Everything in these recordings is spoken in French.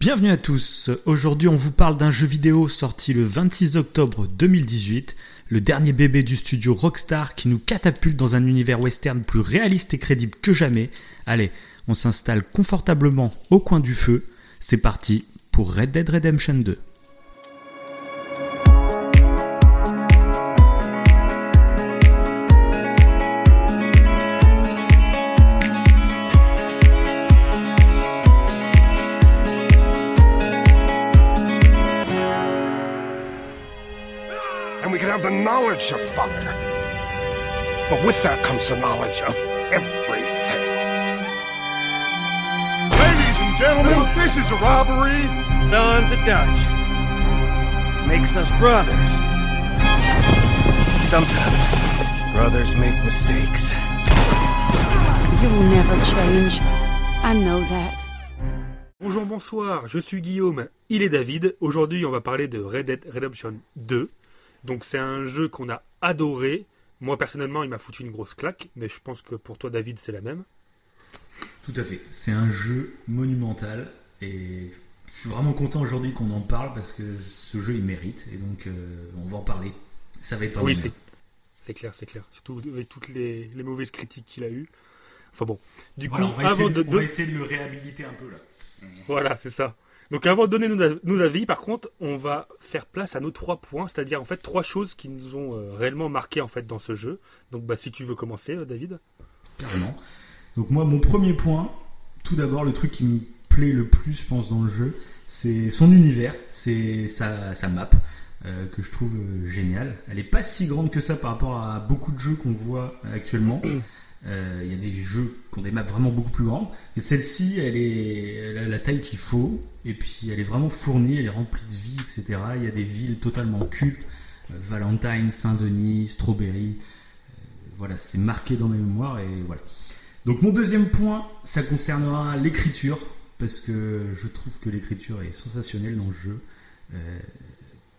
Bienvenue à tous. Aujourd'hui, on vous parle d'un jeu vidéo sorti le 26 octobre 2018, le dernier bébé du studio Rockstar qui nous catapulte dans un univers western plus réaliste et crédible que jamais. Allez, on s'installe confortablement au coin du feu. C'est parti pour Red Dead Redemption 2. The knowledge of everything. Ladies and gentlemen, this is a robbery. Sons of Dutch. Makes us brothers. Sometimes brothers make mistakes. You'll never change. I know that. Bonjour, bonsoir, je suis Guillaume, il est David. Aujourd'hui, on va parler de Red Dead Redemption 2. Donc, c'est un jeu qu'on a adoré. Moi, personnellement, il m'a foutu une grosse claque, mais je pense que pour toi, David, c'est la même. Tout à fait. C'est un jeu monumental et je suis vraiment content aujourd'hui qu'on en parle parce que ce jeu il mérite et donc euh, on va en parler. Ça va être vraiment oui, c'est c'est clair, c'est clair. Surtout avec toutes les, les mauvaises critiques qu'il a eues. Enfin bon, du Voilà, coup, on, va avant essayer, de, on va essayer de le réhabiliter un peu là. Voilà, c'est ça. Donc avant de donner nos, av- nos avis, par contre, on va faire place à nos trois points, c'est-à-dire en fait trois choses qui nous ont euh, réellement marqué en fait dans ce jeu. Donc bah si tu veux commencer, euh, David. Carrément. Donc moi, mon premier point, tout d'abord, le truc qui me plaît le plus, je pense, dans le jeu, c'est son univers, c'est sa, map, euh, que je trouve géniale. Elle est pas si grande que ça par rapport à beaucoup de jeux qu'on voit actuellement. Euh, Il y a des jeux qui ont des maps vraiment beaucoup plus grandes. Et celle-ci, elle, est, a la taille qu'il faut. Et puis, elle est vraiment fournie, elle est remplie de vie, etc. Il y a des villes totalement cultes. euh, Valentine, Saint-Denis, Strawberry. Euh, voilà, c'est marqué dans mes mémoires et voilà. Donc mon deuxième point, ça concernera l'écriture, parce que je trouve que l'écriture est sensationnelle dans le jeu.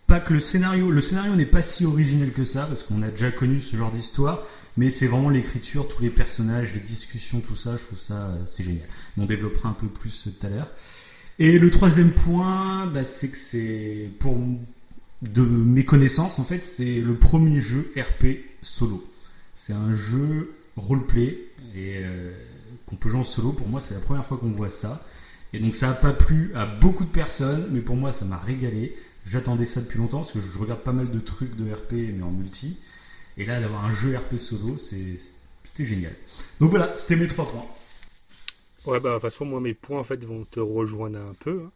Pas que le scénario, le scénario n'est pas si originel que ça, parce qu'on a déjà connu ce genre d'histoire, mais c'est vraiment l'écriture, tous les personnages, les discussions, tout ça, je trouve ça, euh, c'est génial. On développera un peu plus tout à l'heure. Et le troisième point, bah, c'est que c'est, pour de mes connaissances, en fait, c'est le premier jeu RP solo. C'est un jeu roleplay et euh, qu'on peut jouer en solo. Pour moi, c'est la première fois qu'on voit ça. Et donc, ça n'a pas plu à beaucoup de personnes, mais pour moi, ça m'a régalé. J'attendais ça depuis longtemps parce que je regarde pas mal de trucs de RP, mais en multi. Et là, d'avoir un jeu RP solo, c'était génial. Donc voilà, c'était mes trois points. Ouais, bah, de toute façon, moi, mes points, en fait, vont te rejoindre un peu. hein.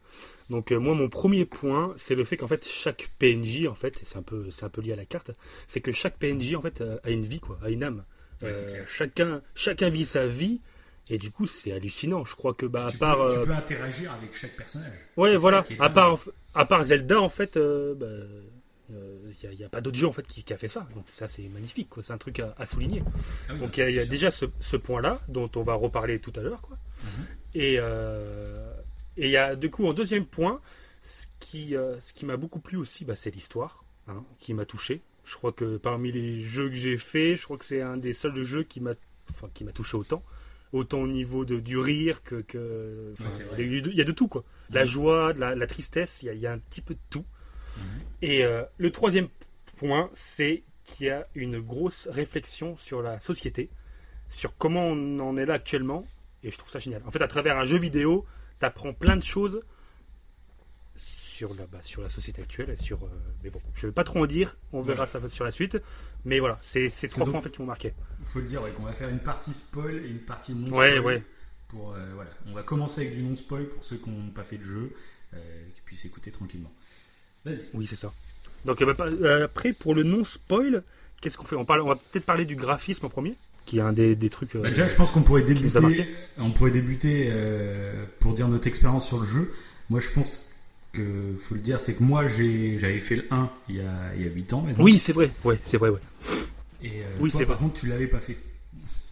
Donc, euh, moi, mon premier point, c'est le fait qu'en fait, chaque PNJ, en fait, c'est un peu, un peu lié à la carte, c'est que chaque PNJ, en fait, euh, a une vie, quoi, a une âme. Ouais, Euh, chacun, chacun vit sa vie, et du coup, c'est hallucinant. Je crois que, bah, à part, peux, tu euh, peux interagir avec chaque personnage. ouais, voilà, à part, à part Zelda, en fait, bah, il n'y a, pas d'autre jeu en fait qui, qui a fait ça. Donc ça c'est magnifique, c'est un truc à, à souligner. Ah oui, Donc il y a, y déjà ce, ce point-là dont on va reparler tout à l'heure. quoi. Mhm. Et euh, et il y a du coup en deuxième point, ce qui, euh, ce qui m'a beaucoup plu aussi, bah, c'est l'histoire hein, qui m'a touché. Je crois que parmi les jeux que j'ai fait, je crois que c'est un des seuls jeux qui m'a enfin, qui m'a touché autant. Autant au niveau de, du rire que. Ouais, il, y a, de- tout quoi. La Mhm. joie, de la, la tristesse, il y, a, il y a un petit peu de tout. Mhm. Et euh, le troisième point, c'est qu'il y a une grosse réflexion sur la société, sur comment on en est là actuellement, et je trouve ça génial. En fait, à travers un jeu vidéo, tu apprends plein de choses sur la, bah, sur la société actuelle. Et sur, euh, mais bon, je ne vais pas trop en dire, on verra ça sur la suite. Mais voilà, c'est ces trois points en fait, qui m'ont marqué. Il faut le dire, ouais, qu'on va faire une partie spoil et une partie non spoil. ouais. Pour, euh, voilà. On va commencer avec du non spoil pour ceux qui n'ont pas fait de jeu, euh, qui puissent écouter tranquillement. Oui, c'est ça. Donc euh, bah, euh, après, pour le non-spoil, qu'est-ce qu'on fait? On, parle, on va peut-être parler du graphisme en premier, qui est un des, des trucs... euh, Bah, déjà, je pense qu'on pourrait débuter, on pourrait débuter euh, pour dire notre expérience sur le jeu. Moi, je pense que faut le dire, c'est que moi, j'ai, j'avais fait le 1 il y a, il y a 8 ans maintenant. Oui, c'est vrai. Ouais, c'est vrai, ouais. Et euh, oui, toi, c'est par vrai. contre, tu l'avais pas fait.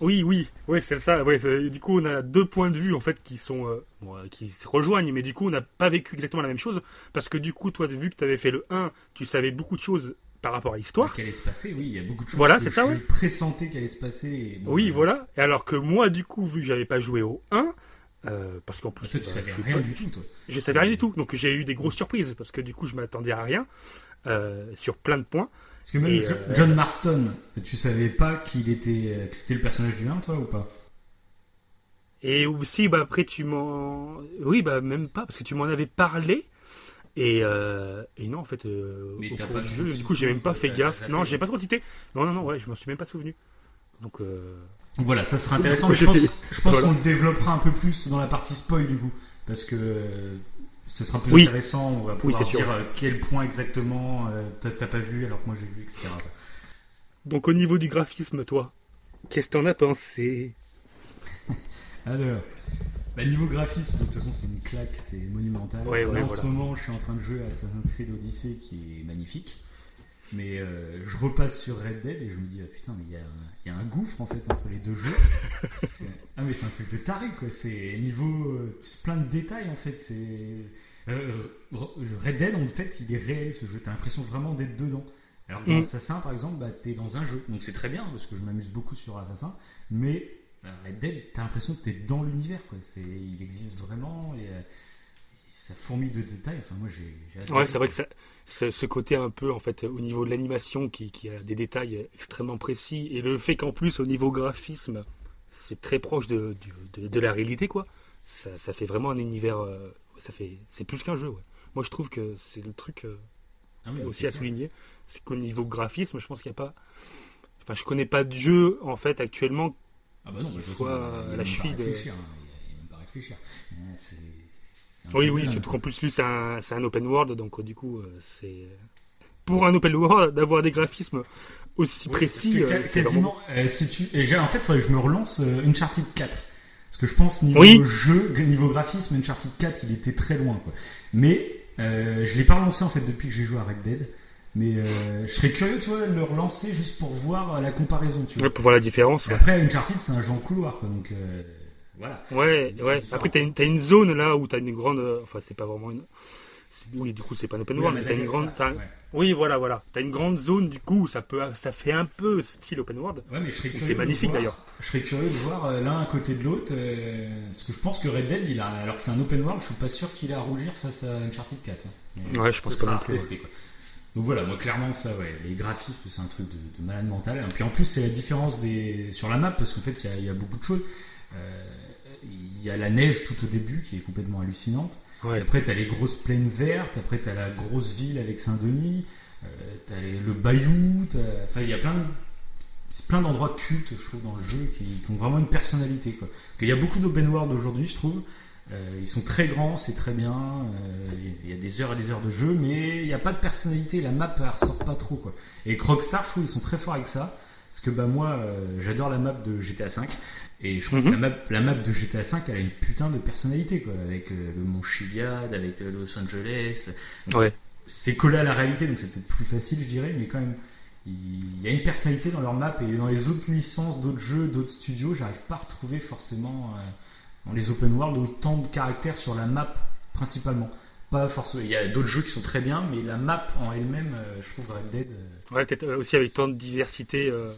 Oui, oui, ouais, c'est ça. Ouais, du coup, on a deux points de vue en fait qui sont euh, bon, euh, qui se rejoignent, mais du coup, on n'a pas vécu exactement la même chose parce que du coup, toi, vu que tu avais fait le 1, tu savais beaucoup de choses par rapport à l'histoire. Qu'elle allait se passer, oui, il y a beaucoup de choses Voilà, que c'est ça, je ouais. pressentais qu'elle allait se passer. bon, Oui, euh, voilà. Et alors que moi, du coup, vu que j'avais pas joué au 1, Euh, parce qu'en plus, Toi, tu bah, savais rien pas- du tout, toi. je savais rien du tout. Donc j'ai eu des grosses surprises parce que du coup, je m'attendais à rien euh, sur plein de points. Parce que même euh, John Marston, tu savais pas qu'il était, euh, que c'était le personnage du 1, toi, ou pas? Et aussi, bah, après, tu m'en. Oui, bah, même pas, parce que tu m'en avais parlé. Et, euh, et non, en fait, euh, Mais au cours du jeu, du coup, j'ai même pas fait gaffe. Non, j'ai pas trop tité. Non, non, non, ouais, je m'en suis même pas souvenu. Donc, euh, Donc voilà, ça sera intéressant. je pense, j'étais- je pense voilà. qu'on le développera un peu plus dans la partie spoil, du coup. Parce que euh, ce sera plus Oui. intéressant. On va pouvoir sûr. dire euh, quel point exactement euh, t'as pas vu alors que moi j'ai vu, etc. Donc, au niveau du graphisme, toi, qu'est-ce que t'en as pensé? Alors, bah, niveau graphisme, de toute façon, c'est une claque, c'est monumental. Ouais, ouais, Là, en voilà. ce moment, je suis en train de jouer à Assassin's Creed Odyssey qui est magnifique. Mais euh, je repasse sur Red Dead et je me dis, ah, putain, mais il y a, il y a un gouffre en fait entre les deux jeux. Ah, mais c'est un truc de taré quoi. C'est niveau. euh, plein de détails en fait. C'est. euh, Red Dead en fait, il est réel ce jeu. T'as l'impression vraiment d'être dedans. Alors dans Mm. Assassin par exemple, bah, t'es dans un jeu. Donc c'est très bien parce que je m'amuse beaucoup sur Assassin. Mais Red Dead, t'as l'impression que t'es dans l'univers quoi. Il existe vraiment et ça fourmille de détails. Enfin moi j'ai. j'ai adoré, Ouais, c'est vrai que ça, ce, côté un peu, en fait, au niveau de l'animation, qui, qui a des détails extrêmement précis, et le fait qu'en plus, au niveau graphisme, c'est très proche de, du- de, de la réalité, quoi. Ça, ça fait vraiment un univers. euh, ça fait, c'est plus qu'un jeu, ouais. Moi, je trouve que c'est le truc euh, Ah oui, aussi à souligner, c'est qu'au niveau graphisme, je pense qu'il n'y a pas. Enfin, je connais pas de jeu, en fait, actuellement. Ah bah non, toute soit à la cheville de- hein. Il y a même pas réfléchir. Euh, c'est- Oui, oui, surtout qu'en plus, lui, c'est un, c'est un open world, donc euh, du coup, euh, c'est. Pour un open world, d'avoir des graphismes aussi Oui, précis, que euh, quasiment. euh, si tu, et j'ai- en fait, il faudrait que je me relance euh, Uncharted 4. Parce que je pense niveau Oui. jeu, niveau graphisme, Uncharted 4, il était très loin. Quoi. Mais euh, je l'ai pas relancé en fait depuis que j'ai joué à Red Dead. Mais euh, je serais curieux, tu vois, de le relancer juste pour voir la comparaison. Tu vois. Ouais, pour voir la différence. Ouais, Après, Uncharted, c'est un jeu en couloir, quoi, donc euh, voilà. ouais. Ouais. Après, t'as une, t'as une zone là où t'as une grande. Enfin, c'est pas vraiment une. Oui, du coup, c'est pas un open world, mais t'as une grande. Ouais. Oui, voilà, voilà. T'as une grande zone, du coup, ça peut, ça fait un peu style open world. Ouais, mais je serais curieux C'est magnifique, d'ailleurs. Je serais curieux de voir euh, l'un à côté de l'autre. euh, parce que je pense que Red Dead, il a, alors que c'est un open world, je suis pas sûr qu'il a à rougir face à Uncharted 4. hein. Ouais, je pense pas non plus, quoi. Donc voilà, moi clairement ça, ouais, les graphismes c'est un truc de, de malade mental. Et puis en plus c'est la différence des sur la map parce qu'en fait il y a- il y, a beaucoup de choses. Euh, Il y a la neige tout au début qui est complètement hallucinante. Ouais. après, t'as les grosses plaines vertes. Après, t'as la grosse ville avec Saint-Denis. Euh, t'as les- le Bayou. Enfin, il y a plein, de- plein d'endroits cultes, je trouve, dans le jeu qui, qui ont vraiment une personnalité. Quoi. Il y a beaucoup d'open world aujourd'hui, je trouve. Euh, ils sont très grands, c'est très bien. euh, Il y a des heures et des heures de jeu, mais il n'y a pas de personnalité. La map, elle ressort pas trop. Quoi. Et Rockstar, je trouve, ils sont très forts avec ça. Parce que bah, moi, euh, j'adore la map de GTA V. Et je trouve Mhm. que la map, la map de GTA V, elle a une putain de personnalité. Quoi, avec euh, le mont Chiliad, avec euh, Los Angeles. Ouais. C'est collé à la réalité, donc c'est peut-être plus facile, je dirais. Mais quand même, il y a une personnalité dans leur map. Et dans les autres licences, d'autres jeux, d'autres studios, j'arrive pas à retrouver forcément euh, dans les open world autant de caractères sur la map, principalement. Pas forcément. Il y a d'autres jeux qui sont très bien, mais la map en elle-même, euh, je trouve Red Dead. euh, Ouais, peut-être aussi avec tant de diversité euh,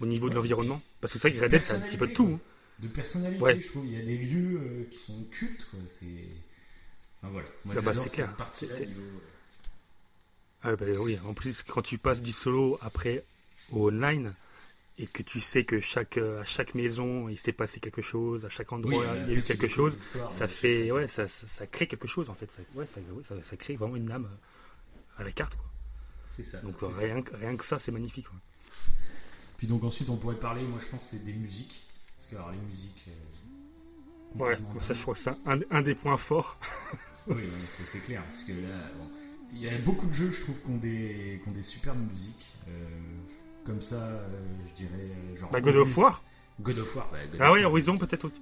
au niveau de l'environnement. Parce que c'est vrai que Red Dead, c'est un petit peu de tout. hein. De personnalité, Ouais. je trouve. Il y a des lieux euh, qui sont cultes, quoi. C'est. Enfin voilà. Moi, Ah bah, c'est clair. C'est- niveau- Ah bah oui, en plus, quand tu passes du solo après au online, et que tu sais que chaque, euh, à chaque maison, il s'est passé quelque chose, à chaque endroit, Oui, il y a eu quelque chose, ça ouais. fait, ouais, ça, ça, ça crée quelque chose en fait. Ça, ouais, ça, ça, crée vraiment une âme euh, à la carte. Quoi. C'est ça. Donc euh, rien, que- rien que ça, c'est magnifique. quoi. Puis donc ensuite, on pourrait parler, moi je pense, c'est des musiques. Parce que alors, les musiques. euh, Ouais, ça je crois que c'est un, un des points forts. Oui, c'est- clair. Parce que là, bon, il y a beaucoup de jeux, je trouve, qui ont des, qui ont des superbes musiques. euh, comme ça, euh, je dirais. Genre Bah, God of War God of War, God Ah of ouais, War. Horizon peut-être aussi.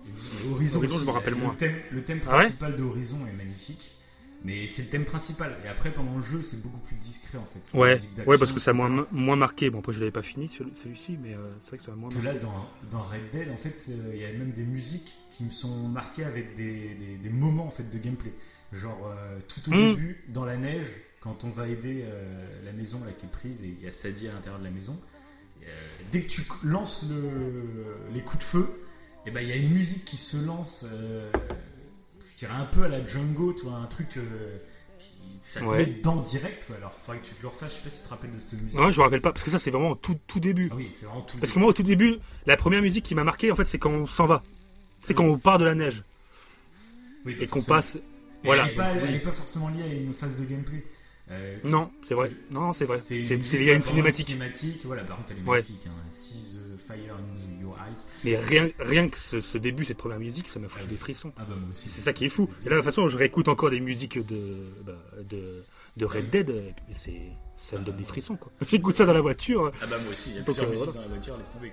Horizon, Horizon, je me rappelle le moins. Thème, le thème Ah ouais principal de Horizon est magnifique. Mais c'est le thème principal. Et après, pendant le jeu, c'est beaucoup plus discret en fait. Ouais, ouais, parce que ça etc. moins, moins marqué. Bon, après je l'avais pas fini celui- celui-ci, mais euh, c'est vrai que ça m'a moins que marqué. là, dans, dans Red Dead, en fait, euh, il y a même des musiques qui me sont marquées avec des, des- des moments en fait de gameplay. Genre euh, tout au Mm. début, dans la neige, quand on va aider la maison là qui est prise et il y a Sadie à l'intérieur de la maison. dès que tu lances le- les coups de feu, et ben il y a une musique qui se lance je dirais un peu à la Django, tu un truc euh, qui ça ouais. met direct. Quoi. Alors, faudrait que tu te le refasses. Je sais pas si tu te rappelles de cette musique. Non, je me rappelle pas, parce que ça, c'est vraiment au tout, tout début. Ah oui, c'est vraiment tout. Parce que moi, au tout début, la première musique qui m'a marqué, en fait, c'est quand on s'en va. C'est quand on part de la neige. Et qu'on passe. Voilà. Elle n'est pas, forcément liée à une phase de gameplay. Euh, non, c'est vrai. Non, c'est vrai. C'est lié à une cinématique. cinématique. Voilà, par contre, elle est magnifique. Hein fire in your eyes. Mais rien, rien que ce, ce début, cette première musique, ça m'a foutu Ah des frissons. Ah bah moi aussi. Et C'est ça qui est fou. Et là, de toute façon, je réécoute encore des musiques de, bah, de, de Red Dead, c'est, ça me donne des frissons, quoi. J'écoute ça dans la voiture. Ah bah moi aussi, il y a plusieurs euh, musiques dans la voiture, laisse tomber.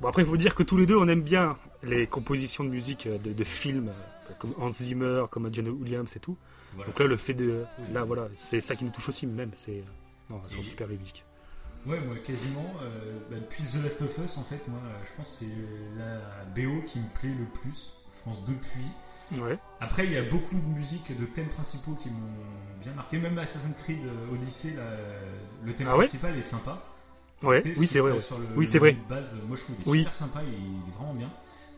Bon, après, il faut dire que tous les deux, on aime bien les compositions de musique euh, de, de films, euh, comme Hans Zimmer, comme John Williams et tout. Voilà. Donc là, le fait de. Là, voilà, c'est ça qui nous touche aussi, même. C'est. Non, elles sont Et- super les musiques. Ouais, moi quasiment, euh, bah, depuis The Last of Us, en fait, moi euh, je pense que c'est la BO qui me plaît le plus, je pense depuis. Ouais. Après, il y a beaucoup de musiques, de thèmes principaux qui m'ont bien marqué, même Assassin's Creed euh, Odyssey, là, le thème Ah ouais principal est sympa. Ouais, Tu sais, oui, ce c'est vrai. sur le- Oui, c'est vrai. base, moi je trouve est Oui. super sympa, il est, vraiment bien.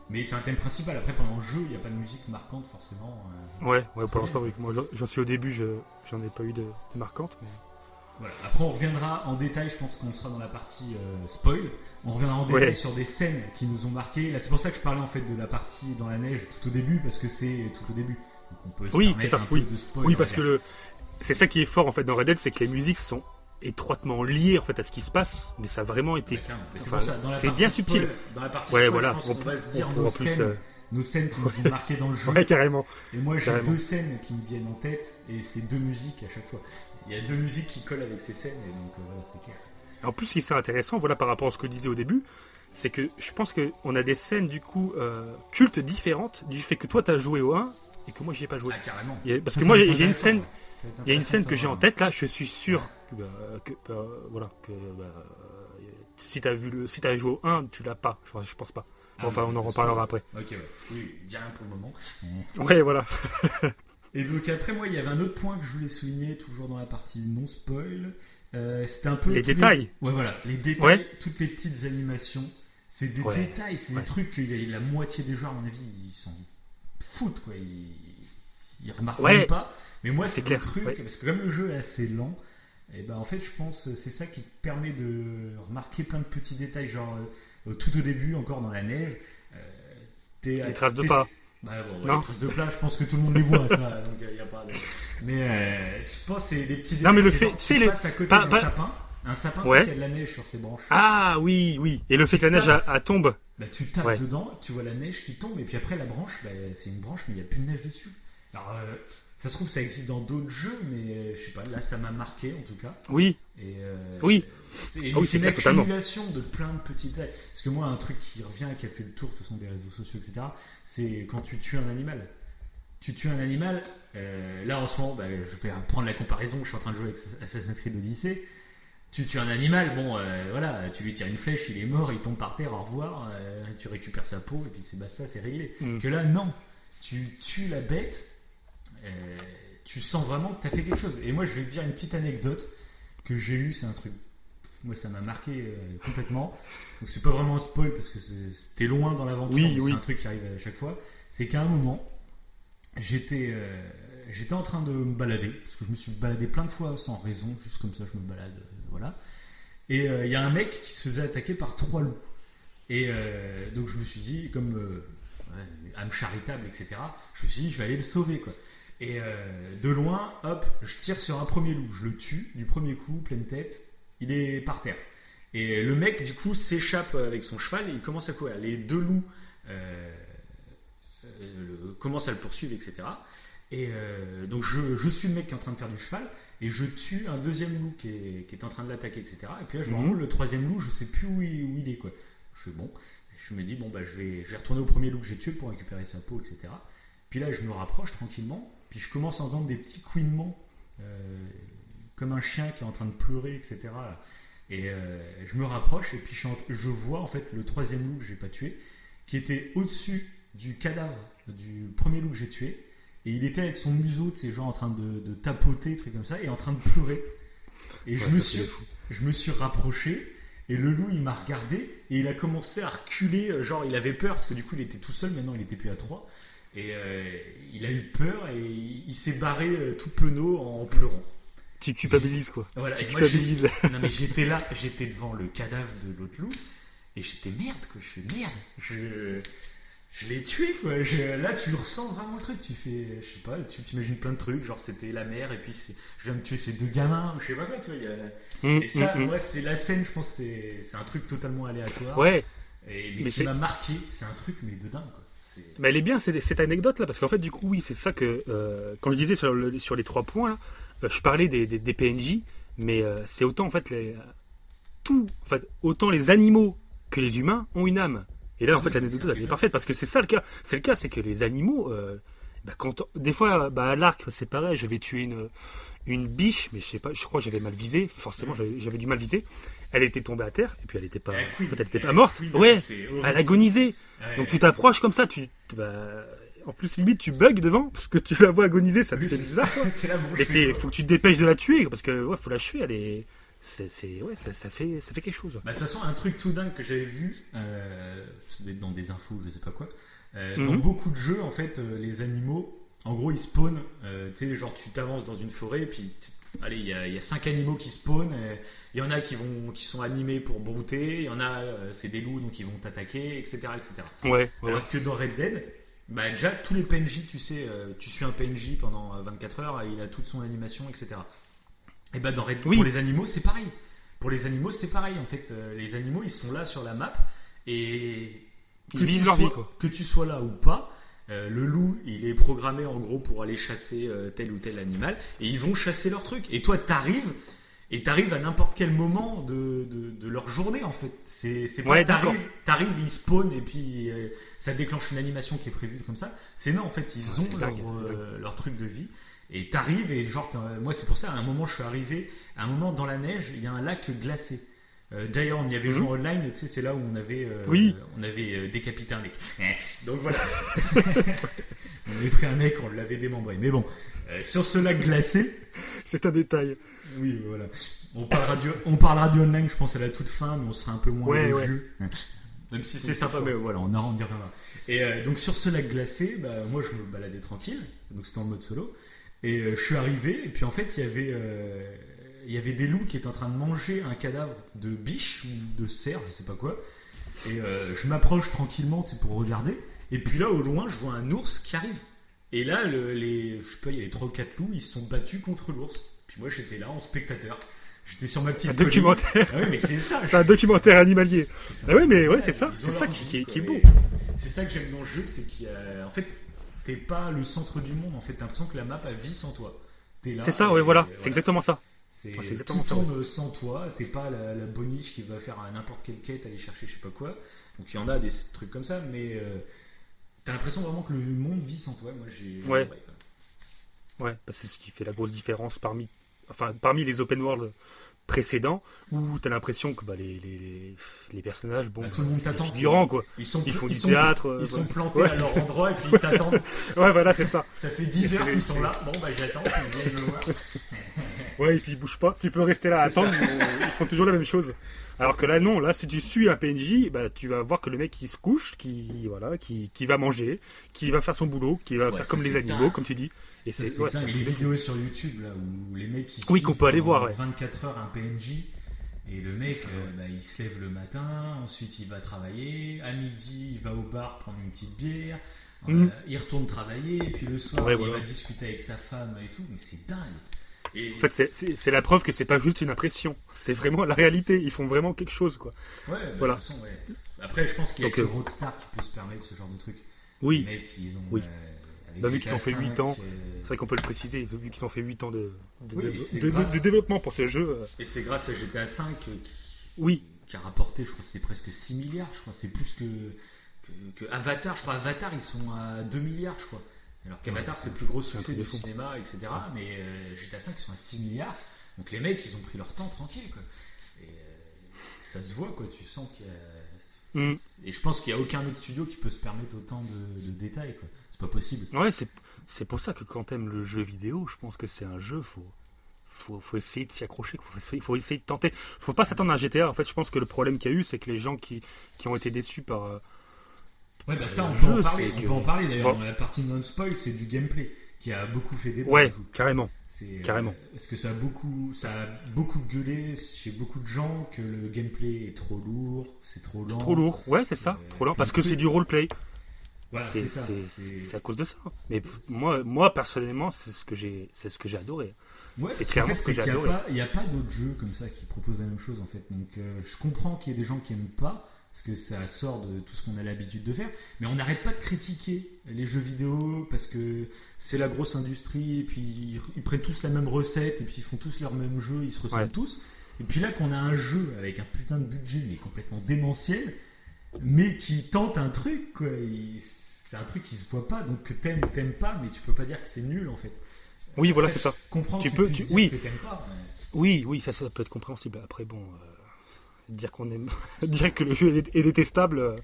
Mais c'est un thème principal, après pendant le jeu, il n'y a pas de musique marquante forcément. euh, Ouais, ouais, pour l'instant, oui. Moi, j'en- suis au début, je, j'en ai pas eu de, de marquante. mais- Voilà. Après, on reviendra en détail, je pense qu'on sera dans la partie euh, spoil. On reviendra en détail sur des scènes qui nous ont marqué. Là, c'est pour ça que je parlais en fait de la partie dans la neige tout au début, parce que c'est tout au début. Donc on peut se Oui, c'est ça, un peu oui. de spoil, Oui, on parce que le, c'est ça qui est fort en fait dans Red Dead, c'est que les musiques sont étroitement liées en fait à ce qui se passe, mais ça a vraiment été. C'est enfin, bien spoil- subtil. Dans la partie Ouais, spoil, voilà. On- qu'on va se dire on- nos en plus, scènes, euh, nos scènes qui nous ont marqué dans le jeu. Ouais, carrément. Et moi, j'ai deux scènes qui me viennent en tête, et c'est deux musiques à chaque fois. Il y a deux musiques qui collent avec ces scènes, et donc euh, voilà, c'est clair. En plus, ce qui est intéressant, voilà, par rapport à ce que je disais au début, c'est que je pense qu'on a des scènes du coup euh, cultes différentes du fait que toi t'as joué au 1 et que moi j'y ai pas joué. Ah, carrément. Il y a- parce Ça, que ça moi, il y a une scène, il y a une scène que j'ai en tête là, je suis sûr que, bah, que, bah, voilà, que bah, euh, si t'as vu le, si t'as joué au 1, tu l'as pas. Je, pense- je pense pas. Ah, enfin, on en reparlera après. Ok, ouais. Oui, dis rien pour le moment. Ouais, voilà. Et donc après moi, il y avait un autre point que je voulais souligner, toujours dans la partie non spoil. Euh, C'était un peu Les détails. Ouais, voilà, les détails, Ouais. toutes les petites animations. C'est des Ouais. détails, c'est Ouais. des trucs que y a- la moitié des joueurs, à mon avis, ils s'en foutent, quoi. Ils, ils remarquent Ouais. même pas. Mais moi, C'est clair, le truc, ouais. parce que comme le jeu est assez lent, et ben en fait, je pense que c'est ça qui te permet de remarquer plein de petits détails, genre euh, tout au début, encore dans la neige. euh, Les traces de pas. Bah bon, Non. les de je pense que tout le monde les voit, ça, donc il y a pas de... Mais euh, je pense que c'est des petits Non, mais le fait- tu sais, les- pas- sapin, un sapin, Ouais. qui a de la neige sur ses branches. Ah oui, oui. Et le fait que la neige a, a tombe. Bah, tu tapes Ouais. dedans, tu vois la neige qui tombe, et puis après la branche, bah, c'est une branche, mais il n'y a plus de neige dessus. Alors, euh, ça se trouve, ça existe dans d'autres jeux, mais euh, je sais pas, là ça m'a marqué en tout cas. Oui. Et, euh, Oui. C'est Ah oui, une clair, totalement. accumulation de plein de petits détails. Parce que moi, un truc qui revient, qui a fait le tour de toute façon des réseaux sociaux, etc., c'est quand tu tues un animal. Tu tues un animal, euh, là en ce moment, bah, je vais prendre la comparaison, je suis en train de jouer avec Assassin's Creed Odyssey. Tu tues un animal, bon, euh, voilà, tu lui tires une flèche, il est mort, il tombe par terre, au revoir, tu récupères sa peau, et puis c'est basta, c'est réglé. Mm. Que là, non, tu tues la bête, tu sens vraiment que tu as fait quelque chose. Et moi, je vais te dire une petite anecdote que j'ai eue, c'est un truc, moi ça m'a marqué euh, complètement. Donc c'est pas vraiment un spoil parce que c'était loin dans l'aventure, Oui, oui. c'est un truc qui arrive à chaque fois. C'est qu'à un moment, j'étais euh, j'étais en train de me balader, parce que je me suis baladé plein de fois sans raison, juste comme ça je me balade, euh, voilà. Et euh, il y a un mec qui se faisait attaquer par trois loups. Et euh, donc je me suis dit, comme euh, âme charitable, etc., je me suis dit, je vais aller le sauver, quoi. Et euh, de loin, hop, je tire sur un premier loup, je le tue du premier coup, pleine tête, il est par terre. Et le mec, du coup, s'échappe avec son cheval et il commence à courir. Les deux loups euh, euh, le- commencent à le poursuivre, etc. Et euh, donc je, je suis le mec qui est en train de faire du cheval et je tue un deuxième loup qui est, qui est en train de l'attaquer, etc. Et puis là, je me rends Mhm. compte, le troisième loup, je sais plus où il, où il est, quoi. Je fais bon, je me dis, bon, bah, je vais, je vais retourner au premier loup que j'ai tué pour récupérer sa peau, etc. Puis là, je me rapproche tranquillement, puis je commence à entendre des petits couinements, euh, comme un chien qui est en train de pleurer, etc. Et euh, je me rapproche, et puis je, vois en fait le troisième loup que j'ai pas tué, qui était au-dessus du cadavre du premier loup que j'ai tué, et il était avec son museau, tu sais, genre en train de, de tapoter, truc comme ça, et en train de pleurer. Et je, me suis, je me suis rapproché, et le loup il m'a regardé, et il a commencé à reculer, euh, genre il avait peur, parce que du coup il était tout seul, maintenant il était plus à trois. Et euh, il a eu peur et il, s'est barré euh, tout penaud en pleurant. Tu culpabilises quoi. Voilà, Tu moi, culpabilises. non mais j'étais là, j'étais devant le cadavre de l'autre loup et j'étais merde quoi, je fais merde, je, je l'ai tué quoi. Je- là tu ressens vraiment le truc, tu fais, je sais pas, tu t'imagines plein de trucs, genre c'était la mère et puis je viens de tuer ces deux gamins, je sais pas quoi, tu vois. a- Hum, Et ça, hum, hum. ouais, c'est la scène, je pense, c'est c'est un truc totalement aléatoire. Ouais, Et, mais, Mais qui m'a marqué, c'est un truc mais de dingue mais elle est bien cette, cette anecdote là, parce qu'en fait, du coup, oui, c'est ça que. euh, quand je disais sur, le- sur les trois points, là, euh, je parlais des, des, des PNJ, mais euh, c'est autant en fait les. Tout, en fait, autant les animaux que les humains ont une âme. Et là, en fait, l'anecdote, elle est parfaite, parce que c'est ça le cas. C'est le cas, c'est que les animaux. euh, bah, quand, des fois, bah, à l'arc, c'est pareil, je vais tuer une, une biche, mais je sais pas, je crois que j'avais mal visé, forcément, j'avais du mal visé. Elle était tombée à terre, et puis elle était pas, Elle en fait, elle était pas morte. couine, Ouais, elle agonisait. Donc tu t'approches comme ça, tu. bah, en plus, limite, tu bugs devant, parce que tu la vois agoniser, ça te fait bizarre, quoi. Fais- faut que tu te dépêches de la tuer, parce que, ouais, faut l'achever, elle est. C'est, ouais, ça, ça fait, ça fait quelque chose. Bah, de toute façon, un truc tout dingue que j'avais vu, euh, dans des infos, je sais pas quoi. euh, Dans Mhm. beaucoup de jeux, en fait, euh, les animaux, en gros, ils spawnent. euh, tu sais, genre, tu t'avances dans une forêt, et puis, allez, il y y a cinq animaux qui spawnent. Il y en a qui, vont, qui sont animés pour brouter, il y en a, euh, c'est des loups, donc ils vont t'attaquer, etc., etc. Ouais, ouais. Alors que dans Red Dead, bah déjà tous les PNJ, tu sais, euh, tu suis un PNJ pendant euh, 24 heures, il a toute son animation, etc. Et bah dans Red Oui. pour les animaux, c'est pareil. Pour les animaux, c'est pareil. En fait, les animaux, ils sont là sur la map et Ils vivent leur vie, quoi. Que tu sois là ou pas. Euh, le loup, il est programmé en gros pour aller chasser euh, tel ou tel animal et ils vont chasser leur truc. Et toi, t'arrives et t'arrives à n'importe quel moment de, de, de leur journée en fait. C'est c'est pas Ouais, t'arrives, ils spawnent et puis euh, ça déclenche une animation qui est prévue comme ça. C'est non en fait, ils Ah, ont leur, leur truc de vie. Et t'arrives et genre, moi c'est pour ça, à un moment je suis arrivé, à un moment dans la neige, il y a un lac glacé. Euh, D'ailleurs, on y avait joué online, tu sais, c'est là où on avait, euh. Oui. on avait euh, décapité un mec. Donc voilà. on avait pris un mec, on l'avait démembré. Mais bon, sur ce lac glacé, C'est un détail. oui, voilà. On parlera, du, on parlera du online, je pense, à la toute fin, mais on sera un peu moins Ouais, ouais. jeu. Même si c'est sympa, mais voilà, on, a, on y reviendra. Et euh, donc sur ce lac glacé, bah, moi je me baladais tranquille, donc c'était en mode solo. Et euh, je suis arrivé, et puis en fait il y avait, euh, il y avait des loups qui étaient en train de manger un cadavre de biche ou de cerf, je sais pas quoi. Et euh, je m'approche tranquillement pour regarder. Et puis là, au loin, je vois un ours qui arrive. Et là, le- les, je sais pas, il y avait trois ou quatre loups, ils se sont battus contre l'ours. Puis moi, j'étais là en spectateur. J'étais sur ma petite Un colline. documentaire. Ah oui, mais c'est ça. C'est un documentaire animalier. Ah ouais, mais ouais, c'est ça. C'est ça qui, est- quoi. qui est beau. C'est ça que j'aime dans le jeu, c'est qu'il y a... En fait, t'es pas le centre du monde. En fait, t'as l'impression que la map a vie sans toi. T'es là. C'est ça, ouais, voilà. et C'est exactement ça. C'est c'est exactement tout ça, tourne sans toi. T'es pas la, la boniche qui va faire n'importe quelle quête, aller chercher je sais pas quoi. Donc il y en a des trucs comme ça, mais euh, t'as l'impression vraiment que le monde vit sans toi. Moi, j'ai. Ouais. Ouais, que c'est ce qui fait la grosse différence parmi, enfin, parmi les open world précédents où t'as l'impression que bah, les, les, les, personnages, bon, Bah, tout le monde c'est des t'attend. quoi. figurants quoi. Ils sont. Ils font du sont- théâtre. Ils sont plantés Ouais. à leur endroit et puis ils t'attendent. Ouais, voilà, c'est ça. Ça fait 10 C'est heures qu'ils sont là. Bon, bah j'attends qu'ils viennent me voir. Ouais, et puis ils bougent pas. Tu peux rester là à attendre. Ils font toujours la même chose. Alors que là, non. Là, si tu suis un PNJ, bah, tu vas voir que le mec qui se couche, qui voilà, qui, qui va manger, qui va faire son boulot, qui va Ouais, faire comme les animaux, dingue. comme tu dis. Et c'est ouais, dingue. un les vidéos sur YouTube là où les mecs ils Oui, qu'on peut aller voir, ouais. 24 heures un PNJ et le mec euh, bah, il se lève le matin, ensuite il va travailler, à midi il va au bar prendre une petite bière, euh, Mhm. il retourne travailler, et puis le soir Ouais, il voilà. va discuter avec sa femme et tout, mais c'est dingue. Et En fait, c'est- la preuve que c'est pas juste une impression. C'est vraiment la réalité. Ils font vraiment quelque chose, quoi. ouais, bah, voilà. de toute façon, ouais. Après je pense qu'il y a que euh, Rockstar qui peut se permettre ce genre de truc. Oui. Les mecs ils ont Oui. euh, Bah, vu qu'ils ont fait 5, huit ans, euh, C'est vrai qu'on peut le préciser. Ils ont vu qu'ils ont fait 8 ans de, de, Oui, de- et c'est de- de- grâce- de développement pour ce jeu. Et c'est grâce à GTA 5 qui, Oui. qui a rapporté, je crois, c'est presque 6 milliards, je crois, c'est plus que, que, que Avatar, je crois, Avatar, ils sont à 2 milliards, je crois. Alors qu'Avatar, Ouais, c'est le plus gros succès du cinéma, etc. Mais euh, GTA 5, ils sont à 6 milliards. Donc les mecs, ils ont pris leur temps tranquille, quoi. Et euh, ça se voit, quoi, tu sens qu'il y a... Mm. Et je pense qu'il n'y a aucun autre studio qui peut se permettre autant de, de détails, quoi. C'est pas possible. Ouais, c'est c'est pour ça que quand t'aimes le jeu vidéo, je pense que c'est un jeu, faut, faut, faut essayer de s'y accrocher, faut, faut essayer de tenter. Faut pas s'attendre à un GTA. En fait, je pense que le problème qu'il y a eu, c'est que les gens qui, qui ont été déçus par, euh, Ouais, bah ça, on Le peut en parler. On peut en parler d'ailleurs. Bon. Dans la partie non-spoil, c'est du gameplay qui a beaucoup fait débat. Ouais, carrément. C'est, euh, Carrément. Parce que ça a beaucoup, ça a beaucoup gueulé chez beaucoup de gens que le gameplay est trop lourd, c'est trop lent? Trop lourd, ouais, c'est ça, Euh, trop lent. Parce que c'est du roleplay. Voilà, c'est c'est ça. c'est- c'est- c'est à cause de ça. Mais moi, moi personnellement, c'est ce que j'ai, c'est ce que j'ai adoré. Ouais, c'est clairement fait, ce que j'ai adoré. Il n'y a pas d'autres jeux comme ça qui proposent la même chose en fait. Donc euh, je comprends qu'il y ait des gens qui aiment pas parce que ça sort de tout ce qu'on a l'habitude de faire. Mais on n'arrête pas de critiquer les jeux vidéo parce que c'est la grosse industrie et puis ils, prennent tous la même recette et puis ils font tous leur même jeu, ils se ressemblent Ouais. tous. Et puis là qu'on a un jeu avec un putain de budget mais complètement démentiel, mais qui tente un truc quoi. C'est un truc qui se voit pas, donc que t'aimes ou t'aimes pas, mais tu peux pas dire que c'est nul en fait. Oui, voilà, c'est ça. comprends Tu que peux- tu- oui. pas, mais- Oui, oui, ça, ça peut être compréhensible. Après, bon, euh, dire qu'on aime, dire que le jeu est, est détestable.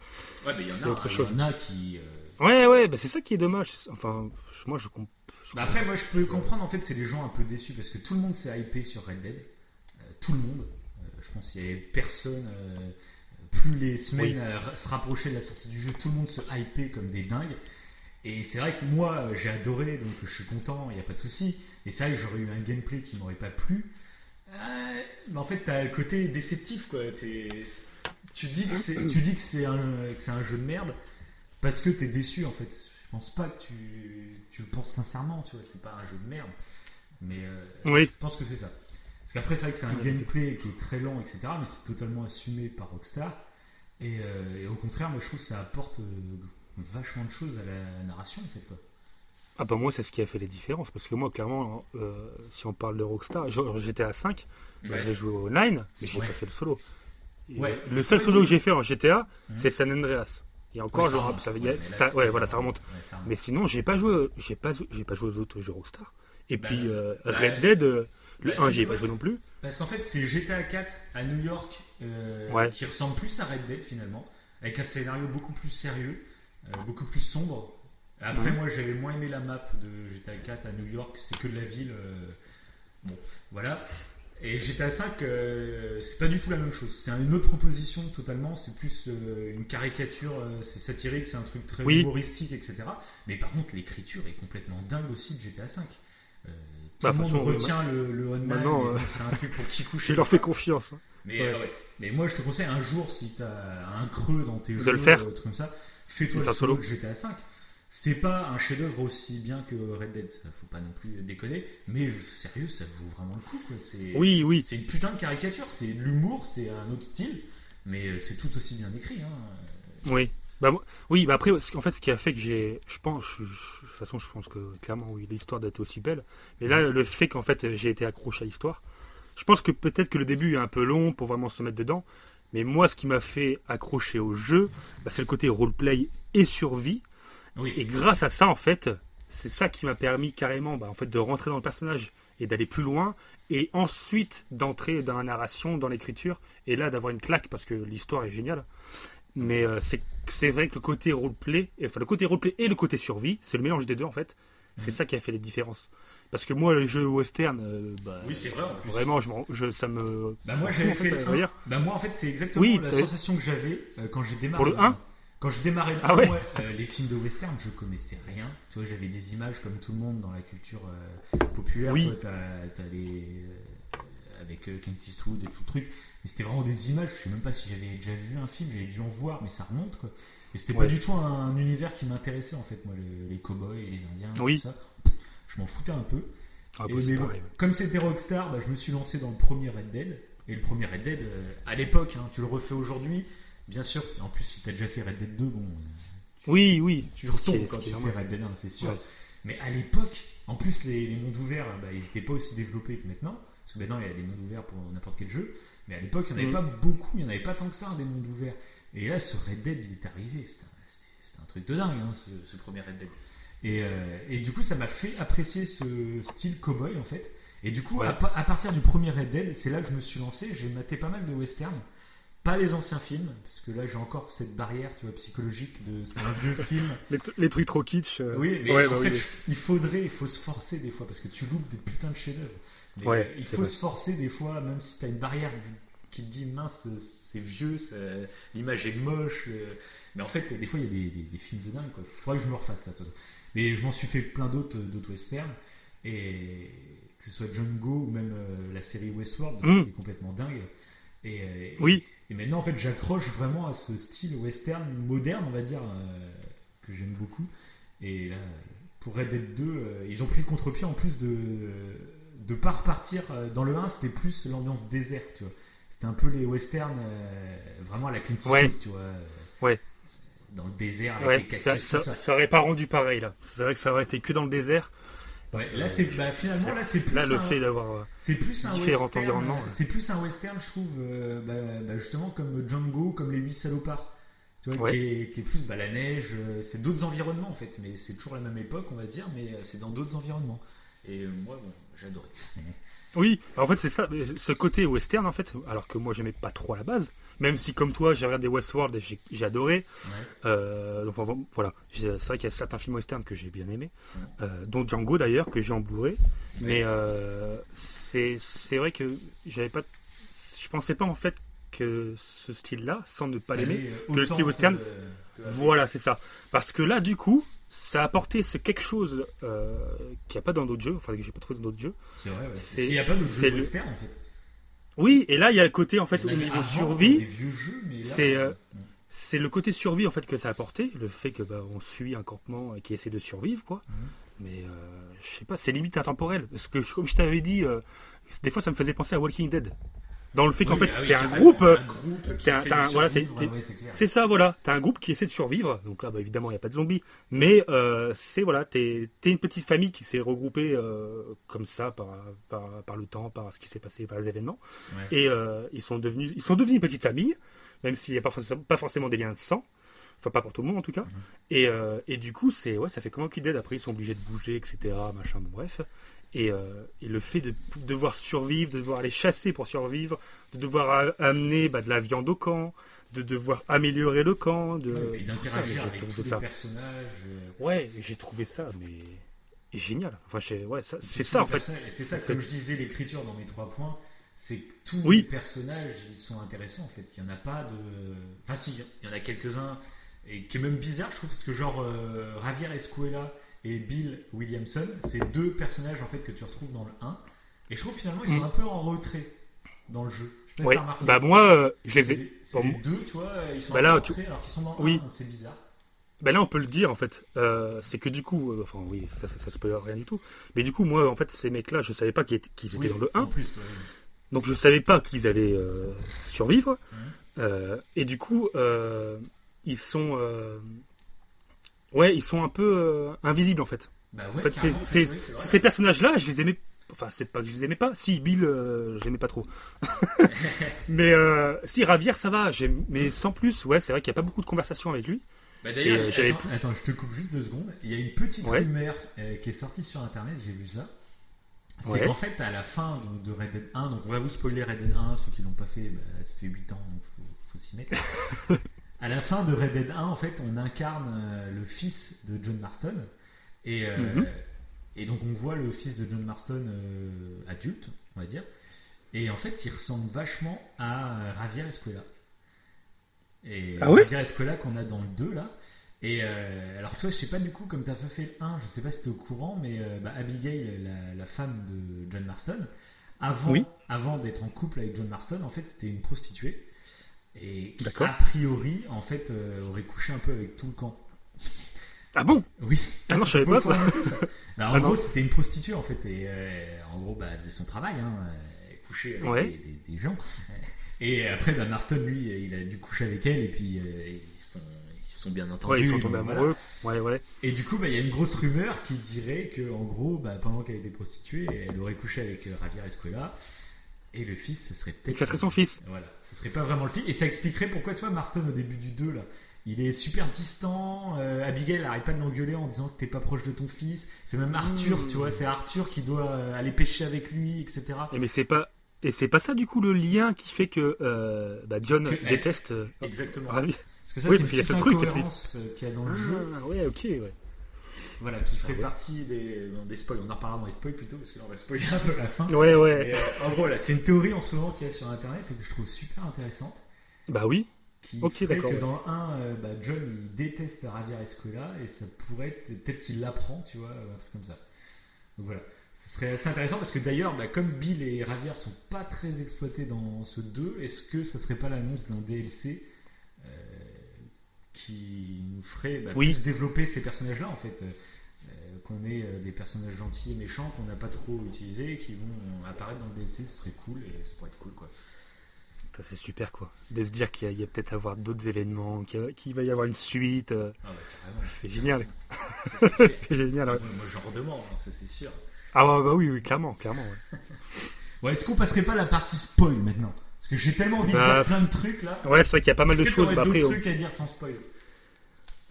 Ouais, C'est a, autre il y chose. en a qui. euh, Ouais, ouais, bah c'est ça qui est dommage. Enfin, je- moi, je comprends. bah après, moi, je peux comprendre. En fait, c'est les gens un peu déçus parce que tout le monde s'est hypé sur Red Dead. Euh, tout le monde. Euh, je pense qu'il y avait personne. euh, plus les semaines Oui. se rapprochaient de la sortie du jeu, tout le monde se hypait comme des dingues. Et c'est vrai que moi, j'ai adoré, donc je suis content, il n'y a pas de souci. Et c'est vrai que j'aurais eu un gameplay qui m'aurait pas plu. Euh, mais en fait, t'as le côté déceptif, quoi. T'es- Tu dis que c'est, tu dis que c'est un, que c'est un jeu de merde parce que t'es déçu, en fait. Je pense pas que tu, tu le penses sincèrement, tu vois. C'est pas un jeu de merde, mais euh, Oui, je pense que c'est ça. Parce qu'après, c'est vrai que c'est un gameplay qui est très lent, etc. Mais c'est totalement assumé par Rockstar. Et, euh, et au contraire, moi, je trouve que ça apporte vachement de choses à la narration, en fait, quoi. Ah bah moi c'est ce qui a fait les différences parce que moi clairement euh, si on parle de Rockstar genre, j'étais à 5 bah, Ouais. j'ai joué au 9 mais j'ai Ouais. pas fait le solo Ouais. euh, le seul solo que j'ai fait en GTA Mhm. c'est San Andreas et encore je ça ça, là, voilà ça remonte Ouais, ça remonte. mais sinon j'ai pas joué j'ai pas j'ai pas joué aux autres jeux Rockstar et Bah, puis euh, bah, Red Dead le bah, 1 tu j'y ai pas joué non plus Parce qu'en fait, c'est GTA 4 à New York euh, qui ressemble plus à Red Dead finalement, avec un scénario beaucoup plus sérieux, beaucoup plus sombre. Après, Mhm. moi, j'avais moins aimé la map de GTA 4 à New York, c'est que de la ville. euh, Bon, voilà. Et GTA 5, euh, c'est pas du tout la même chose. C'est une autre proposition totalement. C'est plus euh, une caricature, euh, c'est satirique, c'est un truc très Oui. humoristique, etc. Mais par contre, l'écriture est complètement dingue aussi de GTA 5. Euh, tout Bah, le de monde retient le, le online, c'est un truc pour qui couche. je leur fais confiance hein. Mais, Ouais. ouais. Mais moi, je te conseille un jour, si tu as un creux dans tes De jeux, le faire. comme ça, fais-toi De le solo GTA 5. C'est pas un chef-d'œuvre aussi bien que Red Dead, ça, faut pas non plus déconner. Mais sérieux, ça vaut vraiment le coup. Quoi. Oui, oui. C'est une putain de caricature, c'est de l'humour, c'est un autre style, mais euh, c'est tout aussi bien écrit. Hein. Oui. Bah, oui, bah après, en fait, ce qui a fait que j'ai. Je pense. je- je- de toute façon, je pense que clairement, oui, l'histoire doit être aussi belle. Mais là, le fait qu'en fait, j'ai été accroché à l'histoire, je pense que peut-être que le début est un peu long pour vraiment se mettre dedans. Mais moi, ce qui m'a fait accrocher au jeu, bah, c'est le côté roleplay et survie. Oui. Et grâce à ça, en fait, c'est ça qui m'a permis carrément bah, en fait, de rentrer dans le personnage et d'aller plus loin. Et ensuite d'entrer dans la narration, dans l'écriture. Et là, d'avoir une claque parce que l'histoire est géniale. Mais euh, c'est vrai que le côté roleplay, enfin le côté roleplay et le côté survie, c'est le mélange des deux en fait. C'est ça qui a fait les différences. Parce que moi, les jeux western, euh, bah, Oui, c'est vrai, en plus. Vraiment, je, m'en- je- ça me. Bah moi j'avais fait le. Bah moi en fait c'est exactement Oui, la sensation que j'avais euh, quand j'ai démarré. Pour le un Quand je démarrais Ah 1, ouais ouais, euh, les films de western, je connaissais rien. Tu vois, j'avais des images comme tout le monde dans la culture euh, populaire. Oui. Toi, t'as, t'as les euh, avec Clint Eastwood et tout le truc. Mais c'était vraiment des images. Je sais même pas si j'avais déjà vu un film. J'avais dû en voir, mais ça remonte quoi. Et c'était Ouais. pas du tout un, un univers qui m'intéressait en fait. Moi, le- les cowboys et les Indiens, Oui. tout ça. Je m'en foutais un peu. Ah, Et bah, c'est mais bon, pareil. comme c'était Rockstar, bah, je me suis lancé dans le premier Red Dead. Et le premier Red Dead, à l'époque, hein, tu le refais aujourd'hui, bien sûr. En plus, si tu as déjà fait Red Dead 2, bon, euh, Oui, oui. tu retombes quand tu fais. Red Dead 1, c'est sûr. Ouais. Mais à l'époque, en plus, les, les mondes ouverts, bah, ils n'étaient pas aussi développés que maintenant. Parce que maintenant, il y a des mondes ouverts pour n'importe quel jeu. Mais à l'époque, il n'y en avait Mhm. pas beaucoup, il n'y en avait pas tant que ça, hein, des mondes ouverts. Et là, ce Red Dead, il est arrivé. C'était un, truc de dingue, hein, ce, ce premier Red Dead. Et, euh, et du coup, ça m'a fait apprécier ce style cowboy, en fait. Et du coup, Ouais. à, à partir du premier Red Dead, c'est là que je me suis lancé. J'ai maté pas mal de westerns. Pas les anciens films, parce que là, j'ai encore cette barrière, tu vois, psychologique de c'est un vieux film. Les, trucs trop kitsch. euh, Oui, mais ouais, en bah fait, oui, il faudrait, il faut se forcer des fois parce que tu loupes des putains de chefs-d'œuvre. Ouais, il faut vrai. se forcer des fois, même si tu as une barrière qui te dit mince, c'est vieux, l'image est moche. euh, mais en fait, des fois, il y a des, des- des films de dingue. Il faudrait que je me refasse ça. toi. Mais je m'en suis fait plein d'autres d'autres westerns. Et que ce soit Django ou même euh, la série Westworld, Mm. qui est complètement dingue. Et, euh, Oui, et maintenant, en fait, j'accroche vraiment à ce style western moderne, on va dire, euh, que j'aime beaucoup. Et là, pour Red Dead 2, euh, ils ont pris le contre-pied en plus de de pas repartir. euh, Dans le 1, c'était plus l'ambiance désert, tu vois. C'était un peu les westerns, euh, vraiment à la Clint Eastwood, Ouais. tu vois. euh, Ouais. Dans le désert, avec ouais, les cactus, ça, ça, ça. ça aurait pas rendu pareil là. C'est vrai que ça aurait été que dans le désert. Ouais, là, c'est, bah, finalement, là, c'est plus Là, le un- fait d'avoir. euh, C'est plus un Différents western. environnements, euh. C'est plus un western, je trouve, euh, bah, bah, justement comme Django, comme les huit salopards. Tu vois, Ouais. qui, est, qui est plus bah, la neige. euh, c'est d'autres environnements en fait, mais c'est toujours la même époque, on va dire, mais euh, c'est dans d'autres environnements. Et euh, moi, bon, j'adorais. Oui, en fait c'est ça, ce côté western en fait, alors que moi j'aimais pas trop à la base, même si comme toi j'ai regardé Westworld et j'ai j'ai adoré, Ouais. euh, donc voilà, c'est vrai qu'il y a certains films western que j'ai bien aimé, euh, dont Django d'ailleurs que j'ai en Blu-ray, mais euh, c'est c'est vrai que j'avais pas, je pensais pas en fait que ce style-là, sans ne pas l'aimer, que le style western, que- voilà c'est ça, parce que là du coup ça a apporté ce quelque chose euh, qu'il n'y a pas dans d'autres jeux, enfin que j'ai pas trouvé dans d'autres jeux. C'est vrai, ouais. Parce c'est- qu'il n'y a pas de jeu le- western en fait. Oui, et là il y a le côté en fait au niveau avant, survie. C'est, euh, euh, c'est le côté survie en fait que ça a apporté, le fait que bah, on suit un campement qui essaie de survivre quoi. Mhm. Mais euh, je sais pas, c'est limite intemporel parce que comme je t'avais dit, euh, des fois ça me faisait penser à Walking Dead. Dans le fait qu'en oui, fait ah oui, t'es un groupe, euh, un groupe un- un- voilà, c'est ça voilà, t'as un groupe qui essaie de survivre. Donc là bah, évidemment il y a pas de zombies, mais euh, c'est voilà, t'es, t'es une petite famille qui s'est regroupée euh, comme ça par, par par le temps, par ce qui s'est passé, par les événements. Ouais. Et euh, ils sont devenus, ils sont devenus une petite famille, même s'il n'y a pas forcément, pas forcément des liens de sang. Enfin, pas pour tout le monde en tout cas. Et, euh, et du coup, c'est ouais, ça fait comme un Walking Dead. Après, ils sont obligés de bouger, etc. Machin, bon, bref. Et, euh, et le fait de devoir survivre, de devoir aller chasser pour survivre, de devoir amener bah, de la viande au camp, de devoir améliorer le camp, de Ouais, et puis tout ça, j'ai avec trouvé ça. personnages. euh, Ouais, j'ai trouvé ça, mais génial. Enfin, ouais, c'est ça en fait. C'est ça, comme je disais, l'écriture dans mes trois points, c'est que tous Oui. les personnages, ils sont intéressants en fait. Il n'y en a pas de. Enfin, si, il y en a quelques-uns, et qui est même bizarre, je trouve, parce que genre euh, Javier Escuela et Bill Williamson, c'est deux personnages en fait que tu retrouves dans le 1. Et je trouve finalement, ils sont Mm. un peu en retrait dans le jeu. Je Ouais. Bah moi, euh, je les ai. c'est pour les deux, tu vois, ils sont Bah là, en tu- retrait alors qu'ils sont dans le Oui. 1, donc c'est bizarre. Ben là, on peut le dire en fait. Euh, c'est que du coup, euh, enfin oui, ça, ça, ça se peut rien du tout. Mais du coup, moi, en fait, ces mecs-là, je savais pas qu'ils étaient, qu'ils étaient Oui, dans le En 1. plus, ouais. Donc je savais pas qu'ils allaient euh, survivre. Et du coup, ils sont, ouais, ils sont un peu euh, invisibles en fait. Bah ouais, En fait, c'est- carrément, c'est- oui, c'est vrai. ces personnages-là, je les aimais. Enfin, c'est pas que je les aimais pas. Si Bill, euh, j'aimais pas trop. mais euh, si Ravière, ça va. j'aime- Mais sans plus, ouais, c'est vrai qu'il y a pas beaucoup de conversations avec lui. Bah d'ailleurs, Et, attends, attends, je te coupe juste deux secondes. Il y a une petite Ouais. rumeur euh, qui est sortie sur internet, j'ai vu ça. C'est Ouais. qu'en fait, à la fin donc, de Red Dead 1, donc on va vous spoiler Red Dead 1, ceux qui l'ont pas fait, bah, ça fait 8 ans, donc faut, faut s'y mettre. à la fin de Red Dead 1, en fait, on incarne euh, le fils de John Marston. Et, euh, Mhm. et donc on voit le fils de John Marston euh, adulte, on va dire. Et en fait, il ressemble vachement à Javier Escuela. Et Ah ouais Javier Escuela qu'on a dans le 2 là. Et euh, alors toi, je sais pas du coup, comme tu as pas fait le 1, je sais pas si tu es au courant, mais bah, Abigail, la, la femme de John Marston, avant, Oui. avant d'être en couple avec John Marston, en fait, c'était une prostituée. Et qui, a priori, en fait, euh, aurait couché un peu avec tout le camp. Ah bon? Oui. Ah non, je savais pas ça. Bah, en Ah gros, c'était une prostituée en fait. Et euh, en gros, bah, elle faisait son travail, hein, euh, elle couchait avec Ouais. des, des- des gens. Et après, bah, Marston, lui, il a dû coucher avec elle. Et puis, euh, ils, sont, sont bien entendus. Ouais, ils sont tombés voilà. amoureux. Ouais, ouais. Et du coup, bah, il y a une grosse rumeur qui dirait que, en gros, bah, pendant qu'elle était prostituée, elle aurait couché avec euh, Javier Escuela. Et le fils, ce serait peut-être. ça serait son fils. Voilà, ce serait pas vraiment le fils. Et ça expliquerait pourquoi, tu vois, Marston au début du 2, là, il est super distant. euh, Abigail arrête pas de l'engueuler en disant que t'es pas proche de ton fils. C'est même Arthur, Mmh. tu vois, c'est Arthur qui doit euh, aller pêcher avec lui, etc. Et mais c'est pas. Et c'est pas ça du coup le lien qui fait que euh, bah, John Que- déteste euh, Exactement. Ravi. Parce que ça, Oui, c'est une parce qu'il y a petite ce truc, incohérence qu'il y a dans le jeu. Ah, ouais, ok, ouais. Voilà, qui ferait partie des, des spoils. On en reparlera dans les spoils plutôt, parce que là on va spoiler un peu la fin. Ouais, ouais. Euh, en gros, là, c'est une théorie en ce moment qu'il y a sur internet et que je trouve super intéressante. Bah oui. Qui Ok, ferait d'accord, que ouais. dans le 1, euh, bah, John il déteste Javier Escola et ça pourrait être. Peut-être qu'il l'apprend, tu vois, un truc comme ça. Donc voilà. Ce serait assez intéressant parce que d'ailleurs, bah, comme Bill et Javier sont pas très exploités dans ce 2, est-ce que ça serait pas l'annonce d'un DLC euh, qui nous ferait bah, Oui. plus développer ces personnages-là en fait euh, euh, qu'on ait euh, des personnages gentils et méchants qu'on n'a pas trop utilisés et qui vont euh, apparaître dans le DLC, ce serait cool et ça pourrait être cool quoi. Ça, c'est super, quoi. De se dire qu'il y a, peut-être avoir d'autres événements, qu'il y a- qu'il va y avoir une suite. euh, Ah bah. C'est génial. c'est génial. ouais. Moi, j'en redemande, hein, ça c'est sûr. Ah ouais, bah oui, oui, clairement, clairement. ouais. Ouais, est-ce qu'on passerait pas la partie spoil maintenant? Parce que j'ai tellement envie de Bah, dire plein de trucs là. Ouais, c'est vrai qu'il y a pas mal de choses. Bah, après, on- trucs à dire sans spoil?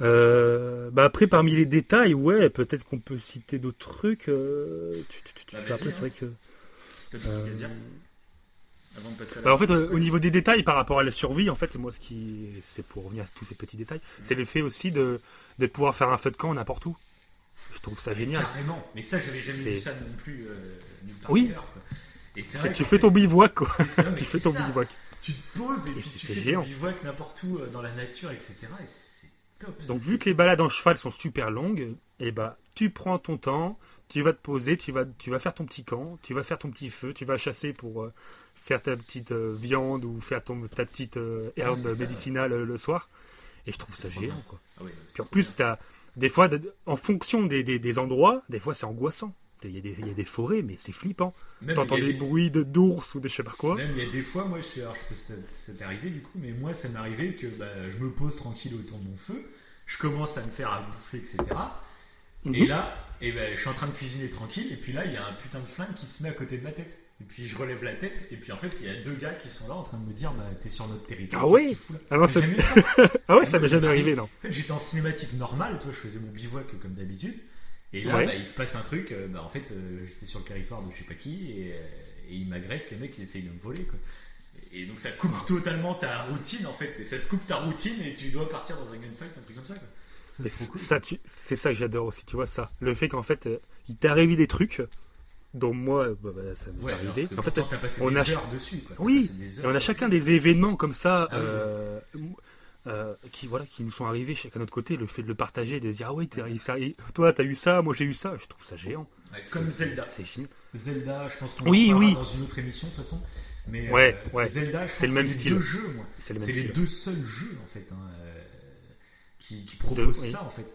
Euh, bah après, parmi les détails, ouais, peut-être qu'on peut citer d'autres trucs. euh, tu- tu- tu- tu- Bah, après, c'est vrai que. Euh, dire avant de passer à la bah, en fait, euh, au niveau des détails par rapport à la survie, en fait, moi, ce qui, c'est pour revenir à tous ces petits détails, c'est le fait aussi de, de pouvoir faire un feu de camp n'importe où. Je trouve ça génial. Carrément, mais ça j'avais jamais vu ça non plus nulle part Oui. ailleurs, quoi. Et c'est vrai tu fais ton bivouac, quoi. tu fais ton ça. bivouac. Tu te poses et, Et puis c'est- tu fais ton bivouac n'importe où dans la nature, etc. Et. Donc vu que les balades en cheval sont super longues, et bah tu prends ton temps, tu vas te poser, tu vas, tu vas faire ton petit camp, tu vas faire ton petit feu, tu vas chasser pour euh, faire ta petite euh, viande ou faire ton, ta petite euh, herbe ça, médicinale le soir. Et je trouve ça géant. Quoi. Ah Puis en plus, t'as des fois, de- en fonction des, des- des endroits, des fois c'est angoissant. Il y, a des, il y a des forêts, mais c'est flippant. T'entends a des bruits de d'ours ou des je sais pas quoi. Même il y a des fois, moi, je sais, alors je peux, t'est arrivé du coup, mais moi, ça m'est arrivé que bah, je me pose tranquille autour de mon feu, je commence à me faire à bouffer, etc. Et Mhm. là, et ben, je suis en train de cuisiner tranquille, et puis là, il y a un putain de flingue qui se met à côté de ma tête. Et puis je relève la tête, et puis en fait, il y a deux gars qui sont là en train de me dire, bah, t'es sur notre territoire. Ah là Ah non, c'est- ça. Ah ouais, ça moi, m'est jamais arrivé, non. En fait, j'étais en cinématique normale, toi, je faisais mon bivouac comme d'habitude. Et là, Ouais. bah, il se passe un truc. euh, bah, en fait, euh, j'étais sur le territoire de je sais pas qui et, euh, et ils m'agressent, les mecs, ils essayent de me voler. Quoi. Et donc, ça coupe totalement ta routine, en fait. Et ça te coupe ta routine et tu dois partir dans un gunfight, un truc comme ça. C'est cool. ça, tu- c'est ça que j'adore aussi, tu vois ça. Le fait qu'en fait, euh, il t'est arrivé des trucs dont moi, bah, bah, ça m'est Ouais, arrivé. En fait, pourtant, t'as passé on des a- heures dessus. Quoi. Oui, et on a chacun des événements comme ça Ah oui. Euh, euh, qui voilà qui nous sont arrivés chacun de notre côté. Le fait de le partager, de dire ah oui, toi t'as eu ça, moi j'ai eu ça. Je trouve ça géant. Ouais, comme Zelda. C'est génial. Zelda, je pense qu'on Oui, en oui. dans une autre émission de toute façon. Mais Ouais, euh, ouais. Zelda, je C'est pense le même que style. les deux jeux, moi. C'est le même les style. deux seuls jeux en fait hein, euh, qui, qui proposent oui. ça en fait.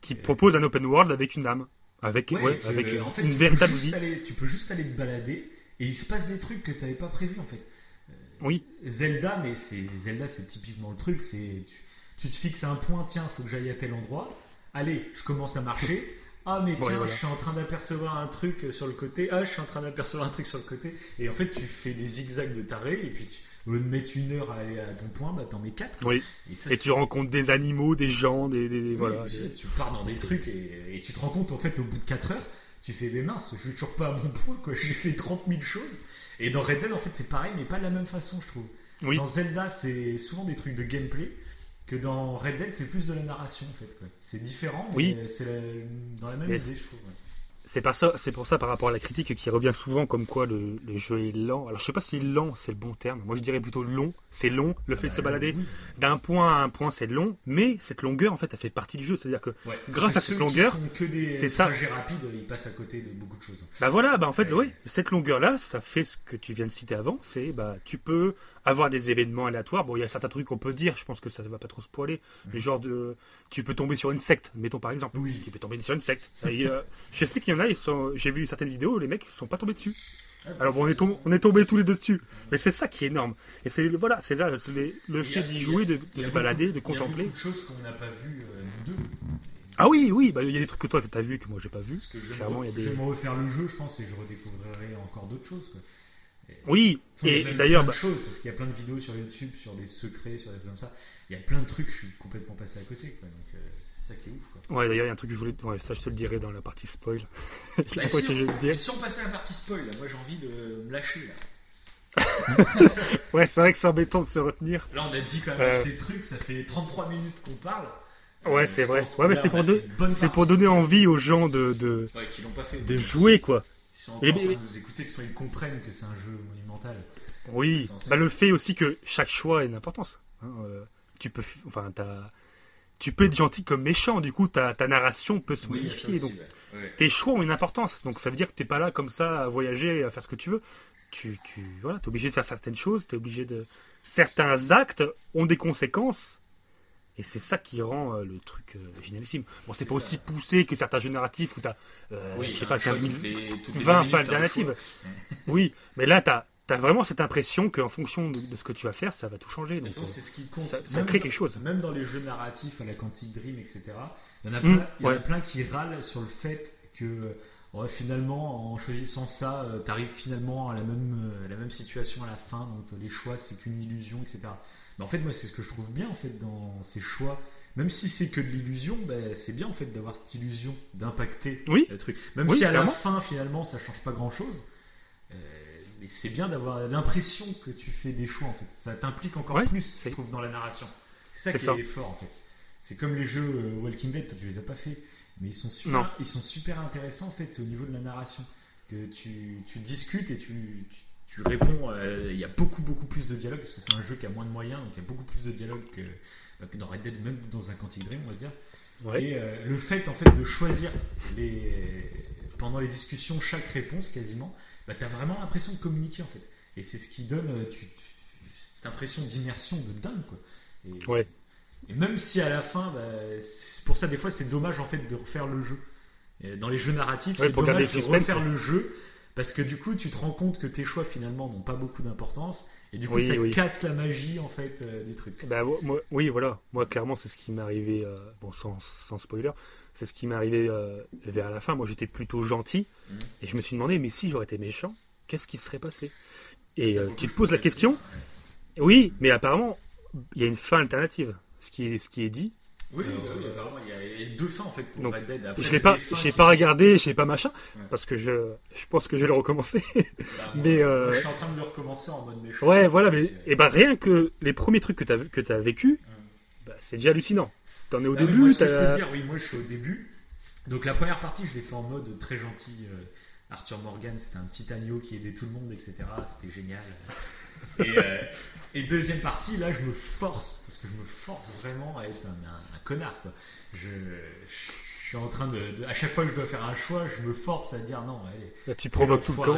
Qui propose un open world avec une âme, avec Ouais, ouais, que, avec en fait, une véritable vie. aller- tu peux juste aller te balader et il se passe des trucs que tu n'avais pas prévu en fait. Oui, Zelda, mais c'est Zelda, c'est typiquement le truc. C'est tu, tu te fixes un point, tiens, faut que j'aille à tel endroit. Allez, je commence à marcher. Ah mais tiens, voilà. je suis en train d'apercevoir un truc sur le côté. Ah, je suis en train d'apercevoir un truc sur le côté. Et en fait, tu fais des zigzags de taré et puis tu, au lieu de mettre une heure à aller à ton point, bah t'en mets quatre. oui. Et, ça, Et c'est- tu rencontres des animaux, des gens, des, des- des- oui, voilà. tu, des- tu pars dans des trucs et, et tu te rends compte en fait au bout de 4 heures, tu fais mais mince, je suis toujours pas à mon point quoi, j'ai fait 30 000 choses. Et dans Red Dead en fait c'est pareil mais pas de la même façon je trouve. Oui. Dans Zelda c'est souvent des trucs de gameplay que dans Red Dead c'est plus de la narration en fait. C'est différent mais Oui. c'est dans la même Mais idée je trouve. ouais. C'est pas ça, c'est pour ça par rapport à la critique qui revient souvent comme quoi le, le jeu est lent. Alors je sais pas si lent c'est le bon terme. Moi je dirais plutôt long. C'est long. Le fait de se balader d'un point à un point c'est long, mais cette longueur en fait elle fait partie du jeu. C'est-à-dire que Ouais. Grâce à cette longueur, font que des c'est ça. trajets rapides, ils passent à côté de beaucoup de choses. bah voilà, bah en fait oui, cette longueur là ça fait ce que tu viens de citer avant. C'est bah tu peux avoir des événements aléatoires. Bon il y a certains trucs qu'on peut dire. Je pense que ça va pas trop spoiler. Le genre de tu peux tomber sur une secte. Mettons par exemple. Oui. Tu peux tomber sur une secte. Et, euh, je sais qu'il y en Ils sont. J'ai vu certaines vidéos les mecs sont pas tombés dessus. Alors bon, on est, tombé, on est tombés tous les deux dessus. Mais c'est ça qui est énorme. Et c'est voilà, c'est là les- le fait d'y jouer, de, se balader, de Il y a contempler. beaucoup de choses qu'on n'a pas vues euh, nous deux. Ah oui, oui, bah, il y a des trucs que toi que t'as vu que moi j'ai pas vu. Parce que je Clairement, me, il y a des- je vais me refaire le jeu, je pense, et je redécouvrirai encore d'autres choses. Quoi. Oui, et d'ailleurs, bah, choses, parce qu'il y a plein de vidéos sur YouTube, sur des secrets, sur des trucs comme ça. Il y a plein de trucs, je suis complètement passé à côté. Quoi. Donc euh, ça qui est ouf. Quoi. ouais, d'ailleurs, il y a un truc que je voulais. Ouais, ça, je te le dirai dans la partie spoil. Bah, si, on, dire. si on passait à la partie spoil, là, moi j'ai envie de me lâcher. Là, Ouais, c'est vrai que c'est embêtant de se retenir. là on a dit quand même Euh. ces trucs, ça fait 33 minutes qu'on parle. Ouais, c'est vrai. Ouais, mais c'est pour, de- c'est pour donner envie aux gens de, de, Ouais, qui l'ont pas fait. de jouer, quoi. Ils sont Et- en train de nous écouter, que soit ils comprennent que c'est un jeu monumental. Oui, bah, le fait aussi que chaque choix a une importance. hein, euh, tu peux, enfin, t'as- tu peux être gentil comme méchant. Du coup, ta, ta narration peut se modifier. Donc, tes choix ont une importance. Donc, ça veut dire que t'es pas là comme ça à voyager, à faire ce que tu veux. Tu, tu, voilà, t'es obligé de faire certaines choses. T'es obligé de. Certains actes ont des conséquences. Et c'est ça qui rend euh, le truc euh, génialissime. Bon, c'est pas aussi poussé que certains jeux narratifs où t'as, euh, je sais pas, 15 000 20 fins alternatives. Oui, mais là, tu as, vraiment cette impression qu'en fonction de, de ce que tu vas faire, ça va tout changer. Donc, c'est ce qui compte. ça, crée dans- quelque chose. Même dans les jeux narratifs à la Quantic Dream, etc., il y en a Mm, plein, il y en a plein qui râlent sur le fait que ouais, finalement, en choisissant ça, tu arrives finalement à la, même, euh, à la même situation à la fin. Donc euh, les choix, c'est qu'une illusion, etc. Mais en fait, moi, c'est ce que je trouve bien en fait dans ces choix. Même si c'est que de l'illusion, ben, c'est bien en fait d'avoir cette illusion d'impacter Oui. le truc. Même Oui, si à clairement. la fin, finalement, ça change pas grand chose. Mais c'est bien d'avoir l'impression que tu fais des choix en fait. Ça t'implique encore Ouais, plus, je trouve, dans la narration. C'est ça qui ça. est fort en fait. C'est comme les jeux euh, Walking Dead, toi tu les as pas fait, mais ils sont super, Non. ils sont super intéressants en fait. C'est au niveau de la narration que tu, tu discutes et tu, tu, tu réponds. euh, Il y a beaucoup beaucoup plus de dialogue parce que c'est un jeu qui a moins de moyens, donc il y a beaucoup plus de dialogue que, euh, que dans Red Dead, même dans un Quantic Dream, on va dire. Ouais. Et euh, le fait en fait de choisir les pendant les discussions chaque réponse quasiment, bah, tu as vraiment l'impression de communiquer en fait. Et c'est ce qui donne euh, tu, tu- cette impression d'immersion de dingue quoi. Et, Ouais. et même si à la fin, bah, pour ça des fois c'est dommage en fait de refaire le jeu. Et dans les jeux narratifs, Ouais, c'est dommage de refaire le jeu parce que du coup tu te rends compte que tes choix finalement n'ont pas beaucoup d'importance et du coup Oui, ça oui. casse la magie en fait euh, du truc. Bah, moi, oui, voilà. Moi, clairement, c'est ce qui m'est arrivé, euh, bon, sans, sans spoiler, c'est ce qui m'est arrivé euh, vers la fin. Moi, j'étais plutôt gentil. Mhm. Et je me suis demandé, mais si j'aurais été méchant, qu'est-ce qui serait passé? Et tu te poses la question? Oui, mais apparemment, il y a une fin alternative. Ce qui est, ce qui est dit. Oui, bah oui, apparemment il y a- il y a deux fins en fait pour Donc, Red Dead. Après, je l'ai pas, j'ai regardé, je sais pas machin, Ouais. parce que je, je pense que je vais le recommencer. Bah, moi, Mais, euh, je suis en train de le recommencer en mode méchant. ouais, voilà, mais Euh, et ben rien que les premiers trucs que t'as que t'as vécu, bah, c'est déjà hallucinant. T'en es au Bah oui, début, moi, ce que je peux te dire, oui, moi je suis au début. Donc la première partie, je l'ai fait en mode très gentil. Arthur Morgan, c'était un petit agneau qui aidait tout le monde, etc. C'était génial. Et, euh, et deuxième partie, là, je me force, parce que je me force vraiment à être un, un- un connard. Quoi. Je, je suis en train de, de- À chaque fois que je dois faire un choix, je me force à dire non, allez, là, tu provoques tout le temps.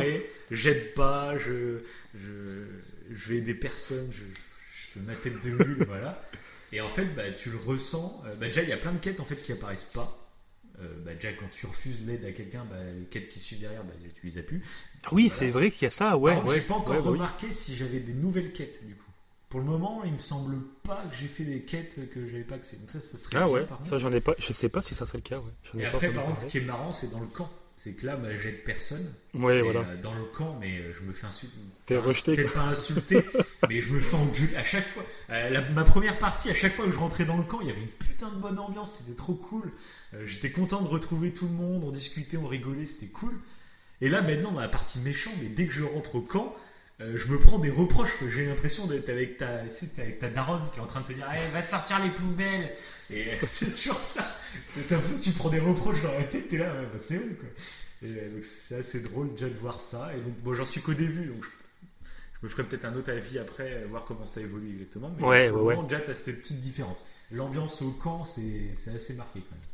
J'aide pas, je, je, je vais aider personne, je, je fais ma tête de mule, voilà. Et en fait, bah, tu le ressens. euh, bah, déjà, il y a plein de quêtes en fait qui apparaissent pas. Euh, bah, déjà, quand tu refuses l'aide à quelqu'un, bah, les quêtes qui suivent derrière, bah, tu les as plus. Oui, Voilà. c'est vrai qu'il y a ça, ouais. Ouais j'ai pas encore ouais, oui. remarqué si j'avais des nouvelles quêtes du coup. Pour le moment, il me semble pas que j'ai fait des quêtes que j'avais pas accès. Donc ça, ça serait Ah bien, ouais, par ça j'en ai pas, je sais pas si ça serait le cas, ouais. Et après, par contre, ce qui est marrant, c'est dans le camp. C'est que là, bah, j'aide personne. Ouais, voilà. euh, dans le camp, mais euh, je me fais insulter. T'es rejeté, Peut-être pas insulté, mais je me fais engueuler à chaque fois. Euh, la- ma première partie, à chaque fois que je rentrais dans le camp, il y avait une putain de bonne ambiance, c'était trop cool. Euh, J'étais content de retrouver tout le monde, on discutait, on rigolait, c'était cool. Et là, maintenant, dans la partie méchante, mais dès que je rentre au camp, euh, je me prends des reproches. J'ai l'impression d'être avec ta, avec ta daronne qui est en train de te dire Eh, va sortir les poubelles Et euh, c'est toujours ça. T'as l'impression que tu prends des reproches dans la tête, t'es là, ouais, bah, c'est où quoi. Et donc c'est assez drôle déjà de voir ça. Et donc, bon, j'en suis qu'au début, donc je, je me ferai peut-être un autre avis après, voir comment ça évolue exactement. Mais Ouais, ouais, moment, déjà, t'as cette petite différence. L'ambiance au camp, c'est c'est assez marqué quand même.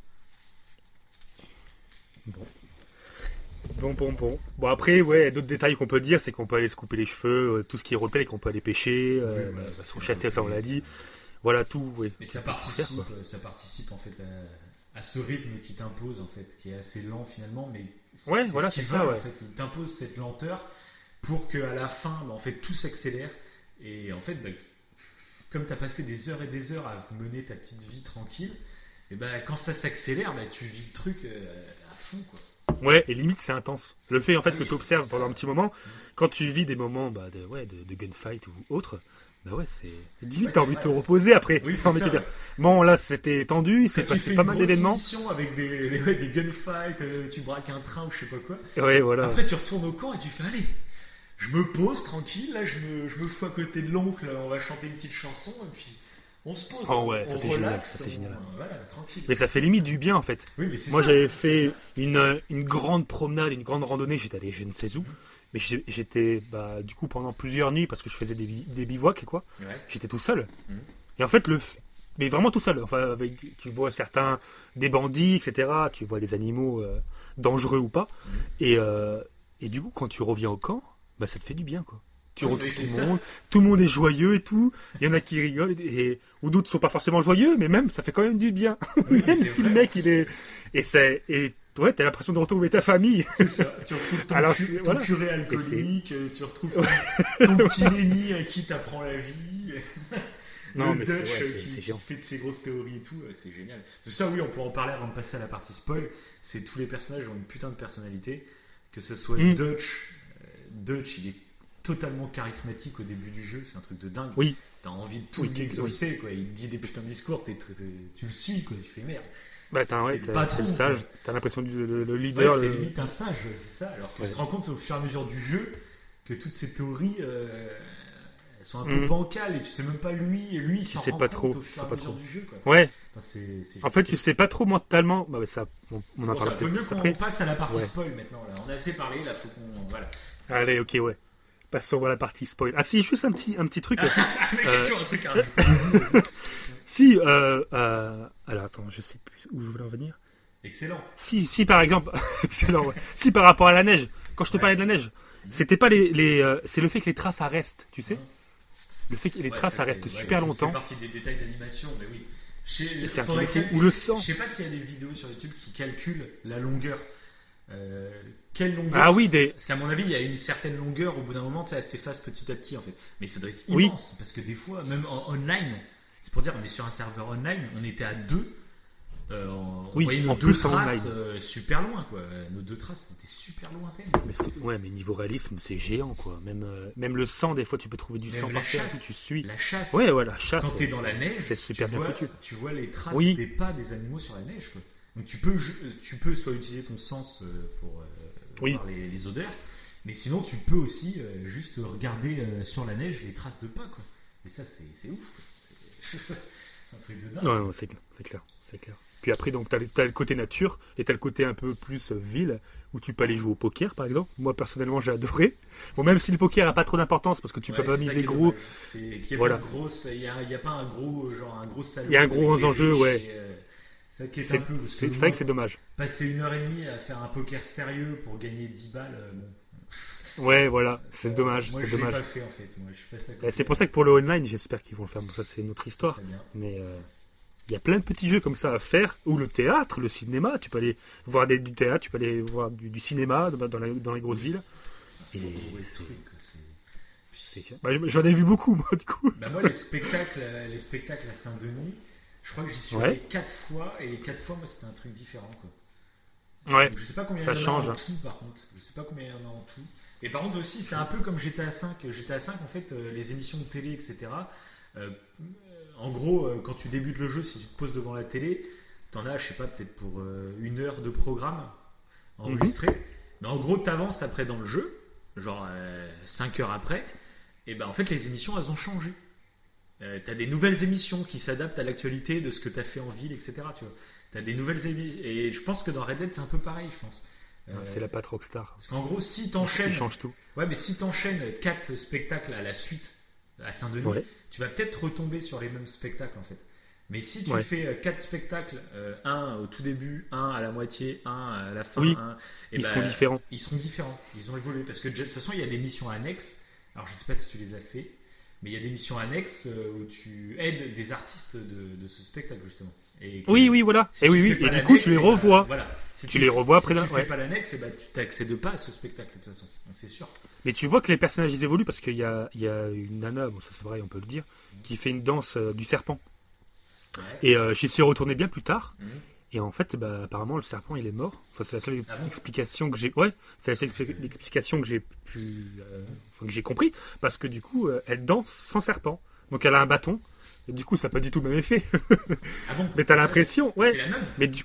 Bon, bon, bon. Bon, après, ouais, d'autres détails qu'on peut dire, c'est qu'on peut aller se couper les cheveux, euh, tout ce qui est roleplay, qu'on peut aller pêcher, euh, Oui, bah, chasser, ça on l'a dit. Voilà, tout, oui. Mais ça participe, euh, ça participe en fait à, à ce rythme qui t'impose en fait, qui est assez lent finalement, mais Ouais, voilà, ce c'est ça, ouais. En fait, ils t'imposent cette lenteur pour que à la fin, bah, en fait, tout s'accélère et en fait, bah, comme tu as passé des heures et des heures à mener ta petite vie tranquille, et ben quand ça s'accélère, tu vis le truc euh, quoi. Ouais, et limite, c'est intense. Le fait, en fait, Ah que tu observes pendant un petit moment, quand tu vis des moments bah, de, ouais, de, de gunfight ou autre, bah ouais, c'est. Limite, Ouais, t'as envie de te reposer après. Oui, ça, dire, bon, là, c'était tendu, il s'est passé pas mal d'événements. avec des, des, ouais, des gunfights, euh, tu braques un train ou je sais pas quoi. Ouais, voilà. Après, tu retournes au camp et tu fais allez, je me pose tranquille, là, je me, je me fous à côté de l'oncle, on va chanter une petite chanson, et puis On se pose. Oh ouais, ça, c'est génial, ça, c'est génial. Voilà, tranquille. Mais ça fait limite du bien en fait. Oui, mais c'est Moi j'avais fait une, une grande promenade, une grande randonnée, j'étais allé je ne sais où. Mhm. Mais j'étais bah, du coup pendant plusieurs nuits parce que je faisais des, des bivouacs et quoi. Ouais. J'étais tout seul. Mhm. Et en fait, le, f- mais vraiment tout seul. Enfin, avec, tu vois certains, des bandits, etc. Tu vois des animaux euh, dangereux ou pas. Mhm. Et, euh, et du coup, quand tu reviens au camp, bah, ça te fait du bien, quoi. Tu Oui, retrouves tout le ça. monde, tout le monde est joyeux et tout. Il y en a qui rigolent et, et- ou d'autres sont pas forcément joyeux, mais même ça fait quand même du bien. Oui, même si le vrai. mec il est et c'est et ouais, t'as l'impression de retrouver ta famille. C'est ça. Tu retrouves ton, Alors, cu- ton voilà. curé alcoolique, euh, tu retrouves ton, ton petit Lenny à qui t'apprend la vie. Non, le mais c'est- ouais, euh, qui, qui fait de ses grosses théories et tout, euh, c'est génial. De ça, oui, on peut en parler avant de passer à la partie spoil. C'est tous les personnages ont une putain de personnalité. Que ce soit Mm. Dutch, euh, Dutch, il est totalement charismatique au début du jeu, c'est un truc de dingue. Oui. T'as envie de tout Oui, l'exaucer, quoi. Il te dit des putains de discours, t'es- t'es- tu le suis, quoi. Tu fais merde. Bah t'as ouais, c'est le sage. T'as l'impression du le, le Ouais, leader. c'est le- limite un sage, c'est ça. Alors que Ouais. tu te rends compte au fur et à mesure du jeu que toutes ces théories euh, elles sont un peu Mhm. bancales et tu sais même pas lui et lui il Tu sais pas trop, au tu fur sais et à pas mesure trop. du jeu. Quoi. Ouais. Enfin, En fait, tu sais pas trop mentalement. Bah ça, on, on en peut-être mieux après. passe à la partie spoil maintenant. Là. On a assez parlé, là faut qu'on. Voilà. Allez, ok, ouais. Passons à la partie spoil. Ah si, juste un petit, un petit truc. Euh, toujours un truc si, euh, euh, alors attends, je sais plus où je voulais en venir. Excellent. Si, si par exemple, excellent, ouais. si par rapport à la neige, quand je te Ouais. parlais de la neige, c'était pas les, les euh, c'est le fait que les traces ça restent, tu sais. Mhm. Le fait que les Ouais, traces ça, c'est- restent ouais, super longtemps. fait partie des détails d'animation, mais oui. Chez- c'est un Ou le sang. Je sais pas s'il y a des vidéos sur YouTube qui calculent la longueur. Euh, quelle longueur Ah oui, des, Parce qu'à mon avis, il y a une certaine longueur, au bout d'un moment, tu sais, elle s'efface petit à petit en fait. Mais ça doit être Oui. immense, parce que des fois, même en online, c'est pour dire, on est sur un serveur online, on était à deux. Euh, on Oui, voyait nos en deux plus traces euh, super loin, quoi. Nos deux traces, c'était super lointaines. mais ouais, mais niveau réalisme, c'est géant quoi. Même, euh, même le sang, des fois, tu peux trouver du Même sang par terre, tu suis. La chasse, Ouais, ouais, la chasse. quand t'es dans la neige, c'est super bien vois, foutu. Tu vois les traces Oui. des pas des animaux sur la neige, quoi. Donc tu peux, tu peux soit utiliser ton sens euh, pour euh, Oui. voir les, les odeurs, mais sinon tu peux aussi euh, juste regarder euh, sur la neige les traces de pas, quoi. Et ça, c'est ouf. quoi. C'est un truc de dingue. Ouais, ouais, c'est clair, c'est clair, c'est clair. Puis après, donc, t'as, le- t'as le côté nature et t'as le côté un peu plus euh, ville où tu peux aller jouer au poker, par exemple. Moi, personnellement, j'ai adoré. Bon, même si le poker a pas trop d'importance parce que tu Ouais, peux pas miser gros. a Voilà. il y a, pas un gros genre un gros salon. Il y a un gros enjeu, ouais. et, euh, C'est, peu. vrai que c'est dommage. Passer une heure et demie à faire un poker sérieux pour gagner 10 balles, euh, bon. Ouais, voilà, c'est Euh, dommage, Moi, c'est je l'ai dommage. pas fait en fait. Moi, je suis. Et c'est pour ça que pour le online, j'espère qu'ils vont le faire. Bon, ça, c'est une autre histoire. Mais euh, il y a plein de petits jeux comme ça à faire. Ou le théâtre, le cinéma. Tu peux aller voir des, du théâtre, tu peux aller voir du, du cinéma dans, dans la- dans les grosses villes. C'est C'est- bah, j'en ai vu beaucoup, moi, du coup. Bah, moi, les spectacles, les spectacles à Saint-Denis, je crois que j'y suis Ouais. allé 4 fois et les 4 fois, moi, c'était un truc différent. Quoi. Ouais. Donc, je sais pas combien Ça il y en change, a en tout, par contre. Je sais pas combien il y en a en tout. Et par contre aussi, c'est un peu comme GTA 5. GTA 5, en fait, euh, les émissions de télé, etc. euh, en gros, euh, quand tu débutes le jeu, si tu te poses devant la télé, t'en as, je sais pas, peut-être pour une heure de programme enregistré. Mais en gros, t'avances après dans le jeu, genre 5 heures après, et ben en fait, les émissions, elles ont changé. Euh, t'as des nouvelles émissions qui s'adaptent à l'actualité de ce que t'as fait en ville, etc. Tu vois. T'as des nouvelles émissions. Et je pense que dans Red Dead, c'est un peu pareil, je pense. Euh, C'est la patte Rockstar. Parce qu'en gros, si t'enchaînes. changent tout. Ouais, mais si t'enchaînes 4 spectacles à la suite à Saint-Denis, Ouais. tu vas peut-être retomber sur les mêmes spectacles en fait. Mais si tu Ouais. fais 4 spectacles, euh, un au tout début, un à la moitié, un à la fin, Oui. un- et Ils ben, sont différents. Ils seront différents. Ils ont évolué parce que de toute façon, il y a des missions annexes. Alors, je sais pas si tu les as fait, mais il y a des missions annexes euh, où tu aides des artistes de, de ce spectacle justement. Et que- Oui, oui, voilà. si Et oui, tu oui. Et du coup, tu les revois. voilà. Si Tu les revois si après tu d'un- fais ouais. pas l'annexe, eh ben, tu t'accèdes pas à ce spectacle de toute façon. Donc c'est sûr. Mais tu vois que les personnages ils évoluent parce qu'il y y a une nana, bon ça c'est vrai, on peut le dire, qui fait une danse euh, du serpent. Ouais. Et euh, j'y suis retourné bien plus tard. Mhm. Et en fait, bah, apparemment, le serpent il est mort. Enfin, c'est la seule Ah bon explication que j'ai. Ouais, c'est la seule explication que j'ai pu, euh, enfin, que j'ai compris, parce que du coup, euh, elle danse sans serpent. Donc elle a un bâton. Et du coup, ça n'a pas du tout le même effet. Ah bon Mais t'as l'impression, ouais. C'est la même. Mais du,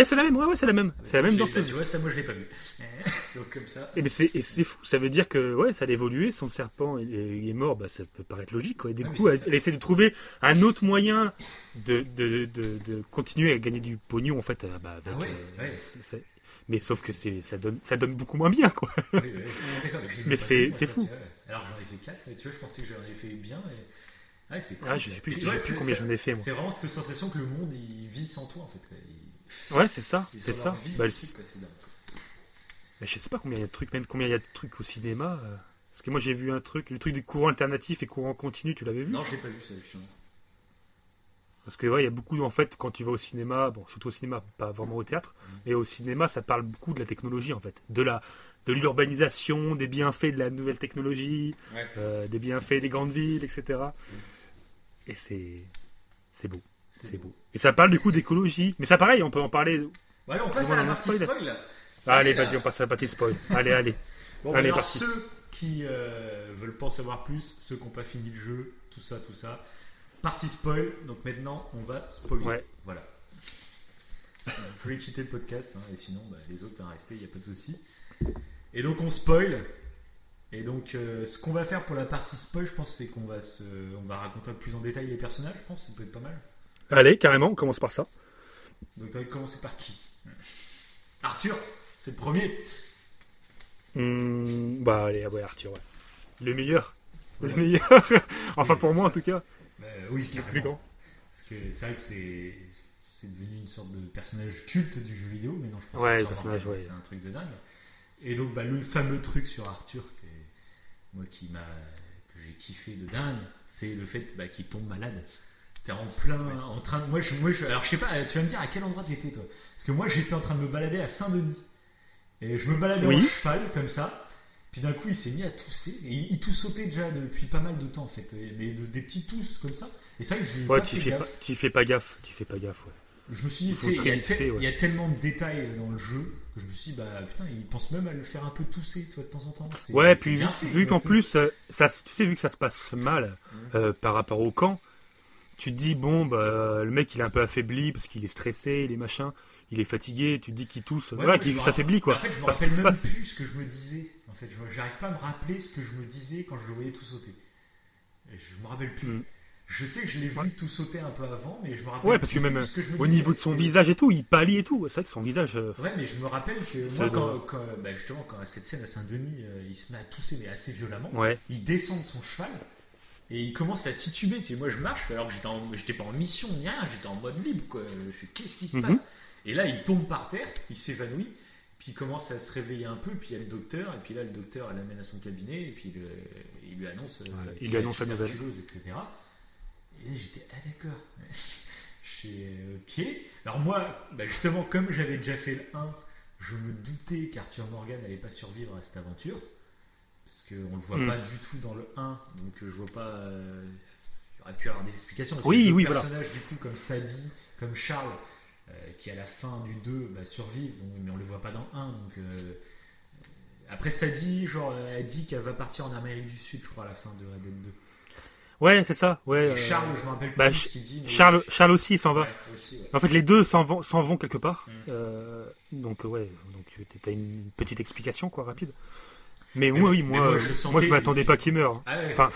et c'est la même, ouais, ouais, c'est la même. C'est la même danseuse. tu vois, ça, moi, je l'ai pas vu. Donc comme ça. Et, mais c'est, fou, ça veut dire que ouais, ça a évolué, son serpent il est, il est mort, bah, ça peut paraître logique. Quoi. Et du Ah, mais coup, elle, essaie de trouver un autre moyen de, de, de, de continuer à gagner du pognon en fait. euh, Bah, avec, Ah ouais, euh, ouais. Mais sauf que c'est, ça, donne, ça donne beaucoup moins bien. Quoi. Oui, oui, oui, Mais c'est- fou. Alors j'en ai fait 4, tu vois, je pensais que j'en avais fait bien. Et... Ouais, c'est cool. Ah, je sais plus, je sais combien j'en ai fait moi. C'est vraiment cette sensation que le monde il vit sans toi en fait. Il- Ouais, c'est ça, c'est ça. Bah. Mais je sais pas combien il y a de trucs, même combien il y a de trucs au cinéma. euh, Parce que moi j'ai vu un truc, le truc des courants alternatifs et courants continus, tu l'avais vu Non, je l'ai pas vu ça justement. Parce que ouais, il y a beaucoup en fait quand tu vas au cinéma, bon surtout au cinéma, pas vraiment au théâtre, mais au cinéma ça parle beaucoup de la technologie en fait, de la de l'urbanisation, des bienfaits de la nouvelle technologie, Ouais. euh, des bienfaits des grandes villes, etc. Et c'est c'est beau, c'est beau. Et ça parle du coup d'écologie, mais ça pareil, on peut en parler. Bon, allez, on passe à la partie spoil allez, vas-y, on passe à la partie spoil. allez, allez. Bon, Allez, alors parti. ceux qui euh, veulent pas en savoir plus, ceux qui n'ont pas fini le jeu, tout ça, tout ça. Partie spoil, donc maintenant on va spoiler. Ouais. Voilà. Vous pouvez quitter le podcast, hein, et sinon bah, les autres, hein, restez, il n'y a pas de souci. Et donc on spoil. Et donc euh, ce qu'on va faire pour la partie spoil, je pense, c'est qu'on va, se, on va raconter plus en détail les personnages, je pense, ça peut être pas mal. Allez, carrément, on commence par ça. Donc tu vas commencer par qui? Arthur, c'est le premier. Hmm, bah allez, ouais, Arthur, ouais. Le meilleur. Le meilleur. enfin pour moi en tout cas. Bah, oui, Le carrément. plus grand. Parce que c'est vrai que c'est c'est devenu une sorte de personnage culte du jeu vidéo, mais non, je pense Ouais, que personnage, ouais. c'est un truc de dingue. Et donc, bah, le fameux truc sur Arthur, que, moi qui m'a que j'ai kiffé de dingue, c'est le fait bah, qu'il tombe malade. T'es en plein, en train de, moi, je, moi, je, alors je sais pas, tu vas me dire à quel endroit t'étais toi Parce que moi, j'étais en train de me balader à Saint-Denis et je me baladais Oui. en cheval comme ça. Puis d'un coup, il s'est mis à tousser. Et il, il toussautait déjà depuis pas mal de temps en fait, mais de- des petits tousses comme ça. Et que j'ai Ouais, tu fais pas, fais pas gaffe. Tu fais pas gaffe, ouais. Je me suis dit, Il y, a fait, ouais. il y a tellement de détails dans le jeu que je me suis dit, bah putain, il pense même à le faire un peu tousser, tu vois, de temps en temps. Ouais, puis vu, qu'en plus, euh, ça, tu sais, vu que ça se passe mal euh, par rapport au camp, tu te dis, bon, bah, le mec il est un peu affaibli parce qu'il est stressé, il est machin, il est fatigué, tu te dis qu'il tousse, Ouais, voilà, qu'il est juste affaibli, quoi. En fait, je me Parce rappelle même passe. plus ce que je me disais. En fait, je j'arrive pas à me rappeler ce que je me disais quand je le voyais tout sauter. Je me rappelle plus. Mm. Je sais que je l'ai vu Ouais. tout sauter un peu avant, mais je me rappelle Ouais, parce que même que au niveau de son visage et tout, il pâlit et tout. C'est vrai que son visage. euh, Ouais, mais je me rappelle que moi, quand, quand- bah, justement, quand à cette scène à Saint-Denis, euh, il se met à tousser, mais assez violemment. Ouais. il descend de son cheval et il commence à tituber. Tu sais, moi je marche alors que j'étais, pas en mission ni rien, j'étais en mode libre. Quoi. Je fais qu'est-ce qui se Mhm. passe? Et là il tombe par terre, il s'évanouit, puis il commence à se réveiller un peu. Puis il y a le docteur, et puis là le docteur l'amène à son cabinet et puis le- il lui annonce, euh, Voilà, il qu'il lui annonce la nouvelle. etc. Et là j'étais ah d'accord. Je fais ok. Alors moi, bah, justement, comme j'avais déjà fait le 1, je me doutais qu'Arthur Morgan n'allait pas survivre à cette aventure. Parce qu'on le voit Hmm. pas du tout dans le 1, donc euh, je vois pas. euh, il aurait pu avoir des explications. Parce Oui, que oui, voilà. personnages, du coup, comme Sadie, comme Charles, euh, qui à la fin du 2 bah, survivent, donc- mais on les voit pas dans le 1. Donc, euh, après, Sadie, genre, elle dit qu'elle va partir en Amérique du Sud, je crois, à la fin de Red Dead 2. Ouais, c'est ça. Ouais. Et Charles, je me rappelle bah, plus ce qu'il dit. mais- Charles, Charles aussi, il s'en va. Ouais, aussi, ouais. En fait, les deux s'en vont, quelque part. Mm. Euh, donc, ouais, donc tu as une petite explication, quoi, rapide. Mais moi, oui, mais moi, moi, euh, je moi, sentais- je m'attendais pas qu'il meure. Ah ouais, Enfin, ouais.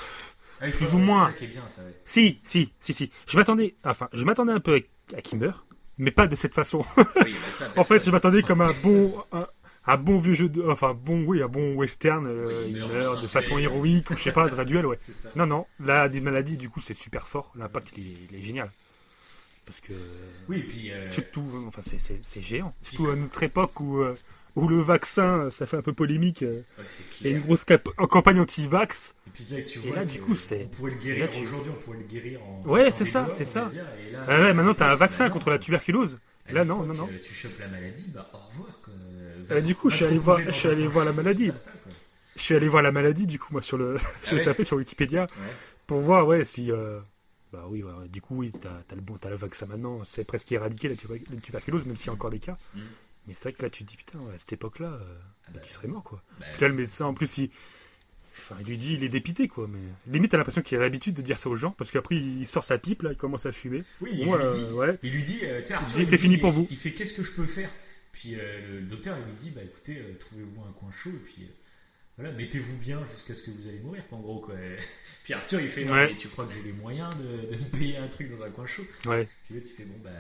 Ah, plus ou moins. bien, ça, ouais. si, si, si, si. Je m'attendais, enfin, je m'attendais un peu à, qu'il meure, mais pas de cette façon. Oui, bah, ça, en fait, je m'attendais comme un bon, un, un bon vieux jeu de, enfin, bon, oui, un bon western. euh, Oui, meurt de façon héroïque ou je sais pas, dans un duel, ouais. Non, non, là, d'une maladie, du coup, c'est super fort. L'impact, il est, il est génial. Parce que, Oui, et puis. euh, surtout, enfin, c'est- géant. Surtout à notre époque où, euh, où le vaccin, ça fait un peu polémique. euh, ouais, Il y a une grosse campagne anti-vax. Et puis là, tu Et là, du coup, c'est- On pourrait le guérir. tu- Aujourd'hui, on pourrait le guérir en. Ouais, c'est ça, c'est ça. dire, là- Ah maintenant, t'as un bah vaccin contre la tuberculose. À Là, non, non, non. euh, Tu chopes la maladie, bah au revoir. Quoi. Euh, du coup, je suis allé voir- je suis allé voir la maladie. Je suis allé voir la maladie, du coup, moi, sur le. je l'ai ouais tapé sur Wikipédia pour voir, ouais, si. euh, Bah oui, ouais, du coup, oui, t'as as le, bon, t'as le vaccin maintenant. C'est presque éradiqué la tuberculose, même s'il y a encore des cas. Mm. Mais c'est vrai que là, tu te dis, putain, à cette époque-là, euh, bah, bah, tu serais mort, quoi. Bah, Puis là, le médecin, en plus, il. Enfin, il lui dit, il est dépité, quoi. Mais limite, t'as l'impression qu'il a l'habitude de dire ça aux gens, parce qu'après, il sort sa pipe, là, il commence à fumer. Oui, il Moi, lui euh, dit, ouais. il lui dit, euh, tiens, il c'est fini pour vous. Il fait qu'est-ce que je peux faire? Puis euh, le docteur il lui dit bah écoutez, euh, trouvez-vous un coin chaud et puis euh, voilà, mettez-vous bien jusqu'à ce que vous allez mourir, quoi, en gros quoi. Puis Arthur il fait non, Ouais. mais tu crois que j'ai les moyens de, de me payer un truc dans un coin chaud? Ouais. Puis l'autre il fait bon bah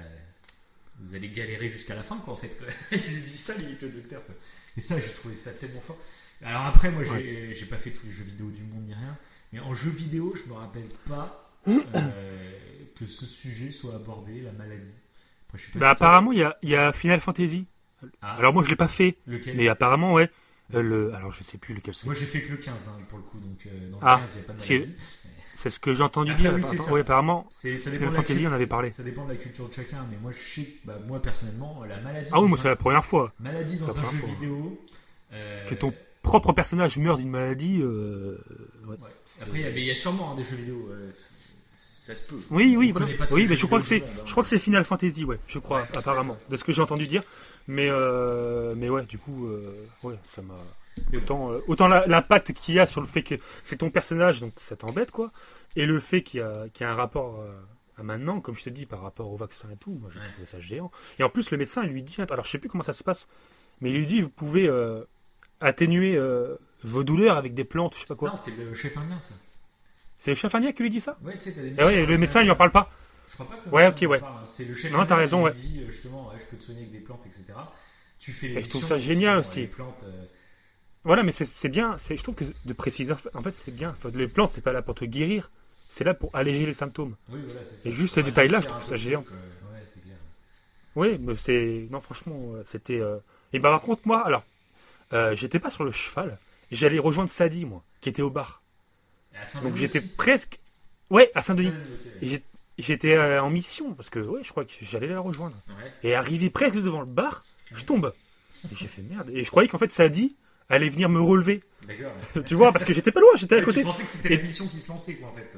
vous allez galérer jusqu'à la fin quoi en fait. Quoi. il lui dit ça limite le docteur. Quoi. Et ça j'ai trouvé ça tellement fort. Alors après moi j'ai j'ai pas fait tous les jeux vidéo du monde ni rien, mais en jeu vidéo je me rappelle pas euh, que ce sujet soit abordé, la maladie. Après, je sais pas Bah apparemment il y a, il y a Final Fantasy. Ah, Alors moi je l'ai pas fait, lequel mais apparemment ouais. Euh, le, alors je sais plus lequel c'est. Moi j'ai fait que le 15 hein, pour le coup, donc euh, dans le Ah, 15 il n'y a pas de maladie. C'est ce que j'ai entendu Après, dire. oui, apparemment. Ouais, apparemment. C'est- Ça dépend, Fantasy on avait parlé. ça dépend de la culture de chacun, mais moi je sais bah, moi personnellement, la maladie, Ah oui, moi c'est la première fois. maladie dans un jeu fois. vidéo. euh, Que ton propre personnage meurt d'une maladie. euh, ouais. ouais. Après, il y a- sûrement hein, des jeux vidéo, euh, ça se peut. Oui, oui, voilà. Oui, mais je crois que c'est, hein. je crois que c'est Final Fantasy, ouais. Je crois, Ouais. apparemment, de ce que j'ai entendu dire. Mais, mais ouais, du coup, ouais, ça m'a. Autant, euh, autant l'impact qu'il y a sur le fait que c'est ton personnage, donc ça t'embête, quoi. Et le fait qu'il y a, qu'il y a un rapport euh, à maintenant, comme je te dis, par rapport au vaccin et tout, moi j'ai Ouais. trouvé ça géant. Et en plus, le médecin, il lui dit, alors je sais plus comment ça se passe, mais il lui dit, vous pouvez euh, atténuer vos douleurs avec des plantes, je sais pas quoi. Non, c'est le chef indien ça. C'est le chef indien qui lui dit ça Ouais, tu sais, t'as des Et ouais, le médecin, il en parle pas. Je crois pas que le Ouais, ok, ouais. hein. C'est le chef Non, t'as indien raison, qui ouais. dit justement, je peux te soigner avec des plantes, etc. Tu fais les Et je trouve ça génial aussi. Les plantes, Voilà, mais c'est- bien, je trouve que de préciser, en fait, c'est bien. Enfin, les plantes, c'est pas là pour te guérir, c'est là pour alléger les symptômes. oui, voilà. Et juste ces détails-là, je trouve ça géant. euh. Oui, mais c'est. Non, franchement, euh, c'était. euh, Et bah, par contre, moi, alors, euh, j'étais pas sur le cheval, j'allais rejoindre Sadie, moi, qui était au bar. Donc j'étais presque. Ouais, à Saint-Denis. J'étais euh, en mission, parce que, ouais, je crois que j'allais la rejoindre. Ouais. Et arrivé presque devant le bar, je tombe. Et j'ai fait merde. Et je croyais qu'en fait, Sadie allait venir me relever. D'accord. tu vois, parce que j'étais pas loin, j'étais à Tu côté. pensais que c'était la mission qui se lançait, quoi, en fait.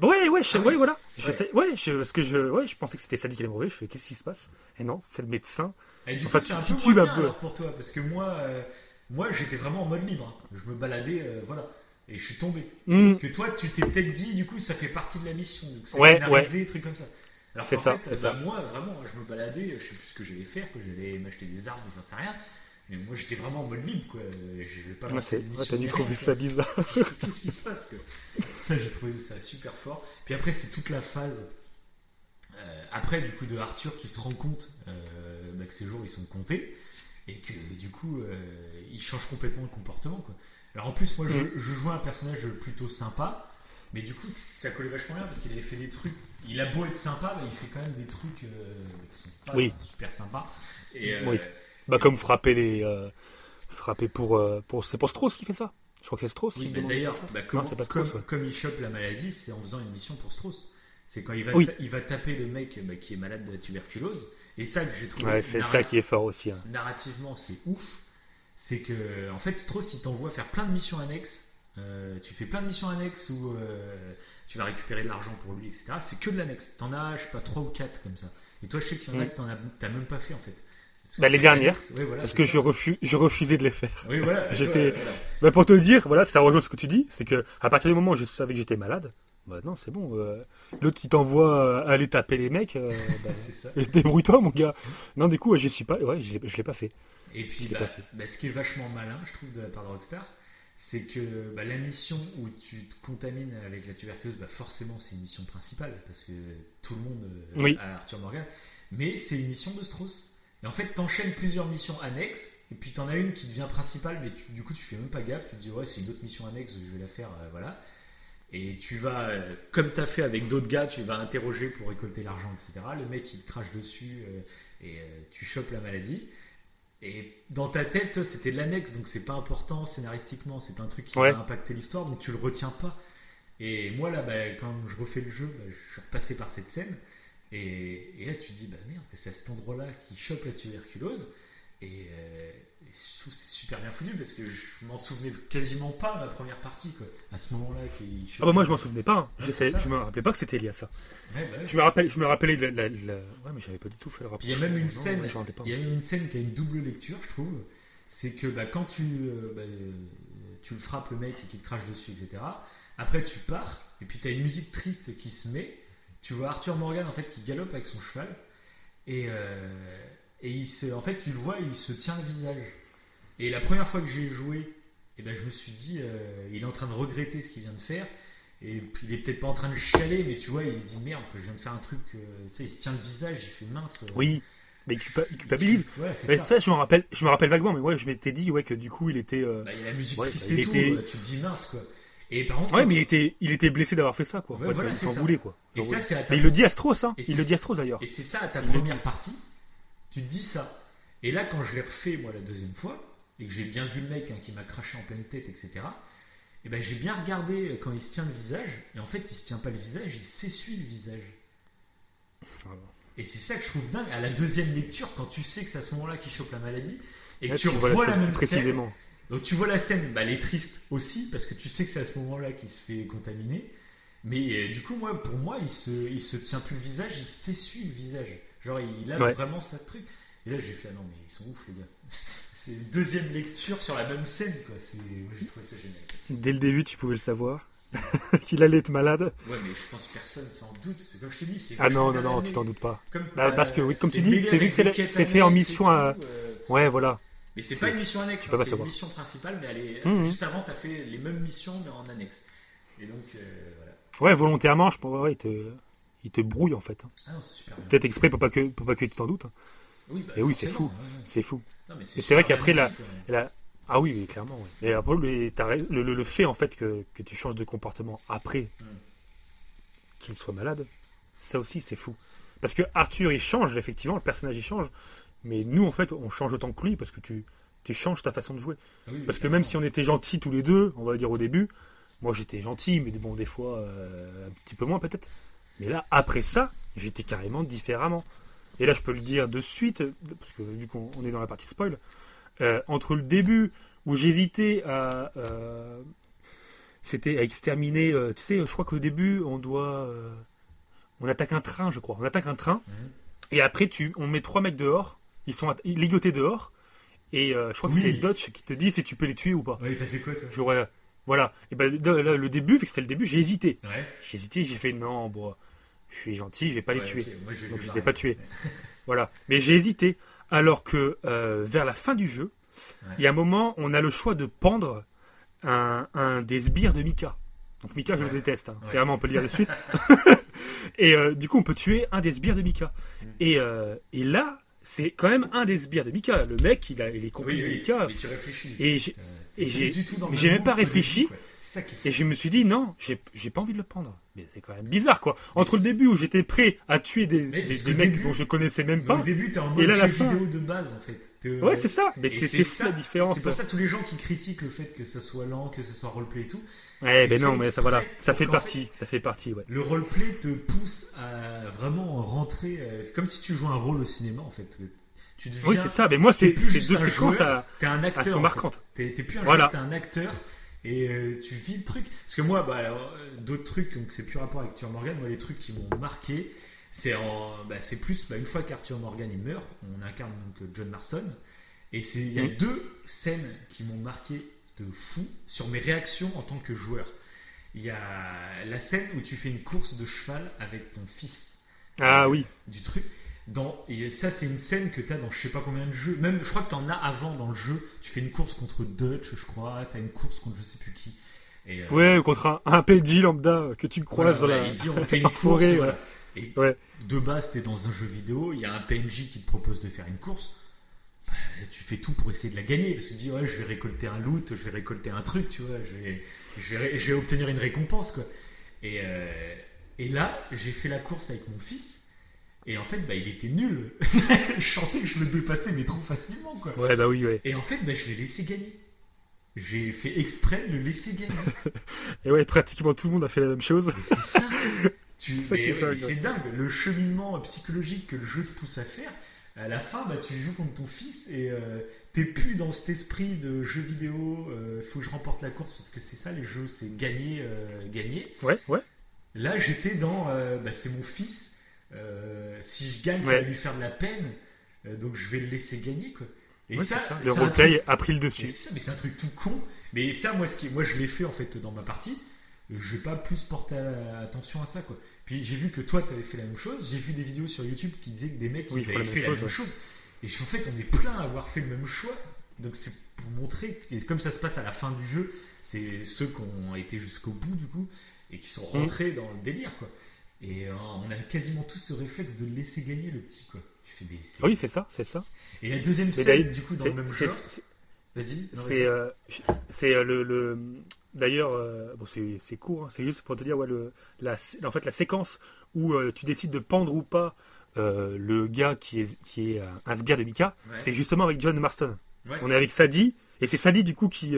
Ouais, ouais, je, Ah ouais, ouais. voilà. Je Ouais. sais, ouais, je, parce que je, ouais, je pensais que c'était Sadie qui allait me relever. Je fais, qu'est-ce qui se passe? Et non, c'est le médecin. Et du Enfin, coup, c'est tu un peu moins un bien, alors, pour toi, parce que moi, euh, moi, j'étais vraiment en mode libre. hein. Je me baladais, euh, voilà. Et je suis tombé. Hmm. Que toi, tu t'es peut-être dit, du coup, ça fait partie de la mission. Donc, c'est Ouais, scénarisé, trucs comme ça. Alors C'est ça, fait, c'est bah, ça. moi, vraiment, je me baladais, je sais plus ce que j'allais faire, que j'allais m'acheter des armes, j'en sais rien. Mais moi, j'étais vraiment en mode libre, quoi. Je pas mission t'as dû trouver ça bizarre. Qu'est-ce qui se passe quoi Ça, j'ai trouvé ça super fort. Puis après, c'est toute la phase. euh, après, du coup, de Arthur qui se rend compte euh, bah, que ses jours ils sont comptés et que du coup, euh, il change complètement de comportement. Quoi. Alors en plus, moi, je, Mm. je jouais un personnage plutôt sympa, mais du coup, ça collait vachement bien parce qu'il avait fait des trucs. Il a beau être sympa, mais il fait quand même des trucs euh, qui sont pas Oui. super sympas. Et, euh, Oui. Bah, comme frapper les, euh, frapper pour, euh, pour, c'est pour Strauss qui fait ça. Je crois que c'est Strauss Oui, qui mais d'ailleurs, bah, Non, comment- c'est pas comme, Strauss, ouais. comme il chope la maladie, c'est en faisant une mission pour Strauss. C'est quand il va, Oui. il va taper le mec bah, qui est malade de la tuberculose. Et ça que j'ai trouvé. Ouais, c'est ça qui est fort aussi. hein. Narrativement, c'est ouf. C'est que, en fait, Strauss, il t'envoie faire plein de missions annexes. Euh, tu fais plein de missions annexes où euh, tu vas récupérer de l'argent pour lui, etc. C'est que de l'annexe. T'en as, je sais pas, 3 ou 4 comme ça. Et toi, je sais qu'il y en a Mm. que t'as même pas fait en fait. Bah, les dernières, voilà, Parce que ça. je, refus, je refusais de les faire. Oui, voilà. tu J'étais- voilà. Bah, pour te dire, voilà, ça rejoint ce que tu dis, c'est que à partir du moment où je savais que j'étais malade, bah non, c'est bon. euh, L'autre qui t'envoie euh, aller taper les mecs, euh, bah, débrouille-toi, mon gars. Non, du coup, je suis pas, ouais, je l'ai pas fait. Et puis, bah, pas fait. ce qui est vachement malin, je trouve, de la part de Rockstar, c'est que la mission où tu te contamines avec la tuberculose, forcément, c'est une mission principale, parce que tout le monde euh, Oui. a Arthur Morgan, mais c'est une mission de Strauss. Et en fait, t'enchaînes plusieurs missions annexes, et puis t'en as une qui devient principale, mais tu- du coup, tu fais même pas gaffe, tu te dis, ouais, c'est une autre mission annexe, je vais la faire, euh, voilà. Et tu vas, euh, comme tu as fait avec d'autres gars, tu vas interroger pour récolter l'argent, etc. Le mec, il te crache dessus euh, et euh, tu chopes la maladie. Et dans ta tête, c'était de l'annexe, donc c'est pas important scénaristiquement, c'est pas un truc qui Ouais. va impacter l'histoire, donc tu le retiens pas. Et moi, là, bah, quand je refais le jeu, bah, je suis repassé par cette scène. Et, et là, tu te dis, bah merde, c'est à cet endroit-là qu'il chope la tuberculose. Et, euh, et je trouve que c'est super bien foutu parce que je m'en souvenais quasiment pas la première partie, quoi. À ce moment-là. Ah bah moi, je m'en souvenais pas. hein. Je, sais, ça. je me rappelais pas que c'était lié à ça. Ouais, bah ouais. Je me rappelle, je me rappelais de la, la- la- ouais, mais j'avais pas du tout fait le rapport. Il y a même une Non, scène, il y a une scène qui a une double lecture, je trouve. C'est que bah, quand tu, euh, bah, euh, tu le frappes le mec et qu'il te crache dessus, etc. Après tu pars et puis tu as une musique triste qui se met. Tu vois Arthur Morgan en fait qui galope avec son cheval et, euh, et il se, en fait, tu le vois, il se tient le visage. Et la première fois que j'ai joué, eh ben, je me suis dit, euh, il est en train de regretter ce qu'il vient de faire. Et puis, il est peut-être pas en train de chialer, mais tu vois, il se dit merde, que je viens de faire un truc. euh, tu sais, il se tient le visage, il fait mince. Oui, mais il culpa- il culpabilise. Ouais, c'est Mais ça. ça, je me rappelle, je me rappelle vaguement, mais ouais, je m'étais dit ouais que du coup il était. euh, Bah, il y a la musique Ouais, triste bah, il et tout, était- tu te dis mince quoi. Et par contre, Ouais, mais il était, il était blessé d'avoir fait ça, quoi. En Ouais, fait, voilà, il s'en voulait, quoi. Et ça, c'est Mais il le dit à Strauss, hein. Il le dit à Strauss d'ailleurs. Et c'est ça, à ta Il première partie, tu te dis ça. Et là, quand je l'ai refait, moi, la deuxième fois, et que j'ai bien vu le mec hein, qui m'a craché en pleine tête, etc., et ben j'ai bien regardé euh, quand il se tient le visage, et en fait, il se tient pas le visage, il s'essuie le visage. Et c'est ça que je trouve dingue. À la deuxième lecture, quand tu sais que c'est à ce moment-là qu'il chope la maladie, et que tu, tu vois la revois la plus même scène, précisément. Donc tu vois la scène, bah, elle est triste aussi, parce que tu sais que c'est à ce moment-là qu'il se fait contaminer. Mais euh, du coup, moi, pour moi, il se, il se tient plus le visage, il s'essuie le visage. Genre, il a Ouais. vraiment de truc. Et là, j'ai fait, ah non, mais ils sont ouf, les gars. c'est une deuxième lecture sur la même scène, quoi. J'ai trouvé ça génial. Dès le début, tu pouvais le savoir. qu'il allait être malade. Ouais, mais je pense que personne s'en doute. C'est comme je te dis. C'est Ah non, non, non, tu t'en doutes pas. Comme, Bah, parce que, oui, comme tu dis, c'est vu que c'est- fait en mission tout, à- euh, Ouais, voilà. Mais c'est pas une mission annexe, tu hein, pas c'est une mission principale, mais elle est Mhm. juste avant, t'as fait les mêmes missions mais en annexe. Et donc euh, voilà. Ouais, volontairement, je pense, ouais, il te, il te brouille en fait. hein. Ah non, c'est super bien. Peut-être exprès pour pas que, pour pas que tu t'en doutes. hein. Oui, bah, Et oui, c'est fou. ouais. C'est fou. Non, mais Et c'est vrai qu'après, la- ah oui, oui, clairement. oui. Et après, le, t'as raison, le, fait en fait que, que tu changes de comportement après Mm. qu'il soit malade, ça aussi c'est fou. Parce que Arthur il change, effectivement, le personnage il change, mais nous en fait on change autant que lui parce que tu, tu changes ta façon de jouer. Ah oui, Parce que même si on était gentils tous les deux, on va dire au début, moi j'étais gentil, mais bon, des fois euh, un petit peu moins peut-être. Mais là, après ça, j'étais carrément différemment. Et là, je peux le dire de suite, parce que vu qu'on on est dans la partie spoil, euh, entre le début où j'hésitais à. euh, c'était à exterminer. tu sais, je crois qu'au début, on doit. on attaque un train, je crois. On attaque un train. Mhm. Et après, tu, on met trois mecs dehors. Ils sont ligotés dehors. Et euh, je crois que Oui. c'est Dutch qui te dit si tu peux les tuer ou pas. Ouais, t'as fait quoi toi? J'aurais. Voilà. Et ben là, le début, vu que c'était le début, j'ai hésité. Ouais. J'ai hésité, j'ai fait non, bon, je suis gentil, je vais pas les tuer. moi, Donc je les ai pas tués. Voilà. Mais j'ai hésité. Alors que euh, vers la fin du jeu, il y a un moment, on a le choix de pendre un, un des sbires de Mika. Donc Mika, je le déteste. hein. Clairement, on peut le dire de suite. et euh, du coup, on peut tuer un des sbires de Mika. Mm. Et, et là, c'est quand même un des sbires de Mika. Le mec, il, a, il est complice Oui, de Mika. mais tu réfléchis. Et j'ai- et même pas réfléchi. Ça qui. Et je me suis dit, non, j'ai pas envie de le prendre. Mais c'est quand même bizarre, quoi. Entre le début où j'étais prêt à tuer des, mecs début- dont je connaissais même pas. au début, t'es en mode Et là, la fin- vidéo de base en fait. Ouais, c'est ça. Mais c'est fou la différence. C'est pour ça tous les gens qui critiquent le fait que ça soit lent, que ça soit roleplay et tout. Ouais, ben non, mais ça voilà, ça fait partie, ça fait partie, ouais. Le roleplay te pousse à vraiment rentrer, euh, comme si tu jouais un rôle au cinéma en fait. Tu deviens, Oui, c'est ça. Mais moi, c'est deux séquences à, sont marquantes. T'es t'es plus un Voilà. joueur, t'es un acteur et euh, tu vis le truc. Parce que moi, bah, alors, euh, d'autres trucs, donc c'est plus rapport avec Arthur Morgan. Moi, les trucs qui m'ont marqué, c'est en, bah, c'est plus bah, une fois qu'Arthur Morgan il meurt, on incarne donc John Marston. Et c'est il y a Mhm. deux scènes qui m'ont marqué de fou sur mes réactions en tant que joueur. Il y a la scène où tu fais une course de cheval avec ton fils Ah oui. du truc. Dans, et ça, c'est une scène que tu as dans je sais pas combien de jeux. Même, je crois que tu en as avant dans le jeu. Tu fais une course contre Dutch, je crois. Tu as une course contre je sais plus qui. Et, euh, Ouais, contre un, un PNJ lambda que tu croises voilà, dans ouais, la. dit on fait une course. forêt, voilà. Et Ouais. de base, tu es dans un jeu vidéo. Il y a un PNJ qui te propose de faire une course. Bah, tu fais tout pour essayer de la gagner. Parce que tu dis, ouais, je vais récolter un loot, je vais récolter un truc, tu vois. Je vais, je vais, je vais obtenir une récompense, quoi. Et, euh, et là, j'ai fait la course avec mon fils. Et en fait, bah, il était nul. je sentais que je le dépassais, mais trop facilement, quoi. Ouais, bah oui, ouais. Et en fait, bah, je l'ai laissé gagner. J'ai fait exprès de le laisser gagner. Et ouais, pratiquement tout le monde a fait la même chose. C'est ça. Tu, C'est ouais. dingue. Le cheminement psychologique que le jeu te pousse à faire. À la fin, bah, tu joues contre ton fils et euh, t'es plus dans cet esprit de jeu vidéo. euh, faut que je remporte la course parce que c'est ça les jeux, c'est gagner, euh, gagner. Ouais, ouais. Là, j'étais dans, euh, bah, c'est mon fils. Euh, si je gagne, ça va lui faire de la peine. euh, donc je vais le laisser gagner, quoi. Et Ouais, ça. Le roleplay truc- a pris le dessus. ça, mais c'est un truc tout con. Mais ça, moi, ce qui, moi, je l'ai fait en fait dans ma partie. Je vais pas plus porter à- attention à ça, quoi. Puis j'ai vu que toi, tu avais fait la même chose. J'ai vu des vidéos sur YouTube qui disaient que des mecs Oui, font avaient fait la chose, même ouais. chose. Et je- en fait, on est plein à avoir fait le même choix. Donc c'est pour montrer, et comme ça se passe à la fin du jeu, c'est ceux qui ont été jusqu'au bout du coup, et qui sont rentrés dans le délire quoi. Et euh, on a quasiment tous ce réflexe de laisser gagner le petit quoi. Tu fais, mais c'est- Oui, c'est ça, c'est ça. Et la deuxième scène du coup dans C'est- le même c'est- Vas-y. C'est euh, euh, le, le- d'ailleurs euh, bon c'est court hein, c'est juste pour te dire ouais le la en fait la séquence où euh, tu décides de pendre ou pas euh, le gars qui est qui est un, sbire de Mika Ouais. c'est justement avec John Marston Ouais. on est avec Sadie et c'est Sadie du coup qui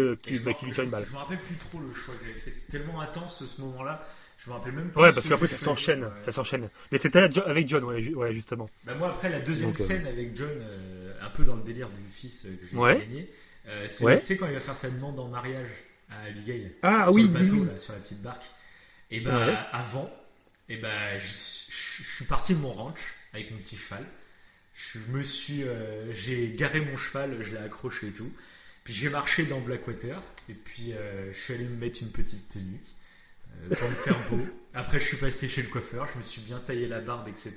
bah, qui lui tire une balle Je me rappelle plus trop le choix que j'avais fait. C'est tellement intense ce moment-là. Je me rappelle même plus. ouais ce parce qu'après ça s'enchaîne Ouais. ça s'enchaîne mais c'était avec Jo- avec John ouais, ju- ouais justement Bah moi après la deuxième Donc, euh, scène avec John, euh, un peu dans le délire du fils euh, que j'ai Ouais. gagné, euh, c'est Ouais. tu sais quand il va faire sa demande en mariage à Abigail Ah sur oui, le bateau oui. là, sur la petite barque. Et bah avant, et bah je, suis parti de mon ranch avec mon petit cheval. Je me suis, j'ai garé mon cheval, je l'ai accroché et tout. Puis j'ai marché dans Blackwater et puis je suis allé me mettre une petite tenue pour me faire beau. Après je suis passé chez le coiffeur, je me suis bien taillé la barbe, etc.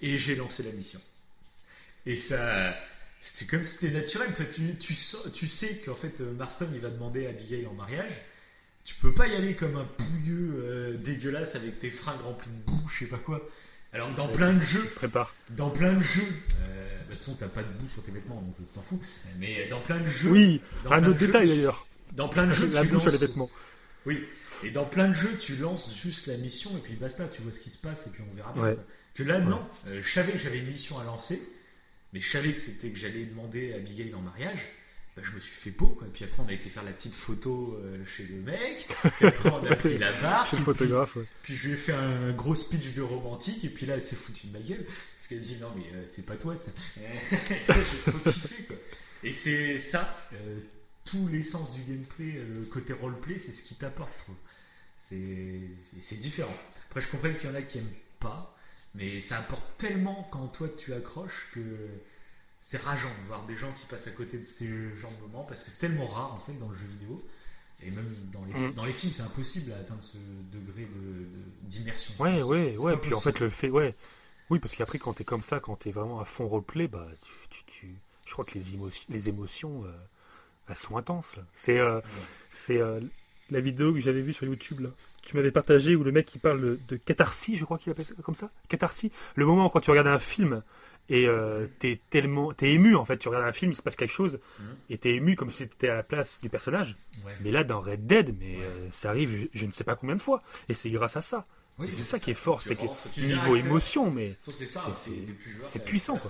Et j'ai lancé la mission. Et ça, c'était comme si c'était naturel. Toi, tu, tu, tu sais qu'en fait euh, Marston il va demander à Abigail en mariage. Tu peux pas y aller comme un pouilleux euh, dégueulasse avec tes fringues remplies de boue, je sais pas quoi. Alors que dans plein de jeux, prépares dans plein de jeux, euh, bah, de toute façon t'as pas de boue sur tes vêtements donc euh, t'en fous. Mais dans plein de jeux, oui un autre jeux, détail d'ailleurs Dans plein de jeux, la tu bouche sur les vêtements Oui. Et dans plein de jeux, tu lances juste la mission et puis basta, tu vois ce qui se passe et puis on verra bien. Ouais. Que là, non. Euh, je savais que j'avais une mission à lancer, mais je savais que c'était que j'allais demander à Abigail en mariage. Bah, je me suis fait beau, quoi. Puis après, on a été faire la petite photo euh, chez le mec. Puis après, on a pris la barre. chez le photographe ouais. Puis je lui ai fait un gros speech de romantique. Et puis là, elle s'est foutue de ma gueule. Parce qu'elle dit non, mais euh, c'est pas toi ça. ça, j'ai trop kiffé, quoi. Et c'est ça, euh, tout l'essence du gameplay, euh, le côté roleplay, c'est ce qui t'apporte, je trouve. C'est différent. Après, je comprends qu'il y en a qui aiment pas, mais ça apporte tellement quand toi tu accroches que c'est rageant de voir des gens qui passent à côté de ces genres de moments parce que c'est tellement rare en fait dans le jeu vidéo. Et même dans les, Mm. dans les films, c'est impossible à atteindre ce degré de- de- d'immersion. Ouais, ouais, ouais. Puis en fait, le fait, ouais. Oui, parce qu'après, quand t'es comme ça, quand t'es vraiment à fond roleplay, bah, tu, tu, tu- je crois que les émotions, les émotions, euh, elles sont intenses. là. C'est, euh, c'est euh, la vidéo que j'avais vue sur YouTube là. Tu m'avais partagé où le mec il parle de, catharsis, je crois qu'il appelle ça comme ça. Catharsis. Le moment quand tu regardes un film et euh, t'es tellement, t'es ému en fait. Tu regardes un film, il se passe quelque chose Mhm. et t'es ému comme si t'étais à la place du personnage. Ouais. Mais là, dans Red Dead, mais Ouais. euh, ça arrive, je, je ne sais pas combien de fois. Et c'est grâce à ça. Oui, Et c'est ça qui est fort, c'est que rentres, tu deviens niveau acteur. émotion, mais C'est puissant, ouais.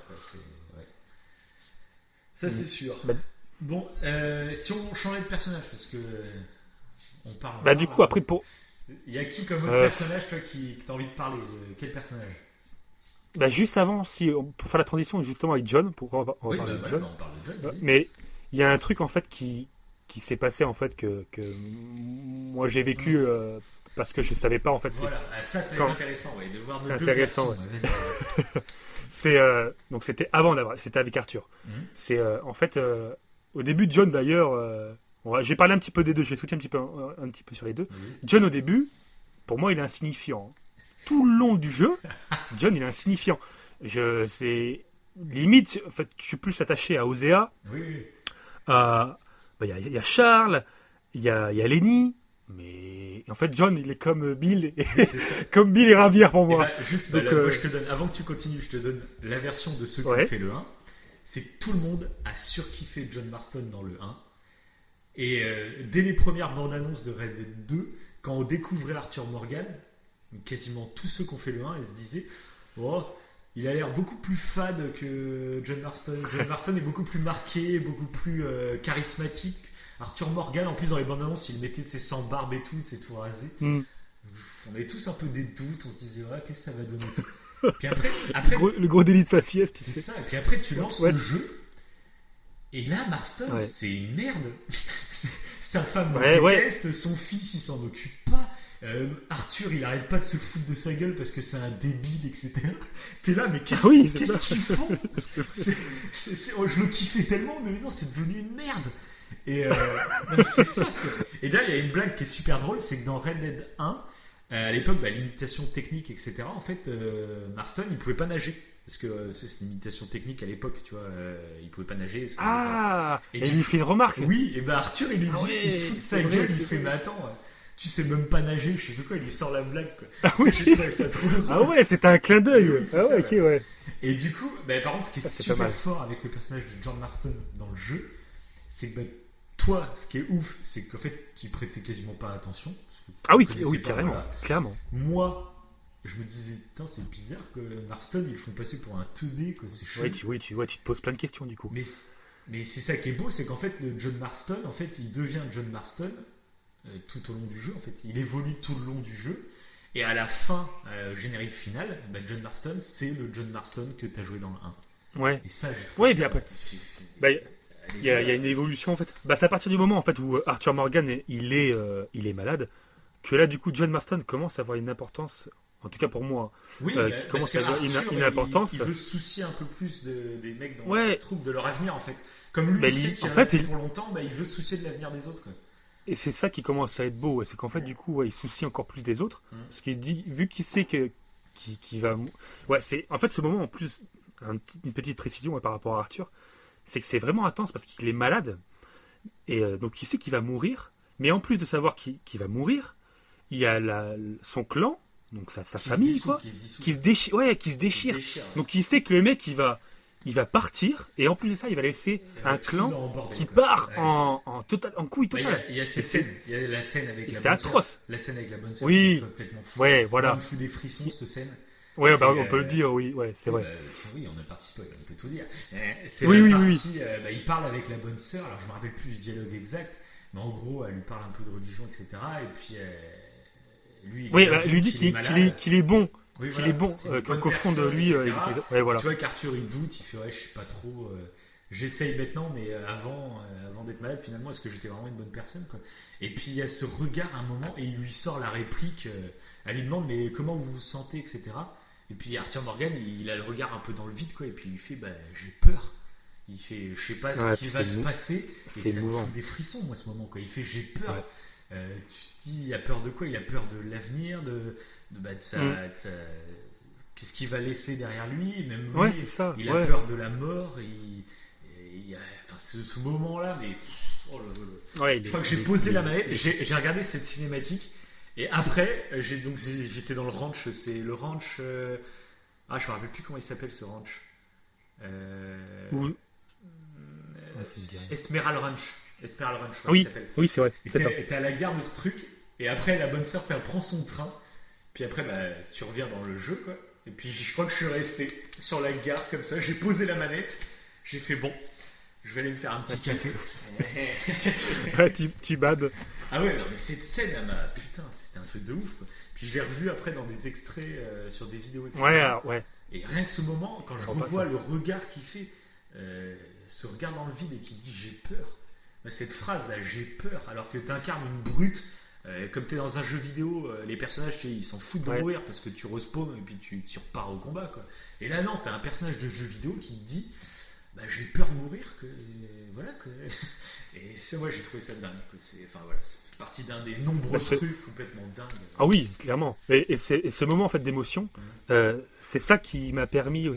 Ça, Mm. c'est sûr. Bah- Bon, euh, si on changeait de personnage, parce que euh, on parle. bah du coup après pour il y a qui comme autre Euh, personnage toi qui que t'as envie de parler de Quel personnage? Bah, juste avant si on- pour faire la transition justement avec John pour on va, on va Oui, parler bah, de John bah, on parle de John. Vas-y. mais il y a un truc en fait qui qui s'est passé en fait que, que moi j'ai vécu euh, parce que je savais pas en fait Voilà, ah, ça c'est Quand- intéressant, ouais, de voir C'est intéressant, ouais, c'est euh, donc c'était avant d'avoir c'était avec Arthur Mhm. c'est euh, en fait au début John d'ailleurs euh, j'ai parlé un petit peu des deux je vais sauter un petit peu un, un petit peu sur les deux Oui. John au début, pour moi, il est insignifiant. Tout le long du jeu, John il est insignifiant. Je c'est limite, en fait, je suis plus attaché à Osea, Oui, à bah, il y, a- il y a Charles, il y a, y a Lenny, mais en fait John il est comme Bill, et- comme Bill et Ravière pour Eh moi. ben, juste, bah, Donc, là, moi, euh, je te donne, avant que tu continues, je te donne la version de ceux qui Ouais. ont fait le 1. C'est que tout le monde a surkiffé John Marston dans le 1. Et euh, dès les premières bandes annonces de Red Dead 2, quand on découvrait Arthur Morgan, quasiment tous ceux qui ont fait le 1, ils se disaient Oh, il a l'air beaucoup plus fade que John Marston. John Marston est beaucoup plus marqué, beaucoup plus euh, charismatique. Arthur Morgan, en plus, dans les bandes annonces, il mettait de ses sans barbe et tout, de ses tout rasé. Hmm. On avait tous un peu des doutes, on se disait, ouais, qu'est-ce que ça va donner tout Puis après, après Gros- le gros délit de faciès, tu c'est sais. ça, et puis après tu lances le jeu, et là, Marston, Ouais. c'est une merde. Sa femme le Ouais, ouais. déteste, son fils, il s'en occupe pas. Euh, Arthur, il arrête pas de se foutre de sa gueule parce que c'est un débile, etc. T'es là, mais qu'est-ce Ah Oui, qu'ils font oh, Je le kiffais tellement, mais maintenant c'est devenu une merde. Et euh, non, ça. Et là, il y a une blague qui est super drôle, c'est que dans Red Dead 1, euh, à l'époque, bah, limitation technique, etc. En fait, euh, Marston, il pouvait pas nager. Parce que euh, c'est une imitation technique à l'époque, tu vois. euh, il pouvait pas nager. parce Ah Et il lui fait une remarque. Oui, et ben Arthur, il lui dit, Ah ouais, il se fout de sa gueule, il fait, mais attends, euh, tu sais même pas nager, je sais pas quoi, il sort la blague, quoi. Ah oui ça drôle. Ah ouais, c'était un clin d'œil. Ouais. ah ça, ouais, ok, ouais. Et du coup, bah, par contre, ce qui est Ah, pas super mal. fort avec le personnage de John Marston dans le jeu, c'est que bah, toi, ce qui est ouf, c'est qu'en fait, tu prêtais quasiment pas attention. Ah oui, oui, pas, carrément. voilà. Clairement. Moi, je me disais, putain, c'est bizarre que Marston, ils le font passer pour un teubé, quoi, c'est. Oui, tu, oui, tu, ouais, tu te poses plein de questions du coup. Mais, mais c'est ça qui est beau, c'est qu'en fait, le John Marston, en fait, il devient John Marston euh, tout au long du jeu. En fait, il évolue tout le long du jeu. Et à la fin, euh, générique final, bah, John Marston, c'est le John Marston que tu as joué dans le 1. Ouais. Et ça, j'ai trouvé Ouais, ça- après- c'est- Bah, Il y, a, il y a une évolution en fait. Bah, c'est à partir du moment en fait où euh, Arthur Morgan il est, euh, il est malade que là du coup John Marston commence à avoir une importance. En tout cas pour moi. Oui, euh, bah, qui commence à avoir une- Arthur, une il- importance. Il, veut se soucier un peu plus de- des mecs dans Ouais. la troupe, de leur avenir en fait. Comme lui, Bah, il sait il- qu'il en fait, il- pour longtemps, bah, il veut se soucier de l'avenir des autres. Quoi. Et c'est ça qui commence à être beau, ouais, c'est qu'en fait du coup il soucie encore plus des autres. Mhm. Parce qu'il dit, vu qu'il sait que qui, qui va, ouais c'est en fait ce moment en plus un une petite précision ouais, par rapport à Arthur, c'est que c'est vraiment intense parce qu'il est malade et euh, donc il sait qu'il va mourir, mais en plus de savoir qu'il qu'il va mourir, il y a la, son clan, donc sa, sa famille quoi, Qui se déchire, ouais, qui se déchire. Donc il sait que le mec il va, il va partir et en plus de ça il va laisser un clan le qui part en, en total, en couille Il y totale. a- il y a cette scène, il y a la scène avec la c'est bonne sœur. atroce. La scène avec la bonne sœur. Oui. Ouais, voilà. Fout des frissons cette scène. Ouais, bah, on peut le euh, dire, oui, ouais, c'est vrai. Euh, oui, on a participé, on peut tout dire. Euh, C'est Oui, oui, oui, partie, euh, bah, il parle avec la bonne sœur, alors je me rappelle plus du dialogue exact, mais en gros, elle lui parle un peu de religion, etc. Et puis, euh, lui, il Oui, bah, lui dit qu'il est, bon, Oui, qu'il voilà, est bon, euh, qu'au fond de lui, euh, il était- ouais, voilà. Tu vois qu'Arthur il doute, il fait ouais, je sais pas trop, euh, j'essaye maintenant, mais euh, avant, euh, avant d'être malade, finalement, est-ce que j'étais vraiment une bonne personne quoi? Et puis il y a ce regard à un moment et il lui sort la réplique, euh, elle lui demande mais comment vous vous sentez, etc. Et puis Arthur Morgan, il, il a le regard un peu dans le vide quoi, et puis il lui fait bah j'ai peur. Il fait je sais pas ce Ouais, qui va se passer. Et c'est ça me émouvant. fout des frissons moi ce moment quoi. Il fait j'ai peur. Ouais. Euh, tu te dis il a peur de quoi? Il a peur de l'avenir, de, de, bah, de sa, Mm. de sa- qu'est-ce qu'il va laisser derrière lui? Même lui, Ouais, c'est ça, Il a ouais. peur de la mort. Il, il y a, enfin, ce, ce moment-là, mais oh là là là. Ouais, je est- crois que j'ai est- posé la manette, j'ai regardé cette cinématique. Et après, j'ai donc j'étais dans le ranch. C'est le ranch. euh, Ah, je me rappelle plus comment il s'appelle ce ranch. Euh... Ou- euh. Esmeral Ranch. Esmeral Ranch, je crois Oui, s'appelle. oui, c'est vrai, Et t'es à la gare de ce truc, et après la bonne sœur, elle prend son train, puis après bah, tu reviens dans le jeu, quoi. Et puis je crois que je suis resté sur la gare comme ça, j'ai posé la manette, j'ai fait bon, je vais aller me faire un petit café. Ouais, tu, tu bades. ah ouais, non mais cette scène, elle m'a. Putain, c'était un truc de ouf, quoi. Puis je l'ai revu après dans des extraits euh, sur des vidéos, etc. Ouais, alors, ouais. Et rien que ce moment, quand je revois le regard qu'il fait, euh, ce regard dans le vide et qui dit j'ai peur. Cette phrase là, j'ai peur, alors que tu incarnes une brute, euh, comme tu es dans un jeu vidéo, euh, les personnages ils s'en foutent de Ouais. mourir parce que tu respawns et puis tu, tu repars au combat. Quoi. Et là, non, tu as un personnage de jeu vidéo qui te dit bah, j'ai peur de mourir. Que, voilà, que... Et ça, moi j'ai trouvé ça dingue. c'est- Enfin voilà, fait partie d'un des nombreux Bah, trucs complètement dingues. Ah oui, clairement. Et, et c'est- et ce moment en fait d'émotion, euh, c'est ça qui m'a permis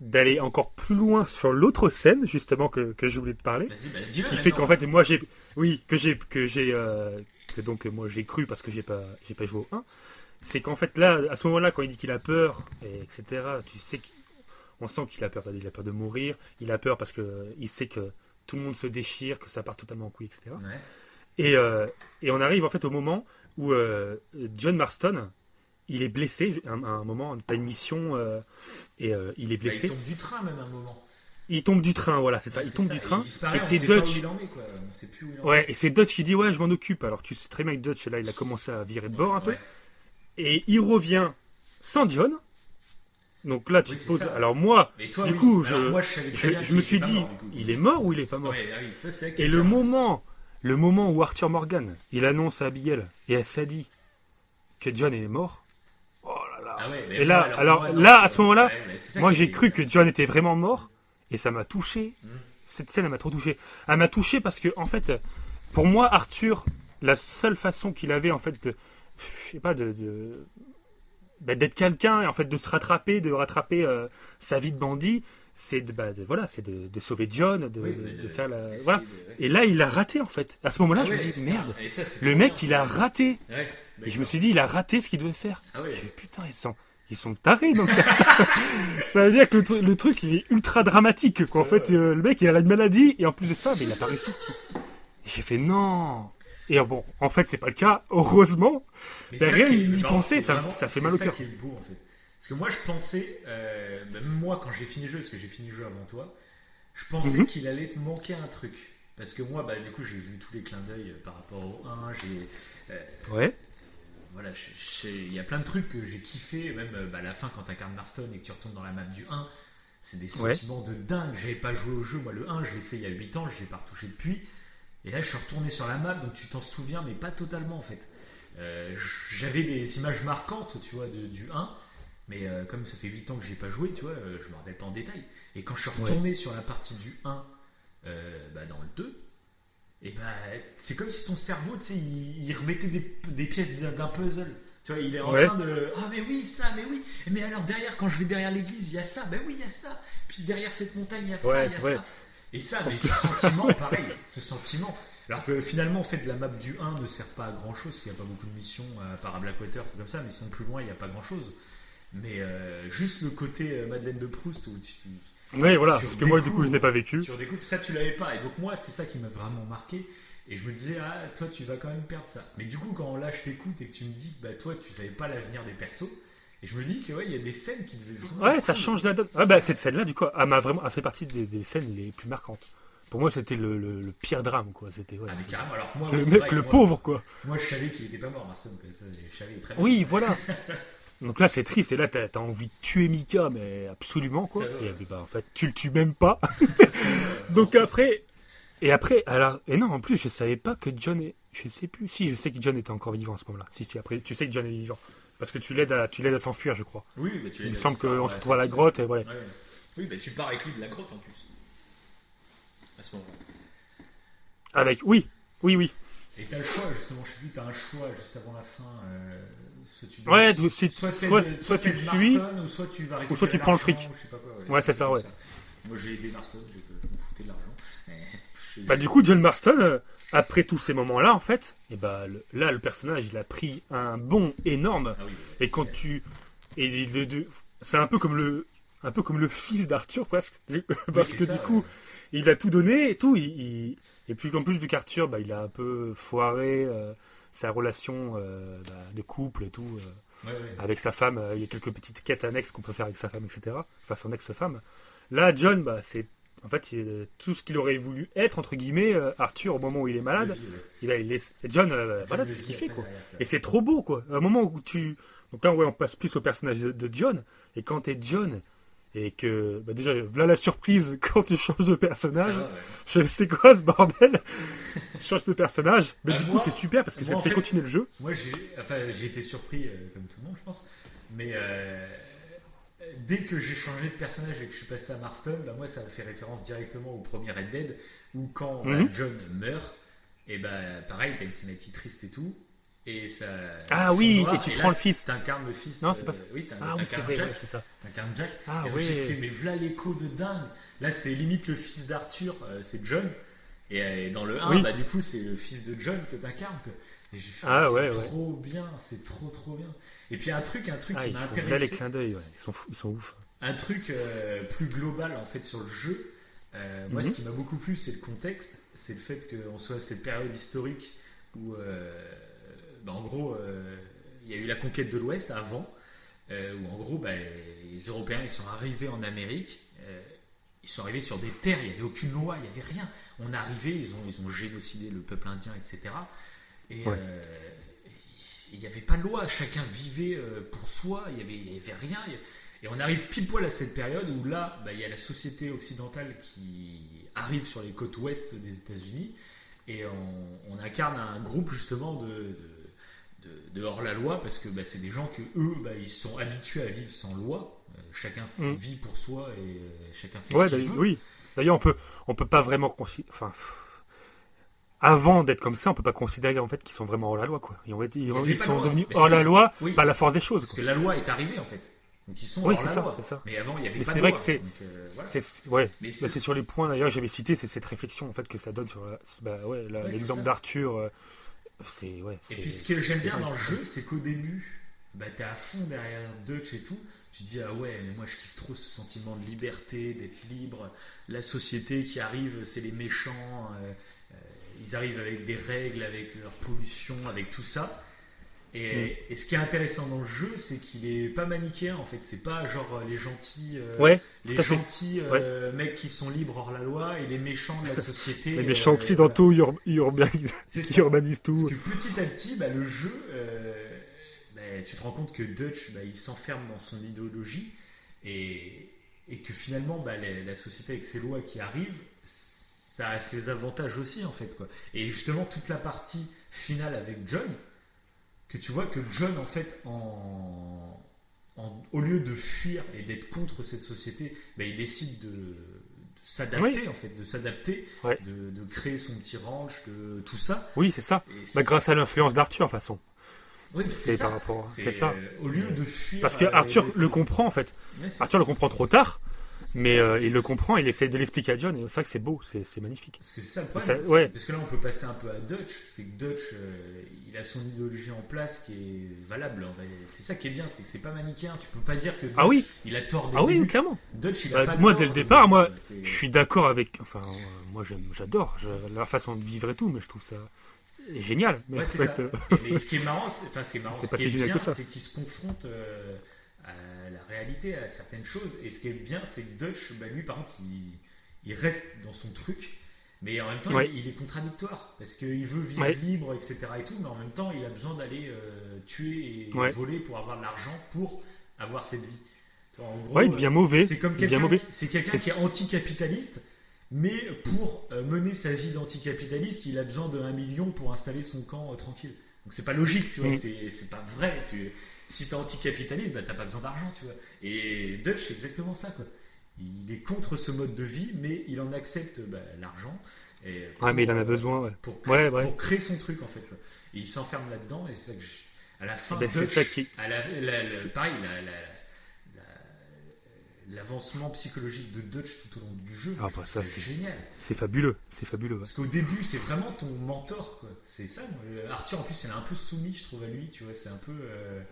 d'aller encore plus loin sur l'autre scène justement que, que je voulais te parler. Bah, qui fait qu'en fait moi j'ai oui que j'ai que j'ai euh, que donc moi j'ai cru parce que j'ai pas j'ai pas joué au 1 c'est qu'en fait là à ce moment-là quand il dit qu'il a peur et etc tu sais qu'on sent qu'il a peur il a peur de mourir il a peur parce que il sait que tout le monde se déchire que ça part totalement en couille etc Ouais. et, euh, et on arrive en fait au moment où euh, John Marston il est blessé à un, à moment t'as une mission euh, et euh, il est Bah, il blessé tombe du train même à un moment. il tombe du train voilà c'est ça Ouais, il tombe ça, du train et c'est Dutch il il Ouais, et c'est Dutch qui dit ouais, je m'en occupe. Alors tu sais très bien que Dutch là, il a commencé à virer de bord un peu, Ouais. et il revient sans John. Donc là, tu Oui, te poses. ça. Alors moi, toi, du oui. coup, Alors je, moi, je me suis dit, mort, il est mort ou il est pas mort? Ouais, ah oui, Et le moment, le moment où Arthur Morgan, il annonce à Abigail et elle s'est dit que John est mort. Là. Ah ouais, et là, alors moi, non, là, à ce moment-là, ouais, moi j'ai cru que John était vraiment mort et ça m'a touché. Mm. Cette scène, elle m'a trop touché. Elle m'a touché parce que, en fait, pour moi, Arthur, la seule façon qu'il avait, en fait, de, je sais pas, de, de, bah, d'être quelqu'un et en fait de se rattraper, de rattraper euh, sa vie de bandit, c'est de, bah, de- voilà, c'est de, de sauver John, de, Oui, faire la, voilà. Et là, il a raté en fait. À ce moment-là, Ah je me ouais, dis putain, merde. ça, Le mec, bien. il a raté. Ouais, Et je me suis dit, il a raté ce qu'il devait faire. Ah ouais. J'ai dit, putain, ils sont, ils sont tarés donc faire ça. ça veut dire que le, tru- le truc, il est ultra dramatique. Quoi. En fait, euh, le mec, il a la maladie et en plus de ça, mais il a pas réussi ce qu'il. J'ai fait non. Et bon, en fait, c'est pas le cas. Heureusement. Mais ça rien d'y penser, ça- vraiment, ça fait mal au cœur. en fait. Parce que moi, je pensais, euh, même moi, quand j'ai fini le jeu, parce que j'ai fini le jeu avant toi, je pensais Mhm. qu'il allait te manquer un truc. Parce que moi, bah, du coup, j'ai vu tous les clins d'œil euh, par rapport au 1. J'ai, euh, Ouais. Voilà, il y a plein de trucs que j'ai kiffé, même euh, bah, à la fin quand t'incarnes Marston et que tu retournes dans la map du 1, c'est des Ouais. sentiments de dingue. J'avais pas joué au jeu, moi le 1, je l'ai fait il y a 8 ans, je l'ai pas retouché depuis. Et là, je suis retourné sur la map, donc tu t'en souviens, mais pas totalement en fait. Euh, J'avais des images marquantes, tu vois, de- du 1, mais euh, comme ça fait 8 ans que j'ai pas joué, tu vois, je me rappelle pas en détail. Et quand je suis retourné sur la partie du 1, euh, bah, dans le 2, et bah, c'est comme si ton cerveau, tu sais, il, il remettait des, des pièces d'un puzzle. Tu vois, il est en Ouais. train de. Ah, mais oui, ça, mais oui. Mais alors, derrière, quand je vais derrière l'église, il y a ça. Ben oui, il y a ça. Puis derrière cette montagne, il y a ça, Ouais, il y a vrai. ça. Et ça, mais ce sentiment, pareil, ce sentiment. Alors que finalement, en fait, la map du 1 ne sert pas à grand chose, il n'y a pas beaucoup de missions, euh, à part à Blackwater, trucs comme ça, mais sinon plus loin, il n'y a pas grand chose. Mais euh, juste le côté euh, Madeleine de Proust où tu, Ouais, voilà. Parce que moi, du coup, je n'ai pas vécu. tu redécouvres, ça tu l'avais pas. Et donc moi, c'est ça qui m'a vraiment marqué. Et je me disais, ah, toi, tu vas quand même perdre ça. Mais du coup, quand là, je t'écoute et que tu me dis que bah, toi, tu savais pas l'avenir des persos, et je me dis que ouais, il y a des scènes qui devaient. Ouais, ça change la donne. Ah bah cette scène-là, du coup, a, m'a vraiment, a fait partie des, des scènes les plus marquantes. Pour moi, c'était le, le- le pire drame, quoi. C'était ouais, Ah, mais carrément. Alors moi, le oui, mec, vrai le moi- pauvre, quoi. Moi, je savais qu'il était pas mort, Marston. je savais très bien. Oui, voilà. Donc là, c'est triste. Et là, t'as as envie de tuer Mika, mais absolument, quoi. Et ouais. bah, en fait, tu le tues même pas. Donc après, et après, alors, et non, en plus, je savais pas que John est, je sais plus. Si, je sais que John était encore vivant à ce moment-là. Si, si, après, tu sais que John est vivant. Parce que tu l'aides à, tu l'aides à s'enfuir, je crois. Oui, mais tu Il me semble qu'on se retrouve à la grotte, et. Ouais, ouais. Oui, bah tu pars avec lui de la grotte en plus. À ce moment-là. Avec, oui, oui, oui. Et t'as le choix, justement, je sais plus, t'as un choix juste avant la fin. Euh, soit tu Ouais, soit, soit- soit tu le suis, ou soit tu vas ou soit tu récupérer prends le fric. quoi, Ouais, c'est ça, ouais. Moi j'ai aidé Marston, je m'en foutais de l'argent. Mais Bah du coup John Marston, euh, après tous ces moments-là en fait, et bah le- là le personnage il a pris un bond énorme. Ah oui, Et quand tu et c'est un peu comme le un peu comme le fils d'Arthur presque, parce que ça, du coup ouais. il a tout donné et tout. il- il- et puis en plus vu qu'Arthur bah, il a un peu foiré euh, sa relation euh, bah, de couple et tout. euh, Ouais, ouais. avec sa femme, euh, il y a quelques petites quêtes annexes qu'on peut faire avec sa femme, etc. Enfin, son ex-femme. Là, John, bah, c'est en fait il- tout ce qu'il aurait voulu être, entre guillemets, Arthur, au moment où il est malade. Il a, il et John, voilà, c'est ce qu'il fait, quoi. Et c'est trop beau, quoi. À un moment où tu. Donc là, ouais, on passe plus au personnage de, de John. Et quand t'es John, et que. Bah déjà, voilà la surprise quand tu changes de personnage. ouais. Je sais quoi ce bordel? Tu changes de personnage. Mais Bah, du coup, c'est super parce que ça te fait fait- continuer le jeu. Moi, j'ai enfin, j'ai été surpris, euh, comme tout le monde, je pense. Mais euh, dès que j'ai changé de personnage et que je suis passé à Marston, bah, moi, ça me fait référence directement au premier Red Dead, où quand bah, Mhm. John meurt, et bah pareil, t'as une cinématique triste et tout. Et ça. Ah oui, noir, et tu prends le fils. T'incarnes le fils. Non, c'est pas ça. Oui, Ah oui, c'est vrai, ouais, c'est ça. T'incarnes Jack. Ah et ouais. j'ai fait, mais voilà l'écho de dingue. Là, c'est limite le fils d'Arthur, euh, c'est John. Et, euh, dans le 1, Oui. bah, du coup, c'est le fils de John que t'incarnes. Et j'ai fait, Ah c'est ouais, ouais. trop bien, c'est trop trop bien. Et puis un truc, un truc Ah, qui m'a là les intéressé, clins d'œil, ouais. Ils sont, fous, ils sont ouf. un truc euh, plus global en fait sur le jeu. Euh, moi, Mhm. ce qui m'a beaucoup plu, c'est le contexte, c'est le fait qu'on soit à cette période historique où, euh, bah, en gros, euh, il y a eu la conquête de l'Ouest avant, euh, où en gros, bah, les Européens ils sont arrivés en Amérique, euh, ils sont arrivés sur des terres, il n'y avait aucune loi, il n'y avait rien. On est arrivé, ils ont, ils ont génocidé le peuple indien, etc. Et Ouais. il n'y avait pas de loi, chacun vivait pour soi, il n'y avait, il y avait rien. Et on arrive pile poil à cette période où là, bah, il y a la société occidentale qui arrive sur les côtes ouest des États-Unis et on, on incarne un groupe justement de, de, de- de hors-la-loi parce que bah, c'est des gens que eux, bah, ils sont habitués à vivre sans loi. Euh, chacun Mm. vit pour soi et euh, chacun fait Ouais, ce qu'il veut. oui. D'ailleurs, on peut, on peut pas vraiment considérer. Enfin, avant d'être comme ça, on peut pas considérer en fait qu'ils sont vraiment hors la loi, quoi. Ils, sont de loi. devenus hors la loi oui. par la force des choses. Parce quoi. que la loi est arrivée en fait. Donc ils sont Oui, hors c'est la ça, loi. ça. Mais avant, il y avait Mais pas c'est vrai loi. que c'est- euh, voilà. C'est ouais. Bah, sur les points d'ailleurs j'avais cité c'est cette réflexion en fait que ça donne sur la- bah, ouais, la- Ouais, c'est l'exemple d'Arthur. C'est ouais. Et puis ce que j'aime bien dans le jeu, c'est qu'au début, bah, t'es à fond derrière Dutch et tout. Tu dis, ah ouais, mais moi je kiffe trop ce sentiment de liberté, d'être libre. La société qui arrive, c'est les méchants. euh, euh, ils arrivent avec des règles, avec leur pollution, avec tout ça. Et, Mm. et ce qui est intéressant dans le jeu, c'est qu'il est pas manichéen en fait. C'est pas genre euh, les gentils, euh, Ouais, les gentils euh, mecs qui sont libres hors la loi et les méchants de la société. Les méchants euh, occidentaux ur- urbanisent, C'est qui urbanisent tout. Parce que petit à petit, bah, le jeu, bah, tu te rends compte que Dutch, bah, il s'enferme dans son idéologie et, et que finalement, bah, la, la société avec ses lois qui arrivent, ça a ses avantages aussi en fait. Quoi. Et justement, toute la partie finale avec John, que tu vois que John, en fait, en, en- au lieu de fuir et d'être contre cette société, bah, il décide de, de s'adapter Oui. en fait, de s'adapter, Ouais. de, de créer son petit ranch, de tout ça. Oui, c'est ça. Bah, grâce à l'influence d'Arthur, de toute façon. oui, C'est par rapport. C'est ça. euh, au lieu de fuir. Parce que Arthur le comprend en fait. Arthur le comprend trop tard, mais euh, il le comprend, il essaie de l'expliquer à John, et c'est vrai que c'est beau, c'est magnifique. Parce que c'est ça le Ça- problème. ouais. Parce que là, on peut passer un peu à Dutch. C'est que Dutch, euh, il a son idéologie en place qui est valable. C'est ça qui est bien, c'est que c'est pas manichéen. Tu peux pas dire que Dutch, Ah oui. il a tort dès Ah oui, clairement. Dutch, il a Bah, pas moi, tort, dès le départ, moi, Je suis d'accord avec. Enfin, euh, moi j'aime, j'adore leur façon de vivre et tout, mais je trouve ça génial. Mais Ouais, en c'est fait, ça. euh, Et ce qui est marrant, c'est, enfin, ce qui est marrant, C'est ce pas qui si est génial bien, que ça. c'est qu'il se confronte euh, à la réalité, à certaines choses. Et ce qui est bien, c'est que Dutch, bah, lui, par contre, il, il reste dans son truc, mais en même temps, Ouais. il, il est contradictoire parce qu'il veut vivre Ouais. libre, etc. Et tout, mais en même temps, il a besoin d'aller euh, tuer et Ouais. voler pour avoir de l'argent pour avoir cette vie. En gros, il devient mauvais. c'est comme quelqu'un quelqu'un C'est- qui est anticapitaliste, mais pour euh, mener sa vie d'anticapitaliste, il a besoin de 1 million pour installer son camp euh, tranquille. Donc c'est pas logique, tu vois, Mm. c'est, c'est pas vrai. Tu, si t'es anticapitaliste, bah, t'as pas besoin d'argent, tu vois. Et Dutch, c'est exactement ça, quoi. Il est contre ce mode de vie, mais il en accepte bah, l'argent. Et Ouais, mais il en a besoin, ouais. Pour, Ouais, ouais. pour créer son truc, en fait. quoi. Et il s'enferme là-dedans, et c'est ça que je- À la fin, Ben, c'est Dutch, ça qui- à la- la- la- pareil, la- la- la- l'avancement psychologique de Dutch tout au long du jeu, Ah, bah, c'est génial. C'est fabuleux, c'est fabuleux. Parce qu'au début, c'est vraiment ton mentor, quoi. C'est ça. Arthur, en plus, il est un peu soumis, je trouve, à lui. Tu vois, c'est un peu. euh,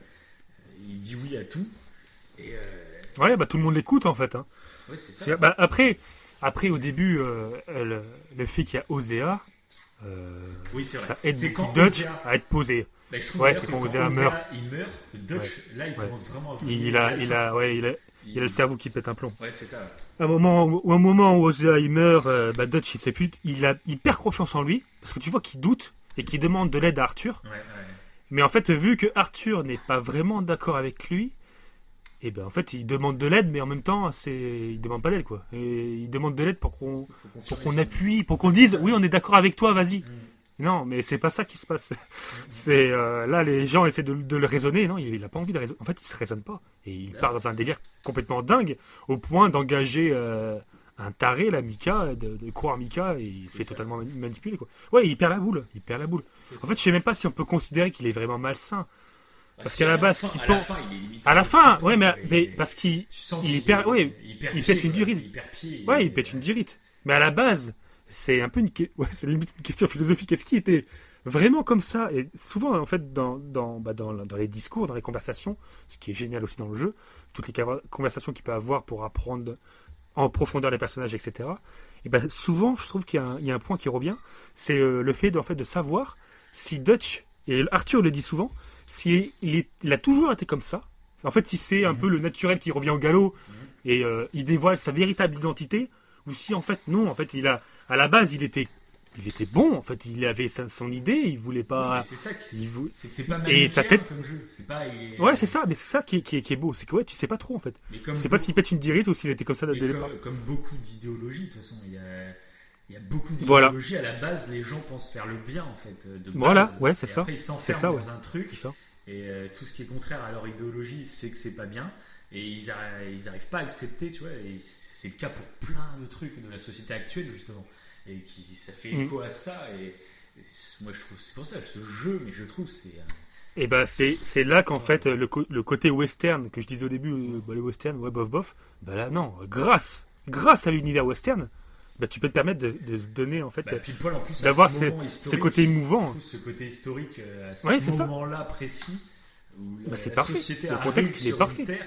il dit oui à tout. Et euh, Ouais, bah tout le monde l'écoute en fait. hein. ouais, ça. Bah, après, après, au début, euh, le, le fait qu'il y a Osea, euh, Oui, vrai. ça aide Dutch Osea- à être posé. Bah, je trouve Ouais, c'est quand quand Osea meurt. il meurt, Dutch, là, il Ouais. commence vraiment à venir. Il a, il a, ouais, il a, il a le cerveau qui pète un plomb. Ouais, c'est ça. À un moment, où, au moment où Osea il meurt, euh, bah, Dutch il sait plus, il a, il perd confiance en lui parce que tu vois qu'il doute et qu'il demande de l'aide à Arthur. Ouais. Mais en fait, vu que Arthur n'est pas vraiment d'accord avec lui, et ben en fait, il demande de l'aide, mais en même temps, c'est, il demande pas d'aide quoi. Et il demande de l'aide pour qu'on, pour qu'on appuie, pour qu'on dise, oui, on est d'accord avec toi, vas-y. Mm. Non, mais c'est pas ça qui se passe. C'est euh, là, les gens essaient de, de le raisonner. Non, il, il a pas envie de raisonner. En fait, il se raisonne pas et il part dans un délire complètement dingue, au point d'engager euh, un taré, la Mika, de, de croire Mika, et il se fait ça. totalement mani- manipuler quoi. Ouais, il perd la boule. Il perd la boule. En fait, je sais même pas si on peut considérer qu'il est vraiment malsain. Parce qu'à la base, la pense- fin, il est limite- À la fin, ouais, mais, mais parce qu'il, il perd- ouais, il pète une durite. Ouais, il pète une dirite. Mais à la base, c'est un peu une, que- ouais, c'est limite une question philosophique. Est-ce qu'il était vraiment comme ça? Et souvent, en fait, dans, dans, bah, dans, dans les discours, dans les conversations, ce qui est génial aussi dans le jeu, toutes les conversations qu'il peut avoir pour apprendre en profondeur les personnages, etc. Et ben souvent, je trouve qu'il y, a un- il y a un point qui revient, c'est euh, le fait de, en fait, de savoir si Dutch, et Arthur le dit souvent, si il, est- il a toujours été comme ça. En fait, si c'est un peu le naturel qui revient au galop et euh, il dévoile sa véritable identité, ou si en fait non, en fait il a à la base il était il était bon, en fait il avait son idée, il voulait pas. C'est ça qui. vou- C'est que c'est pas Et sa tête- comme jeu. C'est pas. est- Ouais, c'est ça, mais c'est ça qui est, qui, est, qui est beau, c'est que ouais, tu sais pas trop en fait. Sais pas s'il pète une dirite ou s'il était comme ça dès le départ. comme, comme beaucoup d'idéologies, de toute façon, il y a, il y a beaucoup Voilà. d'idéologies. À la base, les gens pensent faire le bien, en fait. de base. Voilà, ouais, c'est ça. Après, ils s'enferment ça, dans un truc. Ça. Et euh, tout ce qui est contraire à leur idéologie, c'est que c'est pas bien. Et ils, arri- ils arrivent pas à accepter, tu vois. C'est le cas pour plein de trucs de la société actuelle, justement. Et qui, ça fait Mm. écho à ça. Et, moi je trouve, c'est pour ça, ce jeu, mais je trouve c'est. un- Et bah c'est là qu'en fait le, le côté western que je disais au début, euh, bah, le western, ouais bof bof, bah là non, grâce grâce à l'univers western, bah tu peux te permettre de, de se donner en fait, Bah, Paul, en plus, d'avoir ce ces, moment ces côtés émouvants. ce côté historique euh, à ce Ouais, c'est ça. moment-là précis. Où la, Bah, c'est la parfait. société Le contexte, il est parfait. terre,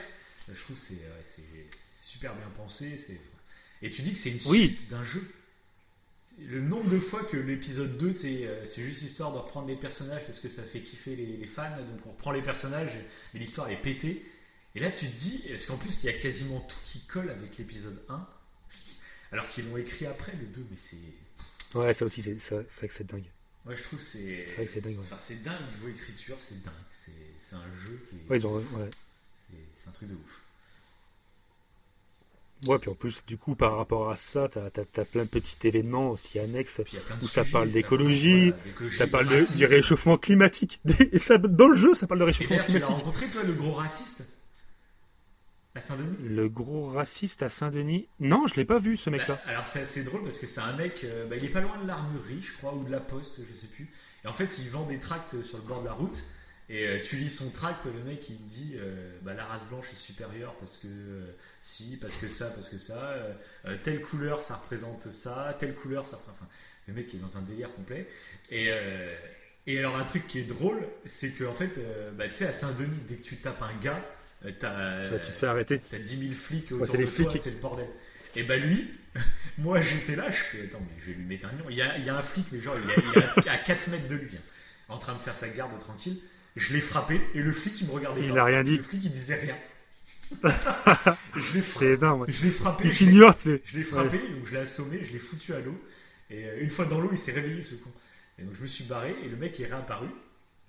euh, je trouve que c'est ouais, c'est- c'est super bien pensé. c'est- Et tu dis que c'est une Oui. suite d'un jeu. Le nombre de fois que l'épisode 2, c'est euh, c'est juste histoire de reprendre les personnages parce que ça fait kiffer les, les fans, donc on reprend les personnages et l'histoire est pétée. Et là, tu te dis, parce qu'en plus, il y a quasiment tout qui colle avec l'épisode 1, alors qu'ils l'ont écrit après le 2, mais c'est. Ouais, ça aussi c'est vrai que c'est dingue. Moi, je trouve que c'est. C'est vrai que c'est dingue. Ouais. Enfin, c'est dingue niveau écriture, c'est dingue. C'est un jeu qui est. Ouais, ils ont, ouais. c'est- un truc de ouf. Ouais, puis en plus, du coup, par rapport à ça, t'as as, plein de petits événements aussi annexes où ça sujets, parle d'écologie, ça parle de du réchauffement climatique. Et ça, dans le jeu, ça parle de Et réchauffement d'ailleurs, tu l'as climatique. rencontré, toi, le gros raciste? À Saint-Denis? Le gros raciste à Saint-Denis Non, je l'ai pas vu, ce mec-là. Bah, alors c'est assez drôle parce que c'est un mec, euh, bah, il est pas loin de l'armurerie, je crois, ou de la poste, je sais plus. Et en fait, il vend des tracts sur le bord de la route. Et euh, tu lis son tract, le mec il dit euh, bah, la race blanche est supérieure parce que euh, si, parce que ça, parce que ça, euh, euh, telle couleur ça représente ça, telle couleur ça représente. Enfin, le mec est dans un délire complet. Et, euh, et alors, un truc qui est drôle, c'est qu'en fait, euh, bah, tu sais, à Saint-Denis, dès que tu tapes un gars, euh. Bah, tu te fais arrêter. T'as 10 000 flics Ouais, autour les de toi, c'est le bordel. Et bah lui, moi j'étais là, je fais attends mais je vais lui mettre un lion. Il y a, il y a un flic mais genre il est, à, à 4 mètres de lui, hein, en train de faire sa garde tranquille. Je l'ai frappé et le flic il me regardait Il pas. a rien dit. Le flic il disait rien. C'est énorme. ouais. Je l'ai frappé. Il t'ignore, tu sais. je l'ai frappé, donc je l'ai assommé, je l'ai foutu à l'eau. Et euh, une fois dans l'eau, il s'est réveillé ce con. Et donc je me suis barré et le mec est réapparu.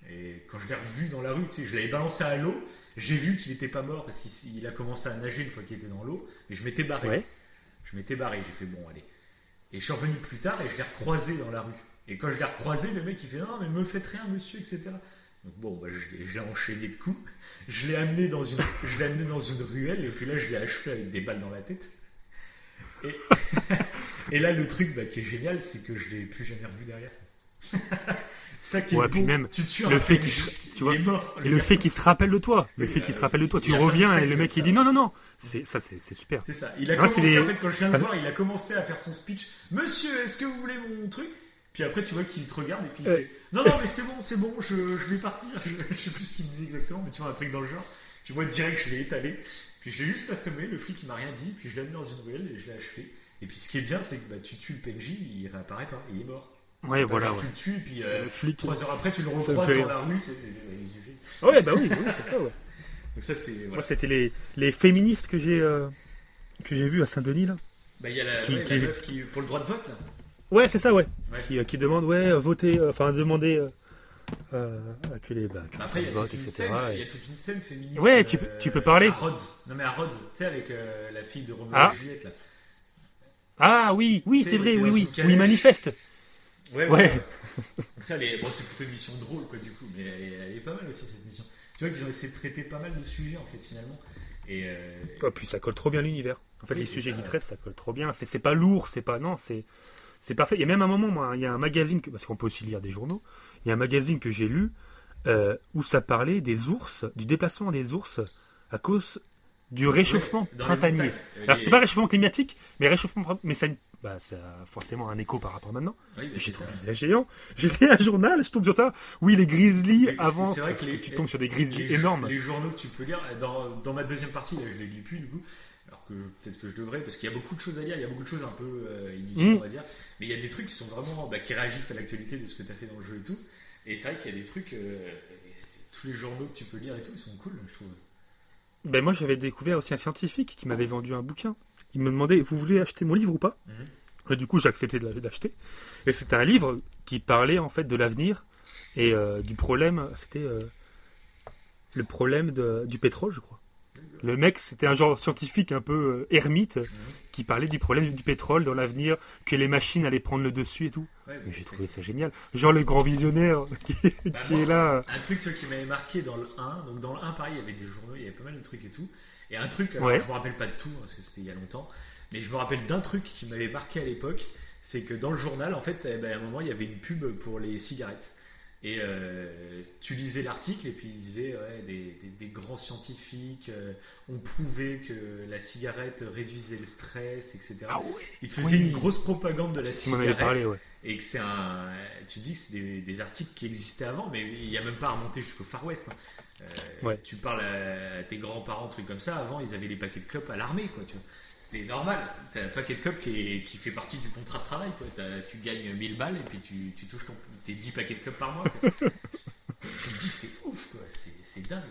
Et quand je l'ai revu dans la rue, tu sais, je l'avais balancé à l'eau. J'ai vu qu'il n'était pas mort parce qu'il a commencé à nager une fois qu'il était dans l'eau. Mais je m'étais barré. Ouais. Je m'étais barré. J'ai fait bon, allez. Et je suis revenu plus tard et je l'ai recroisé dans la rue. Et quand je l'ai recroisé, le mec il fait non, mais me faites rien, monsieur, etc. Donc bon, bah, je, l'ai- je l'ai enchaîné de coups. Je l'ai amené dans une, je l'ai amené dans une ruelle et puis là je l'ai achevé avec des balles dans la tête. Et, et là le truc bah, qui est génial, c'est que je l'ai plus jamais revu derrière. Ça qui est Ouais, puis même tu tues le fait qu'il se- tu vois. Et le fait qu'il se rappelle de toi, le fait qu'il se rappelle de toi, tu reviens et le mec il dit non non non, c'est ça c'est c'est super. C'est ça. Il a Non, commencé, en fait, quand je viens de voir, il a commencé à faire son speech. Monsieur, est-ce que vous voulez mon truc? Puis après, tu vois qu'il te regarde et puis il Euh. fait Non, non, mais c'est bon, c'est bon, je, je vais partir. Je, je sais plus ce qu'il me disait exactement, mais tu vois, un truc dans le genre. Tu vois direct, je l'ai étalé. Puis je l'ai juste assommé, le flic il m'a rien dit. Puis je l'ai amené dans une ruelle et je l'ai achevé. Et puis ce qui est bien, c'est que bah, tu tues le PNJ, il réapparaît pas, il est mort. Ouais Enfin, voilà. genre, ouais. Tu le tues, et puis euh, Le flic. trois heures après, tu le recroises dans la rue. et- et- et- Ouais bah oui, oui c'est ça ouais. Donc ça, c'est. voilà. Moi c'était les les féministes que j'ai euh, que j'ai vu à Saint-Denis là. Bah, il y a la, Qui- ouais, qui- la meuf qui, pour le droit de vote, là. Ouais c'est ça ouais. Ouais. Qui, euh, qui demande ouais euh, voter euh, enfin demander euh, euh, à que les bah, Bah Après, il y, a votent toute une etc. scène, il y et- a toute une scène féministe. Ouais, tu peux- tu peux parler. À Rhodes. Non, mais à Rhodes, tu sais, avec euh, la fille de Roméo Ah. et Juliette, là. Ah oui oui C'est- vrai oui oui oui manifeste. Ouais, Ouais. Donc ça, est- bon, c'est plutôt une mission drôle, quoi, du coup. Mais elle est, elle est pas mal aussi, cette mission. Tu vois qu'ils ont essayé de traiter pas mal de sujets, en fait, finalement. Et. euh, Oh, puis ça colle trop bien à l'univers. En fait, Oui, les c'est sujets qu'ils traitent, ça colle trop bien. C'est c'est pas lourd, c'est pas. Non, c'est c'est parfait. Il y a même un moment, moi, il y a un magazine, que- parce qu'on peut aussi lire des journaux, il y a un magazine que j'ai lu euh, où ça parlait des ours, du déplacement des ours à cause du réchauffement ouais, les printanier. Alors, les- c'était pas réchauffement climatique, mais réchauffement. Mais ça, bah, ça a forcément un écho par rapport à maintenant. Oui, J'ai trouvé ça. géant. J'ai lu un journal, je tombe sur ça. Oui, les grizzlies avancent. c'est vrai que les- tu tombes sur des grizzlies les, énormes. Les journaux que tu peux lire, dans, dans ma deuxième partie, là, je les lis plus du coup. Alors que peut-être que je devrais, parce qu'il y a beaucoup de choses à lire, il y a beaucoup de choses un peu euh, inutiles, Mm. on va dire. Mais il y a des trucs qui sont vraiment. bah, qui réagissent à l'actualité de ce que tu as fait dans le jeu et tout. Et c'est vrai qu'il y a des trucs. euh, tous les journaux que tu peux lire et tout, ils sont cool, je trouve. Ben moi j'avais découvert aussi un scientifique qui m'avait vendu un bouquin. Il me demandait vous voulez acheter mon livre ou pas? Mhm. Et Du coup j'ai accepté de l'a- d'acheter. Et c'était un livre qui parlait en fait de l'avenir et euh, du problème. C'était euh, le problème de- du pétrole je crois. Le mec c'était un genre scientifique un peu euh, ermite qui parlait du problème du pétrole dans l'avenir, que les machines allaient prendre le dessus et tout. Ouais, Mais j'ai trouvé ça génial. Genre le grand visionnaire qui, Bah, qui moi, est là. Un truc qui m'avait marqué dans le 1, donc dans le 1 pareil, il y avait des journaux, il y avait pas mal de trucs et tout. Et un truc, alors, Ouais. je me rappelle pas de tout, parce que c'était il y a longtemps, mais je me rappelle d'un truc qui m'avait marqué à l'époque, c'est que dans le journal, en fait, eh ben, à un moment, il y avait une pub pour les cigarettes. Et euh, tu lisais l'article et puis il disait ouais, des, des- des grands scientifiques euh, ont prouvé que la cigarette réduisait le stress, etc. Ah ouais il faisait oui. une grosse propagande de la cigarette parlé, ouais. et que c'est un. Tu dis que c'est des, des articles qui existaient avant, mais il n'y a même pas à remonter jusqu'au Far West. hein. Euh, Ouais. Tu parles à tes grands-parents, trucs comme ça. Avant, ils avaient les paquets de clopes à l'armée, quoi. Tu vois. C'était normal. T'as un paquet de clopes qui, est- qui fait partie du contrat de travail. Toi. Tu gagnes 1000 balles et puis tu, tu touches ton, tes 10 paquets de clopes par mois. tu te dis, c'est ouf, quoi. C'est, c'est dingue.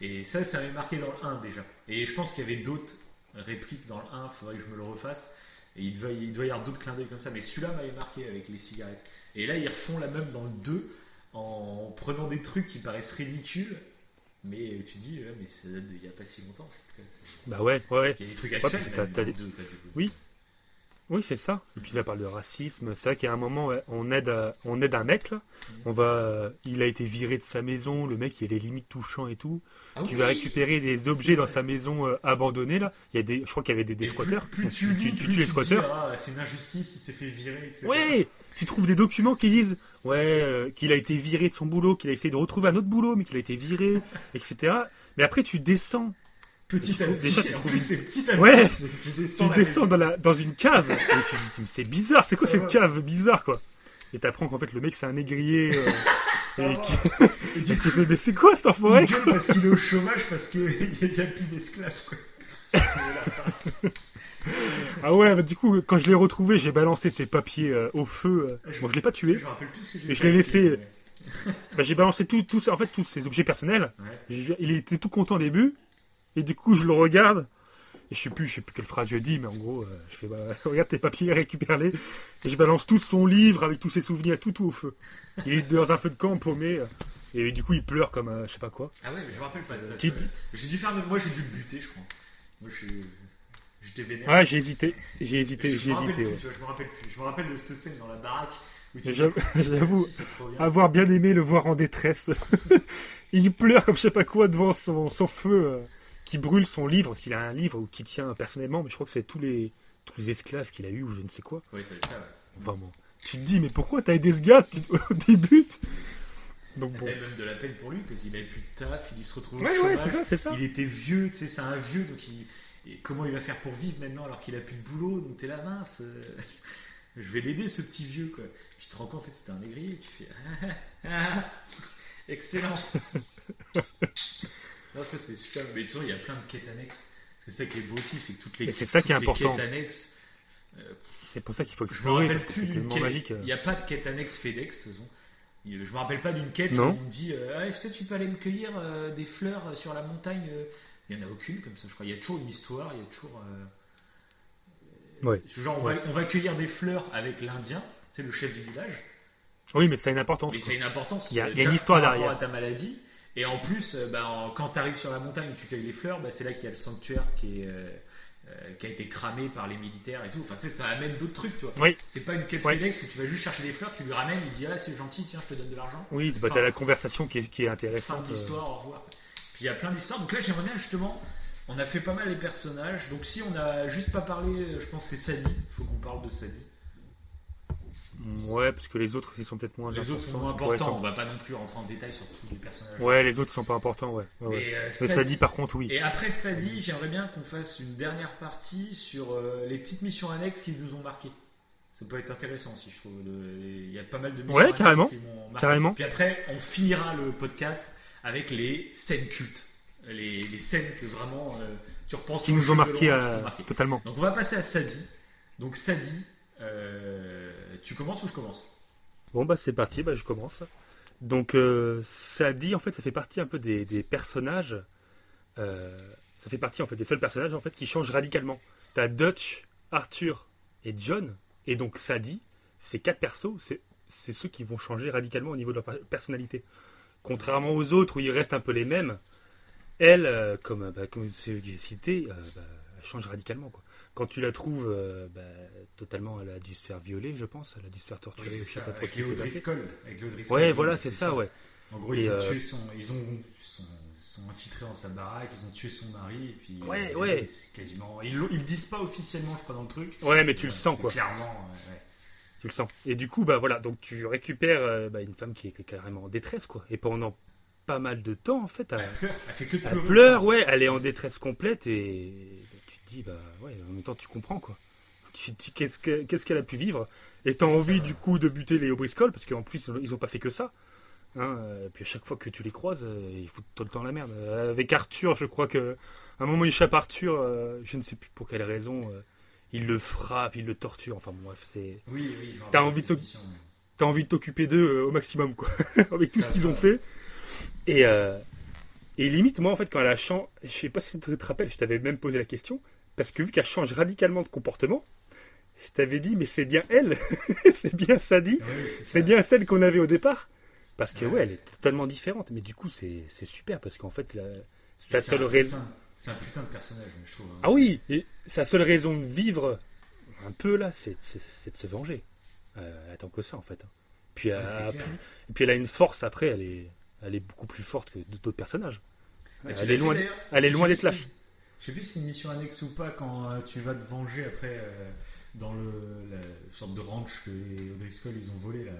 Et ça, ça m'avait marqué dans le 1 déjà. Et je pense qu'il y avait d'autres répliques dans le 1. Faudrait que je me le refasse. Et il doit, il doit y avoir d'autres clins d'œil comme ça. Mais celui-là m'avait marqué avec les cigarettes. Et là, ils refont la même dans le 2 en prenant des trucs qui paraissent ridicules. Mais tu dis, ouais, mais ça date d'il n'y a pas si longtemps. En fait. Bah ouais, ouais, ouais. Il y a des trucs actuels. que mais t'as- dans t'as le des- 2, t'as des- Oui. Oui, c'est ça. Et puis ça parle de racisme. C'est vrai qu'à un moment, on aide, euh, on aide un mec là. On va, euh, il a été viré de sa maison. Le mec, il est limite touchant et tout. Ah tu oui vas récupérer des objets dans sa maison euh, abandonnée là. Il y a des, je crois qu'il y avait des, des squatteurs. Plus, Donc, plus tu, tu, tu- tu les te squatteurs. ah, c'est une injustice, il s'est fait virer, etc. Ouais, tu trouves des documents qui disent ouais euh, qu'il a été viré de son boulot, qu'il a essayé de retrouver un autre boulot, mais qu'il a été viré, etc. Mais après tu descends, Petit à petit. En plus, c'est petit à Ouais. petit. Tu descends, tu descends dans la dans une cave et tu te dis mais c'est bizarre, c'est quoi cette cave bizarre quoi? Et t'apprends qu'en fait le mec c'est un négrier euh, et qui, Et du coup, fait mais c'est quoi cette enfoiré gueule parce qu'il est au chômage, parce qu'il n'y a plus d'esclaves. quoi. Ah ouais, bah, du coup quand je l'ai retrouvé j'ai balancé ses papiers euh, au feu. euh. Bon je l'ai pas tué, Je me rappelle plus ce que j'ai Et je l'ai laissé- mais- bah, j'ai balancé tout, tout, en fait tous ces objets personnels. Ouais. Je- Il était tout content au début, et du coup je le regarde, et je sais plus, je sais plus quelle phrase je dis, mais en gros, euh, je fais, bah, regarde tes papiers, récupère-les, et je balance tout son livre avec tous ses souvenirs, tout, tout au feu. Il est dans un feu de camp paumé, euh, et du coup il pleure comme un, je sais pas quoi. Ah ouais, mais je me rappelle pas de ça. J'ai dû faire. Moi, j'ai dû le buter, je crois. Moi, je J'étais vénère. Ouais, j'ai hésité, j'ai hésité, j'ai hésité. ouais. vois, je me rappelle plus. Je me rappelle de cette scène dans la baraque. j'avoue- avoir bien aimé le voir en détresse. il pleure comme je sais pas quoi devant son, son feu euh, qui brûle son livre, parce qu'il a un livre ou qui tient personnellement, mais je crois que c'est tous les, tous les esclaves qu'il a eu ou je ne sais quoi. Va être ça, ouais. Vraiment. Tu te dis, mais pourquoi t'as aidé ce gars au début Donc bon. Même de la peine pour lui, parce qu'il avait plus de taf, il se retrouvait au Ouais, c'est ça, c'est ça. Il était vieux, tu sais, c'est un vieux, donc il... et comment il va faire pour vivre maintenant alors qu'il a plus de boulot Donc t'es là, mince, euh, je vais l'aider ce petit vieux, quoi. Puis tu te rends compte, en fait, c'était un négrier, tu fais, excellent. Non, ça c'est super, mais tu sais, il y a plein de quêtes annexes. Parce que c'est ça qui est beau aussi, c'est que toutes les, Et c'est ça qui est toutes les important. quêtes annexes, C'est pour ça qu'il faut explorer, parce que c'est tellement quête. magique. euh. Il n'y a pas de quête annexe FedEx, de toute façon. Je me rappelle pas d'une quête Non. où on me dit euh, Ah, Est-ce que tu peux aller me cueillir euh, des fleurs euh, sur la montagne euh? Il n'y en a aucune comme ça, je crois. Il y a toujours une histoire, il y a toujours. euh, Ouais. Genre, on, Ouais. va, on va cueillir des fleurs avec l'Indien, c'est le chef du village. Oui, mais ça a une importance. Mais ça a une importance. Il y a- euh, y a une histoire par rapport derrière. à ta maladie. Et en plus, euh, bah, en- quand tu arrives sur la montagne tu cueilles les fleurs, bah, c'est là qu'il y a le sanctuaire qui, est, euh, euh, qui a été cramé par les militaires et tout. Enfin, tu sais, ça amène d'autres trucs, tu vois. Oui. C'est pas une quête. FedEx où tu vas juste chercher des fleurs, tu lui ramènes, il dit Ah, c'est gentil, tiens, je te donne de l'argent. Oui, bah, Fin- t'as la conversation qui est, qui est Fin intéressante. de euh. l'histoire, au revoir. Puis il y a plein d'histoires. Donc là, j'aimerais bien justement. On a fait pas mal les personnages. Donc si on a juste pas parlé, je pense que c'est Sadie. Il faut qu'on parle de Sadie. Ouais, parce que les autres, ils sont peut-être moins Les autres sont importants. moins importants. ça. On va pas non plus rentrer en détail sur tous les personnages. Ouais, les autres sont pas importants, ouais. ouais, ouais. Mais, euh, Mais Sadie- par contre, oui. Et après Sadie, j'aimerais bien qu'on fasse une dernière partie sur euh, les petites missions annexes qui nous ont marqué. Ça peut être intéressant aussi, je trouve. Il y a pas mal de missions Ouais, annexes carrément. qui m'ont marqué. Carrément. Puis après, on finira le podcast avec les scènes cultes. Les, les scènes que vraiment euh, tu repenses Qui nous ont marqué, totalement. Donc on va passer à Sadie. Donc Sadie, euh, tu commences ou je commence? Bon, bah c'est parti, bah je commence. Donc, euh, ça dit, en fait, ça fait partie un peu des, personnages. euh, ça fait partie, en fait, des seuls personnages, en fait, qui changent radicalement. T'as Dutch, Arthur et John. Et donc, Sadie, ces quatre persos, c'est, ceux qui vont changer radicalement au niveau de leur per- personnalité. Contrairement aux autres où ils restent un peu les mêmes, elle, euh, comme, bah, comme j'ai cités, euh, bah, elle change radicalement. Quoi. Quand tu la trouves euh, bah, totalement, elle a dû se faire violer, je pense. Elle a dû se faire torturer. pas trop avec Léo. Driscoll. Ouais, voilà, c'est ça, ouais. En gros, Et, ils ont euh, tué son, ils ont sont, sont infiltrés dans sa baraque, ils ont tué son mari et puis Ouais, euh, ouais. quasiment. Ils, ils le disent pas officiellement, je crois, dans le truc. Ouais, mais tu le sens, quoi. Clairement, ouais. Tu le sens. Et du coup, bah voilà, donc tu récupères bah, une femme qui est carrément en détresse, quoi. Et pendant pas mal de temps, en fait, elle, Elle pleure, elle fait que de elle pleurer. pleure, ouais, elle est en détresse complète et te dis, bah ouais, en même temps, tu comprends, quoi. Tu te dis, qu'est-ce que- qu'est-ce qu'elle a pu vivre? Et t'as envie, du coup, de buter les O'Briscoll, parce qu'en plus, ils ont pas fait que ça. Hein, euh, puis à chaque fois que tu les croises, euh, ils foutent tout le temps la merde. Euh, avec Arthur, je crois que à un moment, il échappe Arthur, euh, je ne sais plus pour quelle raison. il le frappe, il le torture. Enfin, bon, bref, c'est. Oui, oui. T'as envie de. T'as envie de t'occuper d'eux au maximum, quoi. avec tout Ça, ce qu'ils ont fait. Et, et limite, moi, en fait, quand elle a changé. Je sais pas si tu te rappelles, je t'avais même posé la question. Parce que vu qu'elle change radicalement de comportement, je t'avais dit, mais c'est bien elle. c'est bien Sadie. Oui, C'est bien celle qu'on avait au départ. Parce que, Ouais. ouais, elle est totalement différente. Mais du coup, c'est super. Parce qu'en fait, la- sa seule raison. C'est un putain de personnage, je trouve. hein. Ah oui Et sa seule raison de vivre, un peu là, c'est de se venger. Euh, elle attend que ça, en fait. Puis, elle Ouais, plus- et puis elle a une force après, elle est, elle est beaucoup plus forte que d'autres personnages. Elle est loin, elle est loin d'être lâche. Je sais plus si c'est une mission annexe ou pas quand euh, tu vas te venger après euh, dans le, la sorte de ranch que les O'Driscoll ils ont volé là.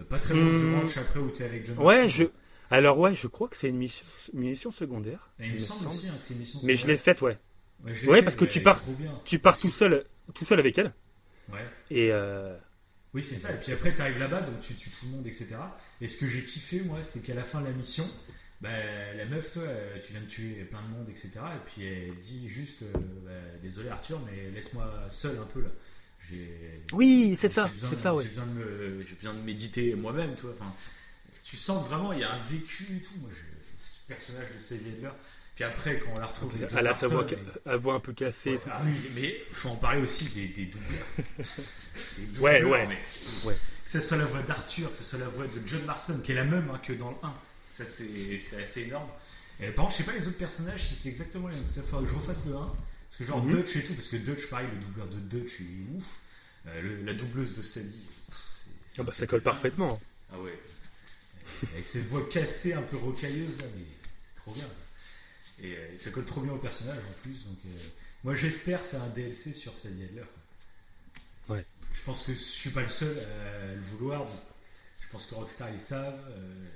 Euh, pas très loin du Hmm. ranch après où t'es avec John Ouais, je. Alors ouais, je crois que c'est une mission, une mission secondaire. Et il me semble aussi hein, que c'est une mission Mais je l'ai faite, ouais. Ouais, fait, parce que tu pars-. Tu pars Parce tout seul, tout seul avec elle. Ouais. Et euh, Oui, c'est ça. Et puis après, tu arrives là-bas, donc tu tues tout le monde, etc. Et ce que j'ai kiffé, moi, c'est qu'à la fin de la mission, bah, la meuf, toi, euh, tu viens de tuer plein de monde, etc. Et puis elle dit juste euh, bah, Désolé Arthur, mais laisse-moi seul un peu là. J'ai- Oui, c'est ça, c'est de- ça, ouais. J'ai besoin, de me- j'ai besoin de méditer moi-même, tu vois. Enfin, tu sens vraiment, il y a un vécu et tout. Moi, je, ce personnage de Sadie Adler. Puis après, quand on la retrouve, Elle a sa voix, la voix un peu cassée. Ouais, ah oui, mais faut en parler aussi des, des doubleurs. Des Ouais, ouais. mais- Ouais. Que ce soit la voix d'Arthur, que ce soit la voix de John Marston, qui est la même hein, que dans le 1. Ça, c'est assez énorme. Et par contre, je sais pas les autres personnages si c'est exactement les mêmes. Peut-être faudra que je refasse le 1. Parce que genre Mhm. Dutch et tout, parce que Dutch, pareil, le doubleur de Dutch, il est ouf. Euh, le- la doubleuse de Sadie. pff, Ah bah, ça colle parfaitement. ah ouais. Avec cette voix cassée, un peu rocailleuse là, mais c'est trop bien. Et euh, ça colle trop bien au personnage en plus. Donc, euh, moi j'espère que c'est un DLC sur Sadie Adler. Ouais. Je pense que je suis pas le seul à le vouloir. je pense que Rockstar ils savent. euh,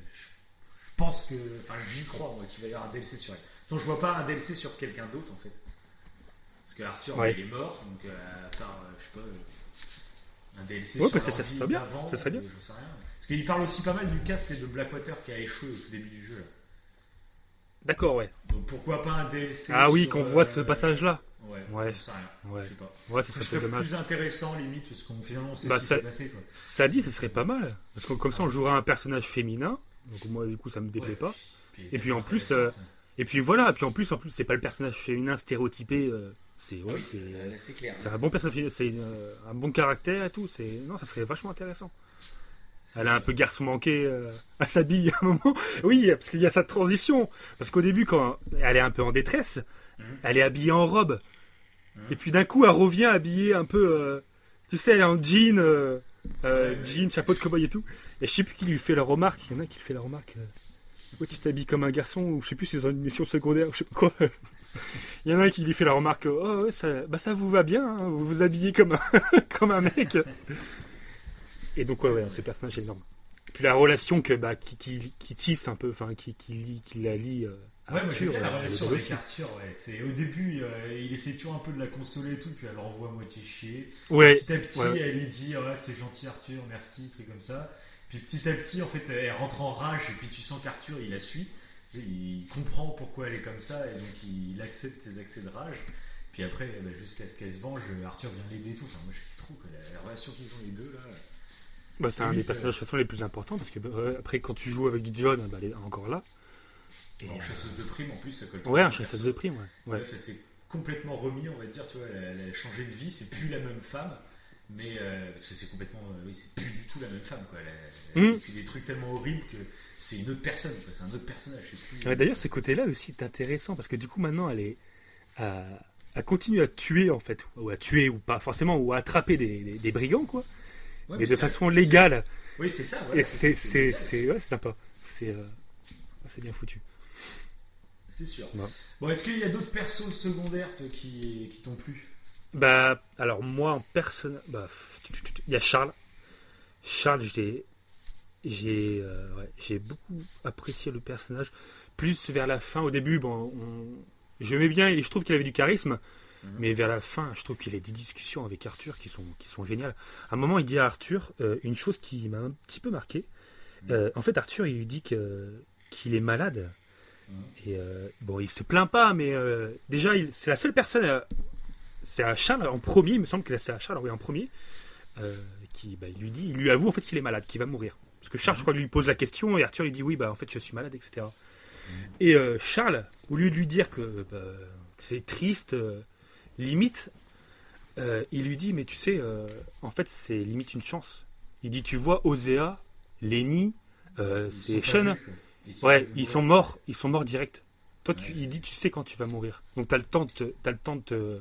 pense que. Enfin, j'y crois moi qu'il va y avoir un DLC sur elle. Attends, je vois pas un DLC sur quelqu'un d'autre en fait. Parce que Arthur Ouais. il est mort, donc euh, à part, euh, je sais pas. euh, un DLC Ouais, sur bah, ça- ça serait bien, ça serait bien. euh, j'en sais rien. Parce qu'il parle aussi pas mal du cast et de Blackwater qui a échoué au tout début du jeu. Là. D'accord, ouais. Donc pourquoi pas un DLC Ah oui, qu'on euh, voit ce passage-là. Ouais, Ouais. rien. Ouais. Je sais pas. Ouais, ça Ce serait dommage. plus intéressant limite parce qu'on finalement sait Bah, ce ça- s'est passé quoi. Ça dit, ce serait pas mal. Parce que comme ça, on jouera un personnage féminin. Donc moi, du coup, ça me déplaît Ouais. pas. Puis, Et puis, en plus, intéressante. Et puis voilà, et puis en plus, en plus, c'est pas le personnage féminin stéréotypé. euh, c'est Ah ouais, oui, c'est euh, c'est un bon personnage, c'est euh, un bon caractère et tout. C'est non, ça serait vachement intéressant. Elle a un peu garçon manqué euh, à sa bille à un moment. Oui, parce qu'il y a sa transition. Parce qu'au début, quand elle est un peu en détresse, Mhm. elle est habillée en robe. Mhm. Et puis d'un coup, elle revient habillée un peu. euh, tu sais, elle est en jean, euh, euh, jean, chapeau de cowboy et tout. Et je sais plus qui lui fait la remarque. Il y en a qui lui fait la remarque. euh, pourquoi tu t'habilles comme un garçon Ou je sais plus si c'est dans une mission secondaire ou je sais pas quoi. Il y en a un qui lui fait la remarque. Oh, ouais, ça, bah, ça vous va bien. hein, vous vous habillez comme un, comme un mec. Et donc, ouais, ouais, ce personnage est énorme. Puis la relation que, bah, qui, qui, qui tisse un peu, enfin, qui, qui, qui la lie euh, à Ouais, moi Arthur. bien la euh, relation avec. Arthur. Ouais. C'est au début, euh, il essaie toujours un peu de la consoler et tout, puis elle l'envoie à moitié chier. Ouais, Petit à petit, ouais. elle lui dit ouais, c'est gentil Arthur, merci, truc comme ça. Puis petit à petit, en fait, elle rentre en rage et puis tu sens qu'Arthur il la suit. Il comprend pourquoi elle est comme ça et donc il accepte ses accès de rage. Puis après, bah, jusqu'à ce qu'elle se venge, Arthur vient l'aider et tout. Enfin, moi je trop quoi, la, la relation qu'ils ont les deux là. Bah, c'est un des euh, personnages de toute façon les plus importants parce que bah, ouais, après quand tu joues avec John, bah, elle est encore là. Et, En chasseuse de primes en plus, ça colle euh, ouais, au chasseuse de primes, ouais. ouais. Elle s'est complètement remis, on va dire, tu vois, elle, a- elle a changé de vie, c'est plus la même femme, mais euh, parce que c'est complètement, euh, oui, c'est plus du tout la même femme, quoi. Elle, elle Mhm. vécu des trucs tellement horribles que c'est une autre personne, quoi. C'est un autre personnage. c'est plus- Ouais, D'ailleurs, ce côté-là aussi est intéressant parce que du coup maintenant elle est à, à continuer à tuer en fait, ou à tuer ou pas forcément, ou à attraper des, des- des brigands quoi, Ouais, mais de façon légale. Oui, c'est ça. voilà, Et c'est c'est c'est ouais, c'est sympa, c'est euh, c'est bien foutu. c'est sûr. Bon, est-ce qu'il y a d'autres persos secondaires toi, qui, qui t'ont plu? Bah, alors moi en personne, bah, il y a Charles. Charles, j'ai, j'ai, euh, ouais, j'ai beaucoup apprécié le personnage. Plus vers la fin, au début, bon, on- j'aimais bien et je trouve qu'il avait du charisme. Mais vers la fin, je trouve qu'il a des discussions avec Arthur qui sont, qui sont géniales. À un moment, il dit à Arthur euh, une chose qui m'a un petit peu marqué. Euh, en fait, Arthur, il lui dit que, qu'il est malade. Et euh, bon, il se plaint pas, mais euh, déjà, il- c'est la seule personne. C'est à Charles en premier, il me semble que c'est à Charles oui, en premier, euh, qui bah, il lui dit, il lui avoue en fait qu'il est malade, qu'il va mourir. Parce que Charles, je crois, lui pose la question et Arthur il dit oui, bah en fait je suis malade, etc. Et euh, Charles, au lieu de lui dire que, bah, que c'est triste, euh, limite, il lui dit mais tu sais, en fait c'est limite une chance. Il dit tu vois Osea, Lenny, c'est Sean. Ils Ouais, ils sont morts, ils sont morts direct. Toi, tu, Ouais. il dit, tu sais quand tu vas mourir. Donc, tu as le temps, de, t'as le temps de, te-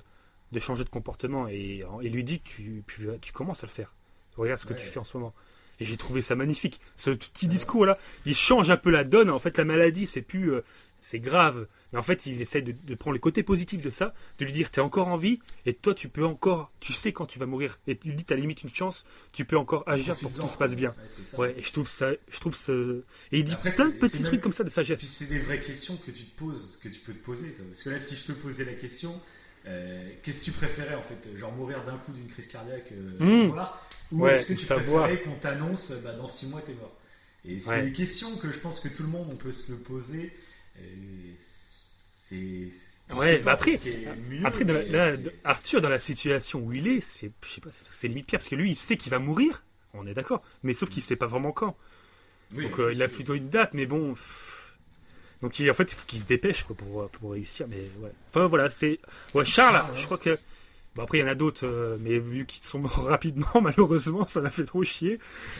de changer de comportement. Et il lui dit, tu, tu, tu commences à le faire. Regarde ce que Ouais. tu fais en ce moment. Et j'ai trouvé ça magnifique. Ce petit discours-là, il change un peu la donne. En fait, la maladie, c'est plus. euh, c'est grave. Mais en fait, il essaie de, de prendre le côté positif de ça, de lui dire, t'es encore en vie, et toi, tu peux encore. Tu sais quand tu vas mourir. Et tu lui dis, t'as limite une chance, tu peux encore agir pour que tout se passe bien. Ouais, et je trouve ça. Je trouve ce. Et il dit Après, plein de petits trucs même- comme ça de sagesse. Si c'est des vraies questions que tu te poses, que tu peux te poser. toi. Parce que là, si je te posais la question, euh, qu'est-ce que tu préférais en fait Genre mourir d'un coup d'une crise cardiaque Mmh. voir, Ou Ouais, est-ce que tu savoir. préférais qu'on t'annonce bah, dans 6 mois t'es mort? Et c'est Ouais. des questions que je pense que tout le monde on peut se le poser. C'est. Ouais, bah après- mieux, Après, dans la- Arthur, dans la situation où il est, c'est, je sais pas, c'est limite pire parce que lui, il sait qu'il va mourir. On est d'accord, mais sauf qu'il sait pas vraiment quand. oui, Donc, euh, il a plutôt une date, mais bon. pff. Donc, il, en fait, il faut qu'il se dépêche quoi, pour, pour réussir. Mais ouais. Enfin, voilà, c'est. Ouais, Charles, ouais. je crois que. Bon, après, il y en a d'autres, euh, mais vu qu'ils sont morts rapidement, malheureusement, ça m'a fait trop chier.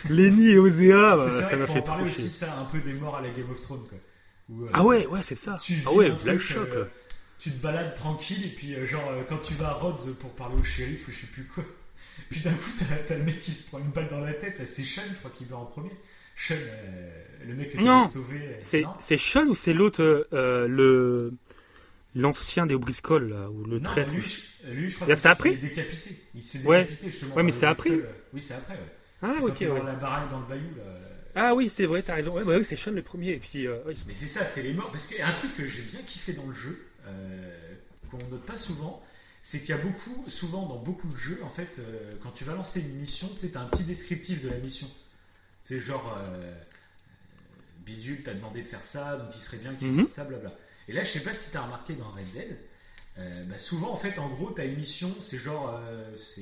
Lenny et Osea, bah, vrai ça m'a fait trop aussi chier. de ça, un peu des morts à la Game of Thrones. Quoi. Où, euh, Ah ouais, ouais, c'est ça. tu Ah ouais, choc. euh, tu te balades tranquille et puis euh, genre euh, quand tu vas à Rhodes pour parler au shérif ou je sais plus quoi, puis d'un coup t'as, le mec qui se prend une balle dans la tête, là, c'est Sean je crois qu'il meurt en premier. Sean, euh, le mec que Non, sauvé. euh, C'est, non c'est Sean ou c'est l'autre, euh, le. L'ancien des O'Briscoll, là, ou le Non, traître lui, je- lui, je crois Là, que c'est après Il est décapité. Il se fait Ouais. décapiter justement. Ouais, mais c'est après. Oui, c'est après. Ouais. Ah, ok, quand il est ouais. dans la baraque dans le bayou là. Ah oui, c'est vrai, t'as raison. Ouais, bah oui, c'est Sean le premier. Et puis, Mais c'est ça, c'est les morts. Parce qu'il y a un truc que j'ai bien kiffé dans le jeu, qu'on note pas souvent, c'est qu'il y a beaucoup, souvent dans beaucoup de jeux, en fait, quand tu vas lancer une mission, tu sais, t'as un petit descriptif de la mission. C'est genre, euh, Bidule t'a demandé de faire ça, donc il serait bien que tu Mhm. fasses ça, blabla. Et là, je sais pas si t'as remarqué dans Red Dead, euh, bah, souvent, en fait, en gros, t'as une mission, c'est genre, euh, c'est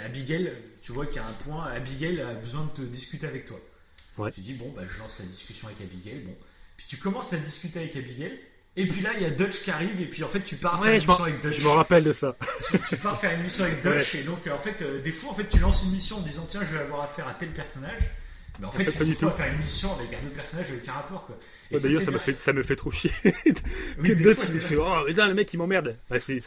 euh, Abigail, tu vois qu'il y a un point, Abigail a besoin de te discuter avec toi. Ouais. Tu dis, bon, bah, je lance la discussion avec Abigail, bon. Puis tu commences à discuter avec Abigail, et puis là, il y a Dutch qui arrive, et puis en fait, tu pars faire une mission avec Dutch. je me rappelle de ça. Tu, tu pars faire une mission avec Dutch, et donc, en fait, des fois, en fait, tu lances une mission en disant, tiens, je vais avoir affaire à tel personnage. Mais en fait, fait, tu pas du tout. faire une mission avec un autre personnage avec un rapport, quoi. Ouais, d'ailleurs, ça me, fait, ça me fait trop chier. Que fois, il me fait. Oh, le mec, il m'emmerde.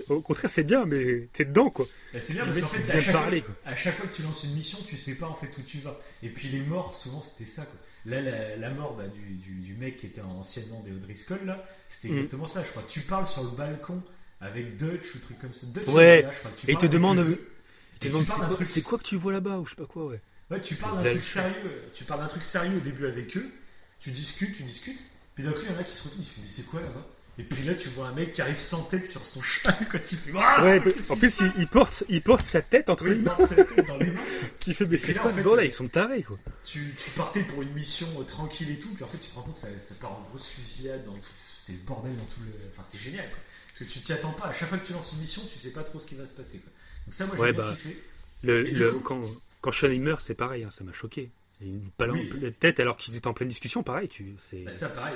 Au contraire, c'est bien, mais t'es dedans, quoi. Bah, c'est bien parce qu'en fait, à chaque, parler, fois, à chaque fois que tu lances une mission, tu sais pas en fait où tu vas. Et puis les morts, souvent c'était ça. Quoi. Là, la, la mort bah, du, du, du mec qui était anciennement des O'Driscoll, là, c'était Mhm. exactement ça. Je crois. Tu parles sur le balcon avec Dutch ou truc comme ça. Dutch, Ouais. là, je crois. Tu Et il te demande- deux. Il te tu demande, c'est quoi que tu vois là-bas, ou je sais pas quoi, ouais. Ouais, tu parles d'un Là, truc sérieux. Tu parles d'un truc sérieux au début avec eux. Tu discutes, tu discutes. Puis d'un coup, il y en a qui se retournent. Il fait mais c'est quoi là-bas? Et puis là, tu vois un mec qui arrive sans tête sur son cheval. Quand tu fais ah Ouais, en plus, il, porte, il porte sa tête entre Oui, les il mains, porte sa tête dans les mains. qui fait, mais c'est là, quoi en ce fait, bordel? euh, Ils sont tarés, quoi. tu, tu partais pour une mission euh, tranquille et tout, puis en fait tu te rends compte que ça, ça part en grosse fusillade, dans tout, c'est le bordel dans tout le. Enfin c'est génial quoi. Parce que tu t'y attends pas, à chaque fois que tu lances une mission, tu sais pas trop ce qui va se passer quoi. Donc ça moi j'ai Ouais, bah, kiffé. Le, le- coup- quand, quand Sean meurt, c'est pareil, hein, ça m'a choqué. Une en Oui. pleine tête alors qu'ils étaient en pleine discussion, pareil. Tu, c'est... Bah ça pareil.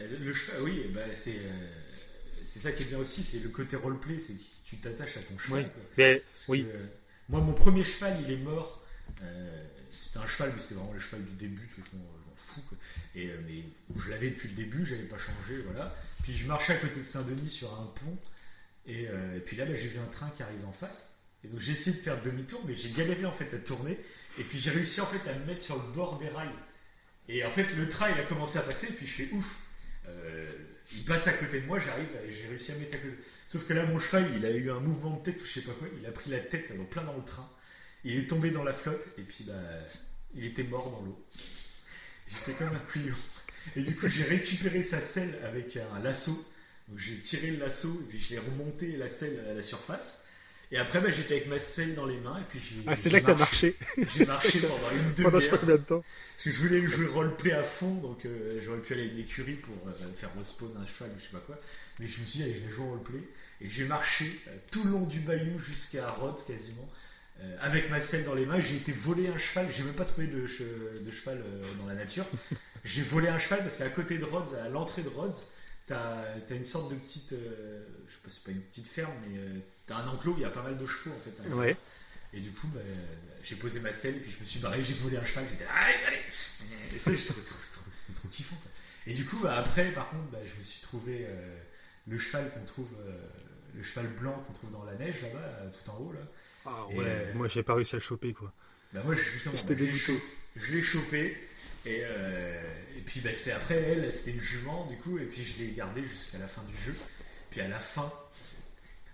Euh, Le, cheval, oui, bah, c'est. euh, c'est ça qui est bien aussi, c'est le côté roleplay, c'est que tu t'attaches à ton cheval. Oui. quoi. Mais, Parce oui. que, euh, moi, mon premier cheval, il est mort. Euh, c'était un cheval, mais c'était vraiment le cheval du début, tu vois, je m'en je m'en fous. quoi. Et, euh, mais je l'avais depuis le début, j'avais pas changé, voilà. Puis je marchais à côté de Saint-Denis sur un pont. Et, et puis là, bah, j'ai vu un train qui arrive en face. Et donc j'ai essayé de faire demi-tour, mais j'ai galéré en fait à tourner. Et puis j'ai réussi en fait à me mettre sur le bord des rails. Et en fait, le train il a commencé à passer, et puis je fais ouf. Euh, il passe à côté de moi, j'arrive j'ai réussi à mettre à côté. Sauf que là, mon cheval, il a eu un mouvement de tête ou je sais pas quoi, il a pris la tête en plein dans le train. Il est tombé dans la flotte et puis bah, il était mort dans l'eau. J'étais comme un couillon. Et du coup, j'ai récupéré sa selle avec un lasso. Donc j'ai tiré le lasso et puis je l'ai remonté la selle à la surface. Et après, bah, j'étais avec ma selle dans les mains et puis j'ai. Ah, c'est là que t'as marché. J'ai marché pendant une Pendant je sais pas demi-heure. combien de temps. Parce que je voulais jouer roleplay à fond, donc euh, j'aurais pu aller à une écurie pour euh, faire respawn un cheval ou je sais pas quoi. Mais je me suis dit, allez, je vais jouer roleplay. Et j'ai marché euh, tout le long du bayou jusqu'à Rhodes quasiment, euh, avec ma selle dans les mains. J'ai été voler un cheval, j'ai même pas trouvé de, che- de cheval euh, dans la nature. j'ai volé un cheval parce qu'à côté de Rhodes, à l'entrée de Rhodes, t'as as une sorte de petite. euh, je sais pas, c'est pas une petite ferme, mais t'as un enclos où il y a pas mal de chevaux en fait. à Ouais. et du coup, bah, j'ai posé ma selle, puis je me suis barré, j'ai volé un cheval, j'étais allez, allez Et ça, trop- trop- c'était trop kiffant. quoi. Et du coup, bah, après, par contre, bah, je me suis trouvé euh, le cheval qu'on trouve, euh, le cheval blanc qu'on trouve dans la neige là-bas, euh, tout en haut là. Ah Et, ouais, euh, moi j'ai pas réussi à le choper quoi. Bah, moi, justement, J'étais je l'ai cho- chopé. Et, euh, et puis bah, c'est après elle, c'était une jument du coup, et puis je l'ai gardée jusqu'à la fin du jeu. Puis à la fin,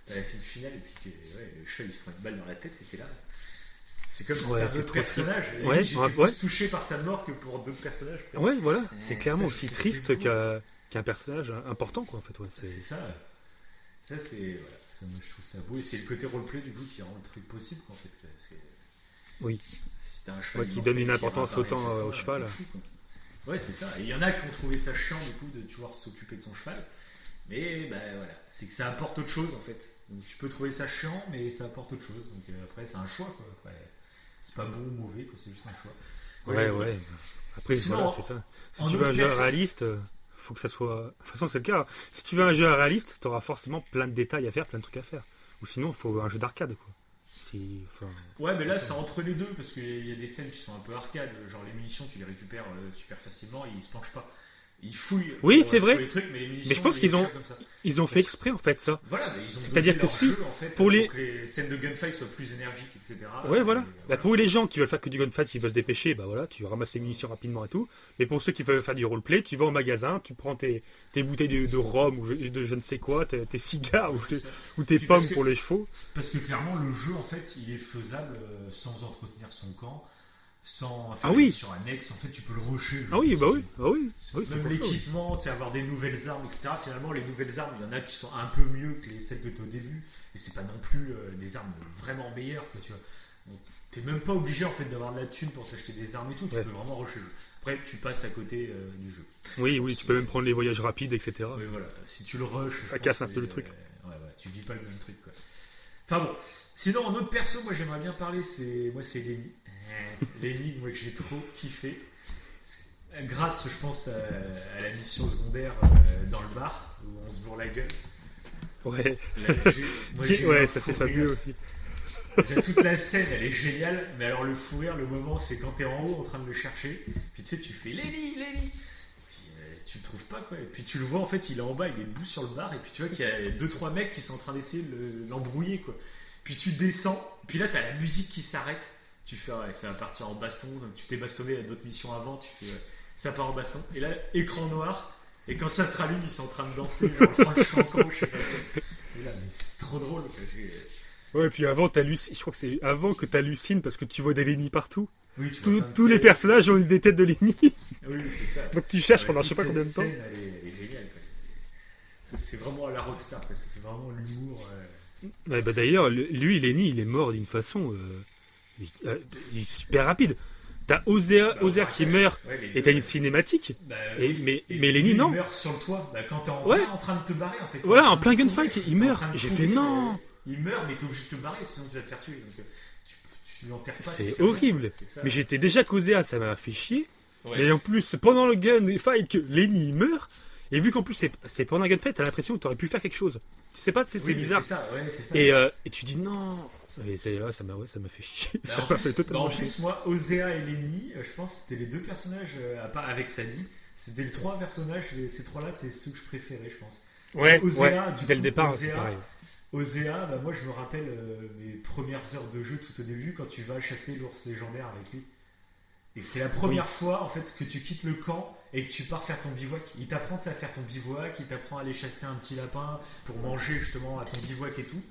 t'as la scène finale, et puis que, ouais, le cheval il se prend une balle dans la tête, et t'es là. C'est comme si Ouais, c'était un autre personnage. Ouais, J'étais ouais, plus ouais. touché par sa mort que pour d'autres personnages. presque. Ouais, voilà, c'est clairement aussi triste qu'un personnage important quoi en fait. Ouais, C'est ça. Ça, c'est. Voilà, ça, moi, je trouve ça beau. Et c'est le côté roleplay du coup qui rend le truc possible, quoi, en fait. Parce que Oui. si t'as un cheval Ouais, qui donne une importance autant, au fois, cheval. fou. Ouais, c'est ça. Et il y en a qui ont trouvé ça chiant du coup de toujours s'occuper de son cheval. Mais bah voilà, c'est que ça apporte autre chose en fait. Donc tu peux trouver ça chiant, mais ça apporte autre chose. Donc euh, après, c'est un choix quoi. Après, c'est pas bon ou mauvais, quoi, c'est juste un choix. Ouais, ouais. Après, Sinon, voilà, en- c'est ça. Si tu veux un jeu réaliste, euh, faut que ça soit. De toute façon, c'est le cas. Si tu veux un jeu réaliste, t'auras forcément plein de détails à faire, plein de trucs à faire. Ou sinon, il faut un jeu d'arcade, quoi. Si... enfin, Ouais, mais là, c'est entre les deux, parce qu'il y a des scènes qui sont un peu arcade. Genre, les munitions, tu les récupères euh, super facilement, et ils se penchent pas. Ils fouillent. Oui, c'est euh, vrai. Les trucs, mais, les munitions, Mais je pense ils qu'ils ont-. Ils ont fait exprès, en fait, ça. Voilà, C'est-à-dire que si, jeu, en fait, pour les- que les scènes de gunfight soient plus énergiques, etc. Ouais, voilà. Et Bah, pour les gens qui veulent faire que du gunfight, qui veulent se dépêcher, bah voilà, tu ramasses les munitions rapidement et tout. Mais pour ceux qui veulent faire du roleplay, tu vas au magasin, tu prends tes, tes bouteilles de, de rhum ou je- de je ne sais quoi, tes, tes cigares ou tes, ou pommes que- pour les chevaux. Parce que clairement, le jeu, en fait, il est faisable euh, sans entretenir son camp, sans Ah faire oui. des missions annexes. En fait, tu peux le rusher. Ah oui, bah oui, ah oui. Ah oui Même oui. l'équipement, sais, avoir des nouvelles armes, etc. Finalement, les nouvelles armes, il y en a qui sont un peu mieux que les celles que tu as au début. Et c'est pas non plus euh, des armes vraiment meilleures, quoi, tu vois. Donc, t'es même pas obligé, en fait, d'avoir de la thune pour t'acheter des armes et tout. Tu Ouais. peux vraiment rusher le jeu. Après, tu passes à côté euh, du jeu. Oui, oui, tu peux même prendre les voyages rapides, etc. Mais voilà, si tu le rushes. Ça casse un que, peu le truc. euh, ouais, ouais, tu vis pas le même truc, quoi. Enfin bon. Sinon, en autre perso, moi j'aimerais bien parler, c'est moi c'est Lenny. Moi que j'ai trop kiffé. Grâce, je pense, à, à la mission secondaire euh, dans le bar où on se bourre la gueule. Ouais, Là, moi, ouais ça c'est fabuleux aussi. Toute la scène, elle est géniale, mais alors le fou rire, le moment, c'est quand t'es en haut en train de le chercher, puis tu sais, tu fais Lenny, Lenny, puis euh, tu le trouves pas quoi, et puis tu le vois en fait, il est en bas, il est debout sur le bar, et puis tu vois qu'il y a deux trois mecs qui sont en train d'essayer de le- l'embrouiller quoi. Puis tu descends, puis là t'as la musique qui s'arrête, tu fais ouais, ça va partir en baston, donc tu t'es bastonné à d'autres missions avant, tu fais ouais, ça part en baston, et là écran noir, et quand ça se rallume, ils sont en train de danser, genre Cancan, je sais pas quoi. Et là, mais c'est trop drôle quoi. j'ai- Ouais, puis avant, t'hallucines- je crois que c'est avant que t'hallucines parce que tu vois des Lenny partout. Oui, tu vois Tous- les personnages ont des têtes de Lenny. Oui, c'est ça. Donc tu cherches Ouais, pendant je sais pas combien de temps. scène, elle, est, elle est géniale. quoi. C'est- C'est vraiment à la rockstar, fait vraiment l'humour. euh. Ouais, bah d'ailleurs, le- lui, Lenny, il est mort d'une façon. euh, euh, il est super rapide. T'as Osea, Bah, Osea qui meurt Ouais, et t'as une ouais. cinématique. Bah, Et- mais- Et mais Lenny, non. Il meurt sur le toit bah, quand t'es en, Ouais. en train de te barrer en fait. Voilà, en plein gunfight, il meurt. J'ai fait non. euh, Il meurt, mais t'es obligé de te barrer, sinon tu vas te faire tuer. Donc, euh, tu, tu l'enterres pas. C'est horrible. ça. Mais j'étais déjà causé à ça m'a fait chier. Mais en plus, pendant le gunfight, que Lenny meurt. Et vu qu'en plus c'est pendant un gunfight, t'as l'impression que t'aurais pu faire quelque chose. Tu sais pas, c'est Oui, bizarre. Ça, ça. Et, euh, et tu dis non. Et c'est là, ça m'a ouais, ça m'a fait chier. Bah, ça en m'a plus- fait bah, totalement en chier. plus, moi, Osea et Lenny, je pense que c'était les deux personnages, euh, à part avec Sadie, c'était les trois personnages, les- ces trois-là, c'est ceux que je préférais, je pense. Ouais, Osea, ouais. du Dès coup, le départ, c'est Osea, pareil. Osea, bah, moi je me rappelle euh, mes premières heures de jeu tout au début quand tu vas chasser l'ours légendaire avec lui. Et c'est la première fois en fait que tu quittes le camp et que tu pars faire ton bivouac. Il t'apprend à faire ton bivouac, il t'apprend à aller chasser un petit lapin pour manger justement à ton bivouac et tout.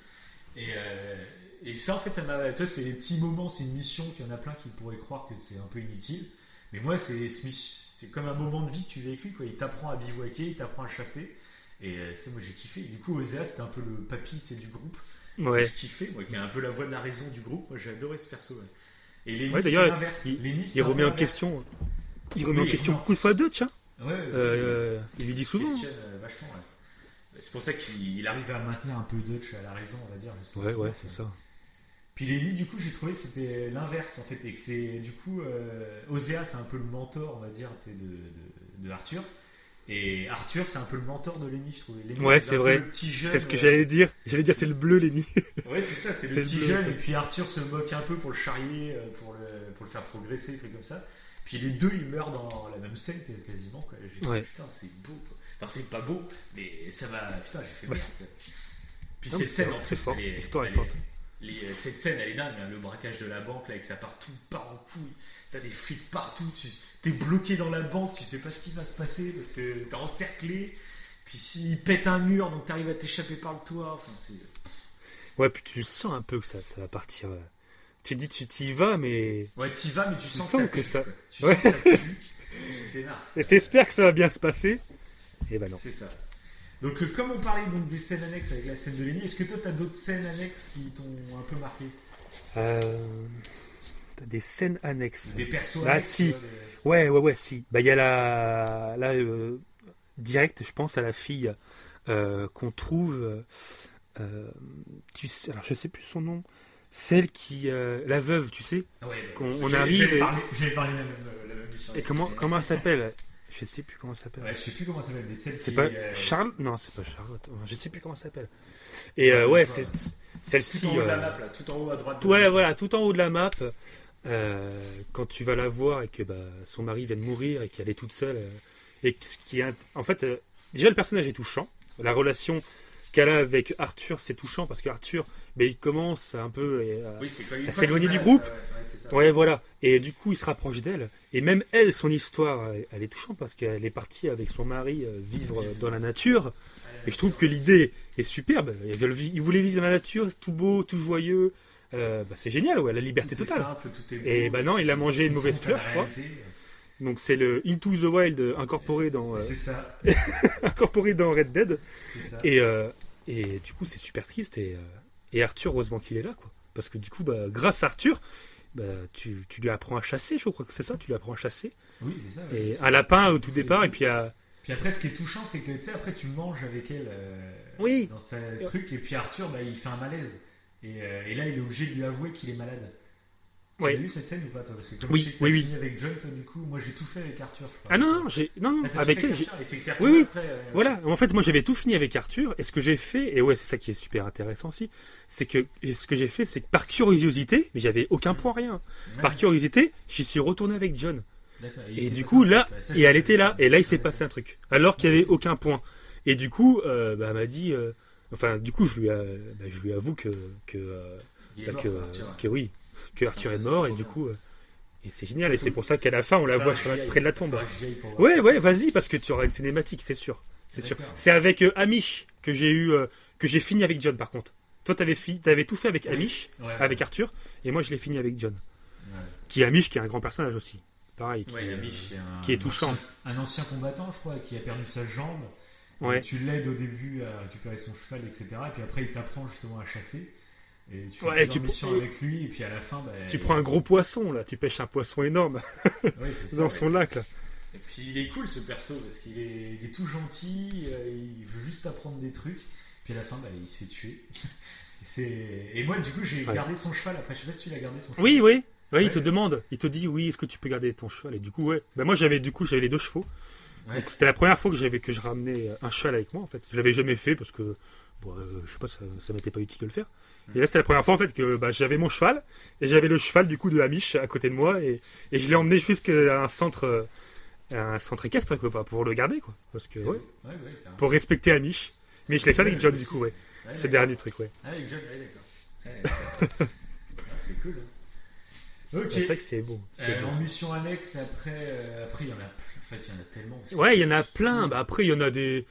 Et, euh, et ça, en fait, ça m'a. Tu vois, c'est des petits moments, c'est une mission qu'il y en a plein qui pourraient croire que c'est un peu inutile. Mais moi, c'est c'est comme un moment de vie que tu vis avec lui. Quoi. Il t'apprend à bivouaquer, il t'apprend à chasser. Et euh, c'est moi, j'ai kiffé. Et du coup, Osea, c'était un peu le papy du groupe. Ouais. J'ai kiffé, moi, qui est un peu la voix de la raison du groupe. Moi, j'ai adoré ce perso. ouais. Et Lenny, Ouais, c'est d'ailleurs, l'inverse. il- c'est Il un remet en question. Il remet Oui, en question beaucoup de fois Dutch. Hein. Ouais. Euh, il lui dit souvent. euh, vachement, ouais. C'est pour ça qu'il il arrive à maintenir un peu Dutch à la raison, on va dire. Ouais, ouais, c'est ça. Puis Lenny, du coup, j'ai trouvé que c'était l'inverse, en fait, et que c'est, du coup, euh, Osea, c'est un peu le mentor, on va dire, de, de, de Arthur. Et Arthur, c'est un peu le mentor de Lenny, je trouvais. Lenny, Ouais, c'est vrai. le petit jeune, C'est ce que euh, j'allais dire. J'allais dire c'est le bleu, Lenny. Ouais, c'est ça, c'est C'est le petit jeune, et puis Arthur se moque un peu pour le charrier, euh, pour le, pour le faire progresser, des trucs comme ça. Puis les deux, ils meurent dans la même scène, quasiment, quoi. J'ai dit, Ouais. putain, c'est beau, quoi. Enfin, c'est pas beau, mais ça va, putain, j'ai fait quoi. Puis mais scène, c'est- c'est fort. L'histoire est forte. Les- cette scène, elle est dingue, hein, le braquage de la banque, là, avec ça part tout part en couille. T'as des flics partout, tu t'es bloqué dans la banque, tu sais pas ce qui va se passer parce que t'es encerclé. Puis s'il pète un mur, donc t'arrives à t'échapper par le toit. Enfin, c'est. Ouais, puis tu sens un peu que ça, ça va partir. euh. Tu dis, tu t'y vas, mais. Ouais, t'y vas, mais tu, Tu sens, sens que, ça. Tu Ouais. sens que pue. Et t'espères que ça va bien se passer? Et ben non. C'est ça. Donc, euh, comme on parlait donc des scènes annexes avec la scène de Lenny, est-ce que toi t'as d'autres scènes annexes qui t'ont un peu marqué? Euh, T'as des scènes annexes. Des persos Ah, si. des- Ouais, ouais, ouais, si. Bah, il y a la. Euh, direct, je pense à la fille euh, qu'on trouve. euh, euh, tu sais, alors, je sais plus son nom. Celle qui. euh, la veuve, tu sais. Ah Ouais, ouais. Qu'on- on arrive J'avais et- parlé, la même, euh, la même. Et comment, comment elle s'appelle? Je sais plus comment elle s'appelle. Ouais, je sais plus comment ça s'appelle, mais celle C'est qui pas est, euh, Charles Non, c'est pas Charlotte. Je sais plus comment elle s'appelle. Et euh, Ouais, je c'est celle-ci. Tout en haut de la euh, map, là, tout en haut à droite. Ouais, voilà, tout en haut de la map. euh, quand tu vas la voir et que bah, son mari vient de mourir et qu'elle est toute seule. euh, et que ce qui est, en fait, euh, déjà le personnage est touchant. La relation qu'elle a avec Arthur, c'est touchant parce qu'Arthur, ben, il commence un peu euh, Oui, s'éloignait qu'il du groupe. Ouais, voilà. Et du coup, il se rapproche d'elle. Et même elle, son histoire, elle, est touchante parce qu'elle est partie avec son mari euh, vivre dans la nature. Et je trouve que l'idée est superbe. Ils, voulaient vivre dans la nature, tout beau, tout joyeux. Euh, bah, c'est génial, ouais, la liberté Tout totale. simple, tout est beau. Et bah non, il a mangé une mauvaise fleur, je crois. Donc c'est le Into the Wild incorporé dans, euh, ça, incorporé dans Red Dead. ça. Et, euh, et du coup, c'est super triste. Et, et Arthur, heureusement qu'il est là, quoi. Parce que du coup, bah, grâce à Arthur, bah, tu, tu lui apprends à chasser, je crois que c'est ça, tu lui apprends à chasser. Oui, c'est ça. ouais. Et un lapin au tout départ, et puis à. Puis après, ce qui est touchant, c'est que tu sais, après, tu manges avec elle euh, Oui. dans sa truc, et puis Arthur, bah, il fait un malaise. Et, euh, et là, il est obligé de lui avouer qu'il est malade. Tu Ouais. as vu cette scène ou pas, toi? Parce que comme Oui, je sais que oui, oui. fini avec John, toi, du coup, moi j'ai tout fait avec Arthur. je crois. Ah non, non, j'ai. Non, non, Ah, avec fait elle, j'ai. Oui, oui. après, euh, Voilà, en fait, moi j'avais tout fini avec Arthur, et ce que j'ai fait, et ouais, c'est ça qui est super intéressant aussi, c'est que ce que j'ai fait, c'est que par curiosité, mais j'avais aucun point rien, ouais, par curiosité, j'y suis retourné avec John. d'accord. Et du coup, là, ça, et elle était là, et là il s'est passé un truc, alors qu'il n'y avait aucun point. Et du coup, euh, bah, elle m'a dit, euh, enfin, du coup, je lui, a- bah, je lui avoue que, que, bah, que oui, que Arthur est c'est mort, et du coup, euh, et c'est génial, et c'est pour ça qu'à la fin, on la voit sur la- près de la tombe. Ouais, ouais, vas-y, parce que tu auras une cinématique, c'est sûr. C'est sûr. C'est avec euh, Amish que j'ai eu, euh, que j'ai fini avec John, par contre. Toi, t'avais fi avais tout fait avec. Amish, Ouais, ouais. avec Arthur, et moi, je l'ai fini avec John. Qui est Amish, qui est un grand personnage aussi. Pareil. Qui, euh, Amish, un, qui est touchant. Un ancien combattant, je crois, qui a perdu sa jambe. Tu l'aides au début à récupérer son cheval, etc. Et puis après, il t'apprend justement à chasser. Et tu fais Ouais, plusieurs tu- missions avec lui. Et puis à la fin, bah, Tu prends un gros poisson, là, tu pêches un poisson énorme ça, dans ouais. son lac, là. Et puis il est cool ce perso parce qu'il est, il est tout gentil, euh, il veut juste apprendre des trucs. Puis à la fin, bah, il se fait tuer. Et moi, du coup, j'ai Ouais. gardé son cheval après. Je sais pas si tu l'as gardé son cheval. Oui, oui. Ouais, il te demande, il te dit oui, est-ce que tu peux garder ton cheval? Et du coup, ouais. Ben moi, j'avais du coup, j'avais les deux chevaux. Donc c'était la première fois que j'avais que je ramenais euh, un cheval avec moi en fait. Je l'avais jamais fait parce que bon, euh, je sais pas, ça, ça m'était pas utile de le faire. Et là, c'était la première fois en fait que bah, j'avais mon cheval et j'avais le cheval du coup de Amish à côté de moi et, et je l'ai emmené jusqu'à un centre, euh, un centre équestre quoi, pas pour le garder quoi, parce que C'est- ouais, ouais, pour respecter Amish. Mais je l'ai fait avec John du coup, ouais. Ouais, Ce d'accord. dernier truc, ouais. Ah, avec John, d'accord. Ah, c'est cool. hein. Ok. C'est vrai que c'est beau. c'est Euh, en mission annexe, après, euh, après il y en a. En fait, il y en a tellement. Ouais, il y en a plein. Bah, après, il y en a des.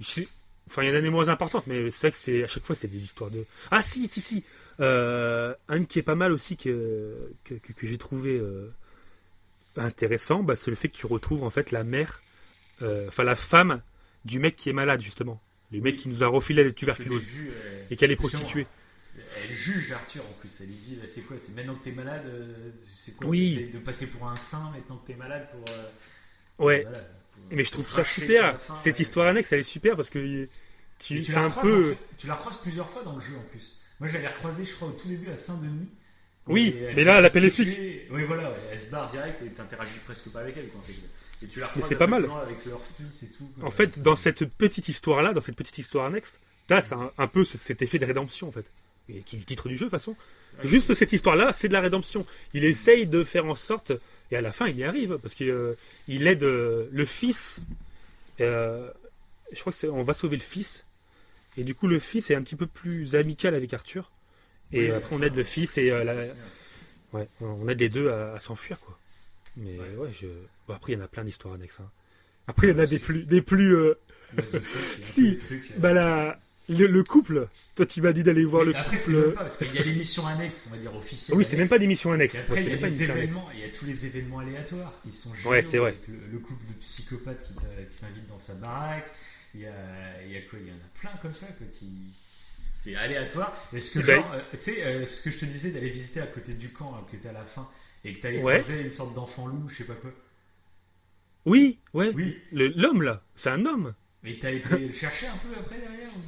Je sais- Enfin, il y en a des moins importantes, mais c'est vrai que c'est à chaque fois c'est des histoires de. Ah si, si, si. Euh, un qui est pas mal aussi que que, que- que j'ai trouvé euh, intéressant, bah, c'est le fait que tu retrouves en fait la mère, euh, enfin la femme du mec qui est malade justement, le mec qui nous a refilé la Au tuberculose début, euh, et qu'elle est prostituée. Elle juge Arthur en plus. Elle lui dit bah, c'est quoi C'est maintenant que t'es malade, c'est quoi Oui. C'est de passer pour un saint maintenant que t'es malade pour. Ouais. voilà, Mais je trouve ça super. fin, Cette ouais. histoire annexe, elle est super parce que tu, tu c'est la un peu. en fait, tu la recroises plusieurs fois dans le jeu en plus. Moi, je l'avais recroisée, je crois, au tout début à Saint-Denis. Oui, elle mais là, elle appelle les prostituer. Oui, voilà, ouais, elle se barre direct et t'interagis presque pas avec elle. Quoi, en fait. Et tu la recroises c'est pas mal. Avec leur fils et tout. En fait, dans cette petite histoire-là, dans cette petite histoire annexe, t'as un, un peu ce- cet effet de rédemption, en fait. Et qui est le titre du jeu, de toute façon. Ouais. Juste cette histoire-là, c'est de la rédemption. Il essaye de faire en sorte, et à la fin, il y arrive, parce qu'il euh, il aide euh, le fils. euh, je crois que c'est, on va sauver le fils. Et du coup, le fils est un petit peu plus amical avec Arthur. Et Oui, après, on aide le fils et la- ouais, on aide les deux à, à s'enfuir, quoi. Mais Ouais. ouais, je... bon, après, il y en a plein d'histoires annexes. hein. Après, il y en a des plus, des plus. Si, bah la, le, le couple. Toi, tu m'as dit d'aller voir oui, le Après, c'est couple. même pas parce qu'il y a les missions annexes, on va dire officielles. Oui, c'est même pas des missions Et annexes. après, Ouais, il c'est y a pas annexe. événements, il y a tous les événements aléatoires qui sont géniaux. Ouais, c'est vrai. Le, le couple de psychopathes qui t'invite dans sa baraque. Il y a, il y a quoi? Il y en a plein comme ça quoi, qui. C'est aléatoire. Est-ce que, Eh ben- euh, tu sais, euh, ce que je te disais d'aller visiter à côté du camp, là, que t'es à la fin, et que t'allais Ouais. une sorte d'enfant loup, je sais pas quoi. Oui, ouais. Oui, L'homme là, c'est un homme. mais t'as été le chercher un peu après derrière ou-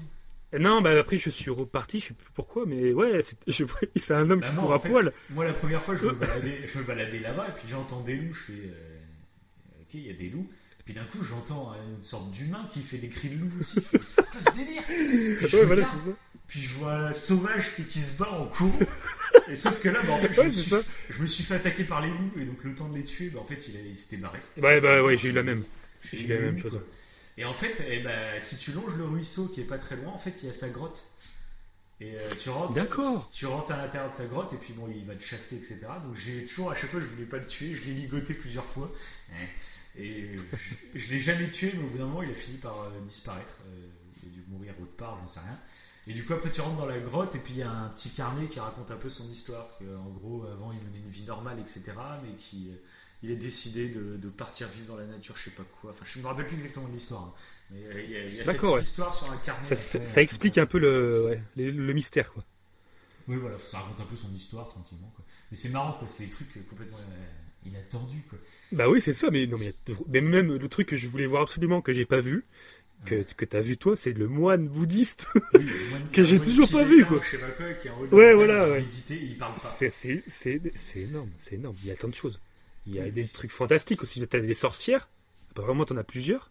Non, bah après je suis reparti, je sais plus pourquoi, mais ouais, c'est un homme Bah, qui moi, court à fait, poil. Moi, la première fois, je me baladais, je me baladais là-bas, et puis j'entends des loups. Je fais, euh, ok, il y a des loups. Puis d'un coup, j'entends euh, une sorte d'humain qui fait des cris de loup aussi. C'est quoi ce délire? Puis je Ouais, voilà, regarde, c'est ça. Puis je vois un sauvage qui, qui se bat en courant. Et sauf que là, bah, en fait, je, Ouais, me suis, ça. je me suis fait attaquer par les loups, et donc le temps de les tuer, bah, en fait, il, s'était barré. Ouais, bah ouais, j'ai eu la même. J'ai eu la même chose. quoi Et en fait, eh ben, si tu longes le ruisseau qui est pas très loin, en fait, il y a sa grotte. Et euh, tu rentres. D'accord. Tu rentres à l'intérieur de sa grotte et puis bon, il va te chasser, etc. Donc j'ai toujours, à chaque fois, je voulais pas le tuer, je l'ai ligoté plusieurs fois. Et je, je l'ai jamais tué, mais au bout d'un moment, il a fini par euh, disparaître. Euh, il a dû mourir autre part, j'en sais rien. Et du coup, après, tu rentres dans la grotte et puis il y a un petit carnet qui raconte un peu son histoire. Que, en gros, avant, il menait une vie normale, etc. Mais qui. Il a décidé de, de partir vivre dans la nature, je sais pas quoi. Enfin, je me rappelle plus exactement de l'histoire. hein. Mais euh, il y a, il y a cette ouais. histoire sur un carnet. Ça, euh, ça explique un peu le, ouais, le, le mystère, quoi. oui, voilà, ça raconte un peu son histoire tranquillement. Quoi. Mais c'est marrant, quoi. C'est des trucs euh, complètement euh, inattendus, quoi. Bah oui, c'est ça, mais non, mais, mais même le truc que je voulais voir absolument que j'ai pas vu, que, que t'as vu toi, c'est le moine bouddhiste. Oui, le moine- Que j'ai toujours pas vu, quoi. Je sais pas quoi, qui est en haut de Ouais, voilà, ouais. méditer, il parle pas. C'est énorme, c'est énorme. Il y a tant de choses. Il y a des trucs fantastiques aussi. T'as des sorcières. Apparemment, t'en as plusieurs.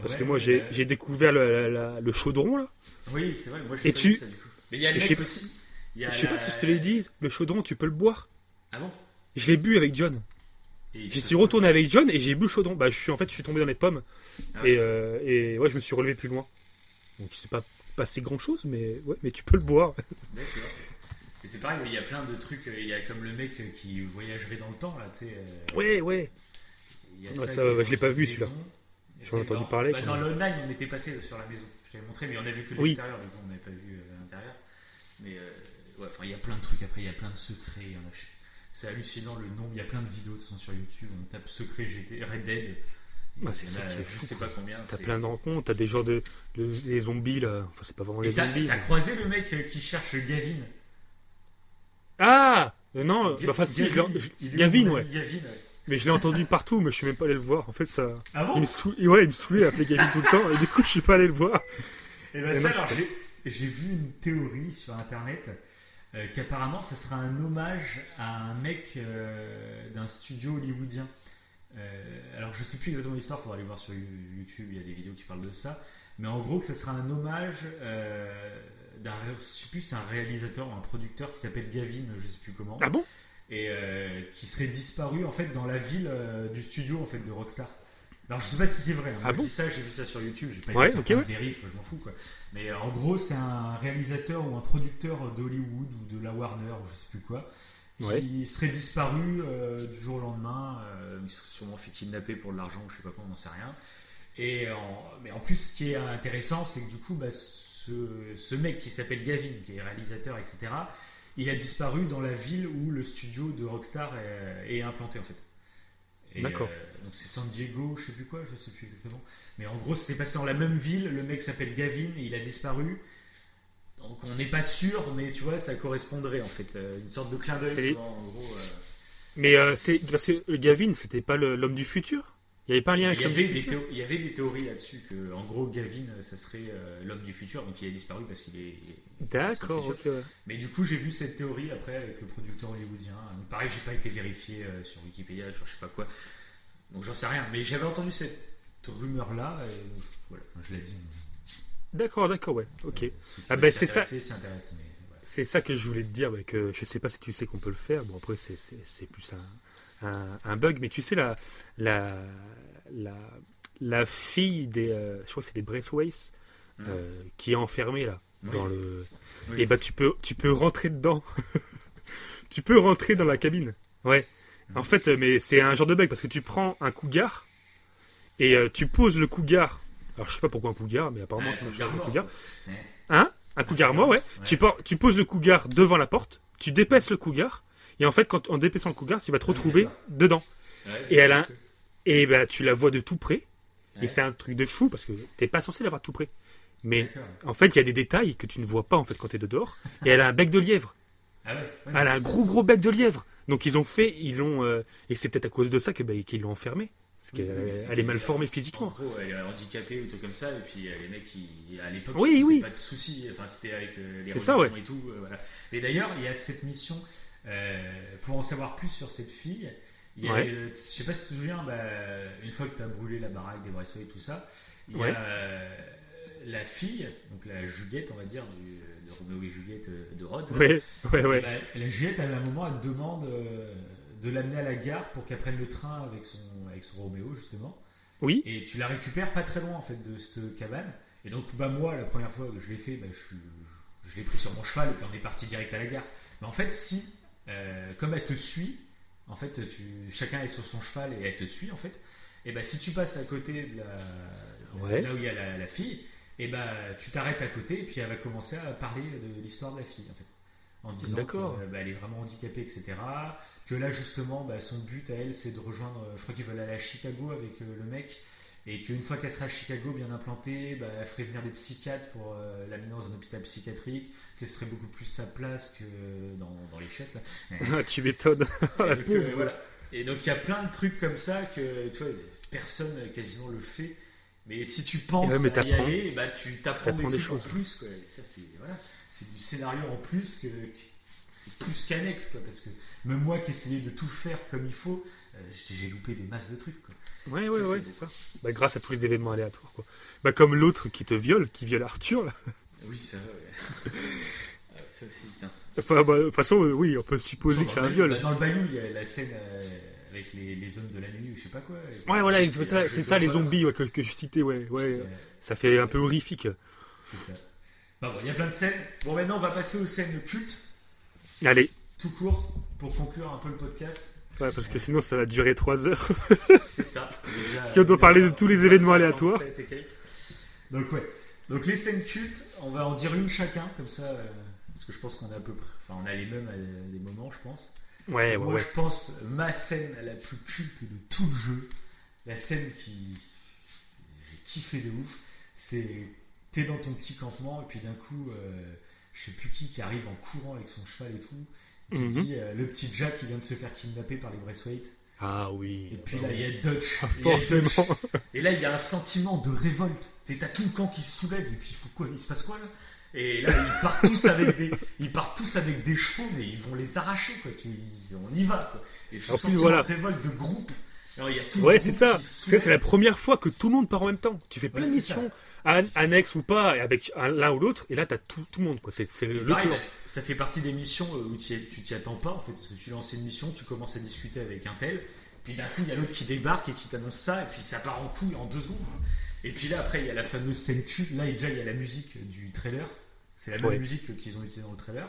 Parce Ouais, que moi, j'ai j'ai découvert le, la- la- le chaudron, là. Oui, c'est vrai, moi je Et tu- ça du coup. Mais il y a le mec sais- aussi. Il y a Je sais pas si je te l'ai dit. Le chaudron, tu peux le boire. Ah bon? Je l'ai bu avec John. J'y suis retourné avec John et j'ai bu le chaudron. Bah, je suis en fait, je suis tombé dans les pommes Ah ouais. et, euh, et ouais, je me suis relevé plus loin. Donc, il s'est pas passé grand chose, mais ouais, mais tu peux le boire. D'accord. Et c'est pareil, il y a plein de trucs. Il y a comme le mec qui voyagerait dans le temps, là, tu sais. euh, Ouais, ouais. il y a Ouais, ça qui je l'ai pas vu, celui-là. J'en ai entendu parler, Bah, dans l'online, on était passé sur la maison. Je t'avais montré, mais on a vu que Oui. l'extérieur, du coup, on n'avait pas vu euh, l'intérieur. Mais euh, ouais, il y a plein de trucs. Après, il y a plein de secrets. a- C'est hallucinant le nombre. Il y a plein de vidéos toute façon, sur YouTube. On tape secret GT, Red Dead. Ah, c'est ça qui est Je fou, sais quoi. pas combien. T'as plein de rencontres, t'as des genres de, de- des zombies là. Enfin, c'est pas vraiment Et des zombies. t'as mais- croisé le mec euh, qui cherche Gavin? Ah euh, Non, Ga- bah, enfin si, je l'ai- je- il est où, Gavin, ouais. Gavin, ouais. Mais je l'ai entendu partout, mais je suis même pas allé le voir. En fait, ça. Ah Il bon me, sou... ouais, il me saoulait d'appeler Gavin tout le temps, et du coup, je suis pas allé le voir. Et ben Et ça, moi, je alors, j'ai j'ai vu une théorie sur internet euh, qu'apparemment ça sera un hommage à un mec euh, d'un studio hollywoodien. Euh, alors je sais plus exactement l'histoire, faudra aller voir sur YouTube, il y a des vidéos qui parlent de ça. Mais en gros que ça sera un hommage euh, d'un, je sais plus c'est un réalisateur ou un producteur qui s'appelle Gavin, je sais plus comment, Ah bon? Et euh, qui serait disparu en fait dans la ville euh, du studio en fait de Rockstar. Alors je sais pas si c'est vrai. hein. Ah je bon? dis ça, j'ai vu ça sur YouTube, j'ai pas Ouais, été ok, faire un ouais. vérif, je m'en fous quoi. Mais euh, en gros, c'est un réalisateur ou un producteur de Hollywood ou de la Warner ou je sais plus quoi, qui Ouais. serait disparu du jour au lendemain. il serait sûrement fait kidnapper pour de l'argent, je sais pas quoi, on n'en sait rien. Et en- mais en plus, ce qui est intéressant, c'est que du coup, bah, ce, ce mec qui s'appelle Gavin, qui est réalisateur, etc., il a disparu dans la ville où le studio de Rockstar est, est implanté en fait. D'accord. euh, donc c'est San Diego, je sais plus quoi, je sais plus exactement. Mais en gros, c'est passé dans la même ville. Le mec s'appelle Gavin et il a disparu. Donc on n'est pas sûr, mais tu vois, ça correspondrait en fait. euh, une sorte de clin d'œil. Euh, Mais euh, c'est parce que le Gavin, c'était pas l'homme du futur? Il n'y avait pas un lien avec il, y avait des il y avait des théories là-dessus que, en gros, Gavin, euh, ça serait euh, l'homme du futur, donc il a disparu parce qu'il est. D'accord, ok. ouais. Mais du coup, j'ai vu cette théorie après avec le producteur hollywoodien. Donc, pareil, j'ai pas été vérifié euh, sur Wikipédia, sur je sais pas quoi. Donc j'en sais rien. Mais j'avais entendu cette rumeur-là, et donc, voilà, je l'ai dit. D'accord, d'accord, ouais. Ok. Ah ben, c'est ça. mais. C'est ça que je voulais te dire, ouais, que je sais pas si tu sais qu'on peut le faire. Bon, après, c'est- c'est c'est plus un, un, un bug, mais tu sais, la, la, la, la fille des. euh, je crois que c'est des Braceways, euh, qui est enfermée là, Oui. dans le. Oui. Et bah, tu peux, tu peux rentrer dedans. tu peux rentrer dans la cabine. Ouais. En fait, euh, mais c'est un genre de bug parce que tu prends un cougar et euh, tu poses le cougar. Alors, je sais pas pourquoi un cougar, mais apparemment, Ouais, c'est un genre de cougar. Ouais. Hein? Un cougar mort, ouais. Ouais. Tu, poses le cougar devant la porte, tu dépaisses le cougar, et en fait, quand, en dépaissant le cougar, tu vas te retrouver d'accord. dedans. Ouais, Et elle a Et ben, tu la vois de tout près, Ouais. et c'est un truc de fou, parce que t'es pas censé l'avoir tout près. Mais en fait, il y a des détails que tu ne vois pas en fait quand t'es de dehors, et elle a un bec de lièvre. Ah ouais, ouais, Elle a un gros gros bec de lièvre. Donc ils ont fait, ils l'ont, euh, et c'est peut-être à cause de ça que, ben, qu'ils l'ont enfermée. Parce qu'elle oui, c'est- elle est mal formée En physiquement. gros, elle est handicapée ou tout comme ça, et puis euh, les mecs, qui, à l'époque, Oui, oui. pas de soucis, enfin c'était avec euh, les C'est ça, religions et tout. euh, voilà. Et d'ailleurs, il y a cette mission, euh, pour en savoir plus sur cette fille, il y a, Ouais. euh, je sais pas si tu te souviens, bah, une fois que tu as brûlé la baraque des Bresseux et tout ça, il y Ouais. a euh, la fille, donc la Juliette, on va dire, du, de Roméo et Juliette de Rhodes. Ouais, bah, la Juliette, à un moment, elle te demande de l'amener à la gare pour qu'elle prenne le train avec son, avec son Roméo, justement. Oui. Et tu la récupères pas très loin, en fait, de cette cabane. Et donc, bah, moi, la première fois que je l'ai fait, bah, je, je l'ai pris sur mon cheval et puis on est parti direct à la gare. Mais en fait, si, euh, comme elle te suit, en fait, tu, chacun est sur son cheval et elle te suit, en fait. Et bah, si tu passes à côté de la, Ouais. là où il y a la, la fille, et bah, tu t'arrêtes à côté et puis elle va commencer à parler de l'histoire de la fille, en fait. En disant qu'elle est vraiment handicapée, etc. Que là, justement, bah, son but à elle, c'est de rejoindre, je crois qu'ils veulent aller à Chicago avec euh, le mec. Et qu'une fois qu'elle sera à Chicago bien implantée, bah, elle ferait venir des psychiatres pour euh, l'amener dans un hôpital psychiatrique, serait beaucoup plus sa place que dans, dans les chèques. Là. tu m'étonnes. Oh, euh, voilà. Et donc il y a plein de trucs comme ça que tu vois, personne quasiment le fait. Mais si tu penses Ouais, à y aller, bah, tu t'apprends des, choses. en plus. Quoi. Et ça, c'est voilà, du scénario en plus que, que- c'est plus qu'annexe. Quoi, parce que même moi qui essayais de tout faire comme il faut, euh, j'ai loupé des masses de trucs. Quoi. Ouais, ouais, Ça, ouais, c'est c'est ça. Bah, grâce à tous les événements aléatoires, quoi. Bah, comme l'autre qui te viole, qui viole Arthur, là. Oui, ça ouais. Ah, ça aussi, putain. Enfin, bah, de toute façon, euh, oui, on peut supposer que c'est un viol. Bah, dans le bayou, il y a la scène euh, avec les, les hommes de la nuit ou je sais pas quoi. Ouais, voilà, c'est C'est ça, c'est les zombies ouais, que, que je citais, ouais, ouais. Euh, Ça fait un peu horrifique. C'est ça. Bah, bon, il y a plein de scènes. Bon, maintenant, on va passer aux scènes cultes, Allez, tout court, pour conclure un peu le podcast. ouais, parce que sinon ça va durer 3 heures. C'est ça. Déjà, Si on doit euh, parler de tous les événements 57 aléatoires. et quelques. Donc, ouais. Donc, les scènes cultes, on va en dire une chacun, comme ça, euh, parce que je pense qu'on a à peu près. Enfin, on a les mêmes à des moments, je pense. Ouais, ouais, Moi, ouais. je pense ma scène la plus culte de tout le jeu, la scène qui j'ai kiffé de ouf, c'est t'es dans ton petit campement et puis d'un coup, euh, je sais plus qui qui arrive en courant avec son cheval et tout, qui Mhm. dit euh, le petit Jack qui vient de se faire kidnapper par les Braithwaite. Ah oui. Et puis là, il y a Dutch. Ah, Il y a Dutch. forcément. Et là, il y a un sentiment de révolte. T'es- T'as tout le camp qui se soulève et puis il faut quoi Il se passe quoi là? Et là, ils partent tous avec des, ils partent tous avec des chevaux, mais ils vont les arracher quoi. Tu- ils- on y va quoi. Et ce En plus, sentiment voilà. de révolte de groupe. Alors, il y a tout le Ouais, c'est ça. c'est la première fois que tout le monde part en même temps. Tu fais plein de missions, annexes ou pas, avec un- l'un ou l'autre, et là t'as tout, tout le monde, quoi. C'est c'est le Pareil, clan. bah, ça fait partie des missions euh, où tu t'y attends pas en fait, parce que tu lances une mission, tu commences à discuter avec un tel, puis d'un coup il y a l'autre qui débarque et qui t'annonce ça, et puis ça part en couille en deux secondes. Et puis là après il y a la fameuse scène culte, là déjà il y a la musique du trailer, c'est la même Ouais. musique qu'ils ont utilisée dans le trailer.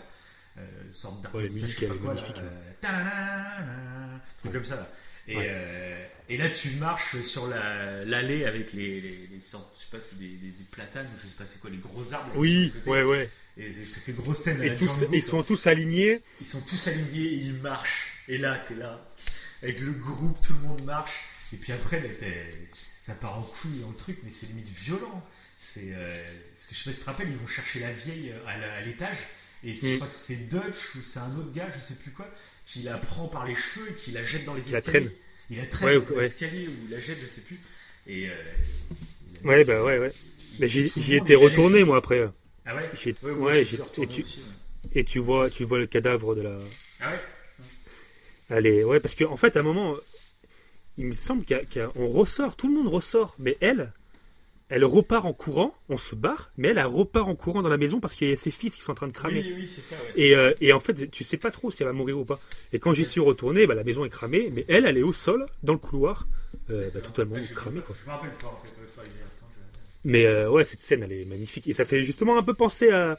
euh, sorte. Ouais, musique, elle est quoi, magnifique, euh, ta-da-da-da, truc Ouais. comme ça. Là. Et, Ouais. euh, et là, tu marches sur la- l'allée avec les, les, les sortes, je sais pas, c'est des, des, des platanes, je sais pas c'est quoi, les gros arbres. Oui, ouais, ouais. Et ça fait grosse scène. Et la tous, ils sont tous alignés. Ils sont tous alignés, et ils marchent. Et là, t'es là, avec le groupe, tout le monde marche. Et puis après, là, ça part en couille dans le truc, mais c'est limite violent. C'est, euh, parce que je sais pas si tu te rappelles, ils vont chercher la vieille à la- l'étage. Et je Mm. crois que c'est Dutch ou c'est un autre gars, je sais plus quoi, qui la prend par les cheveux et qui la jette dans les Qui la escaliers. traîne. Il la traîne Ouais, dans ouais. l'escalier ou la jette, je sais plus. Et euh, il Ouais, bah ouais, ouais. il- Mais j'y étais retourné, moi, après. Ah ouais J'y- Ouais, moi, et tu- aussi. Et tu vois, tu vois le cadavre de la. Ah ouais Allez, ouais, parce qu'en fait, à un moment, il me semble qu'on ressort, tout le monde ressort, mais elle, elle repart en courant, on se barre, mais elle, elle repart en courant dans la maison parce qu'il y a ses fils qui sont en train de cramer. Oui, oui, c'est ça, ouais. Et, euh, et en fait, tu sais pas trop si elle va mourir ou pas. Et quand j'y suis retourné, bah, la maison est cramée, mais elle, elle est au sol, dans le couloir, euh, bah, totalement Ouais, cramée, quoi. Je me rappelle pas en fait, Mais euh, ouais, cette scène, elle est magnifique. Et ça fait justement un peu penser à.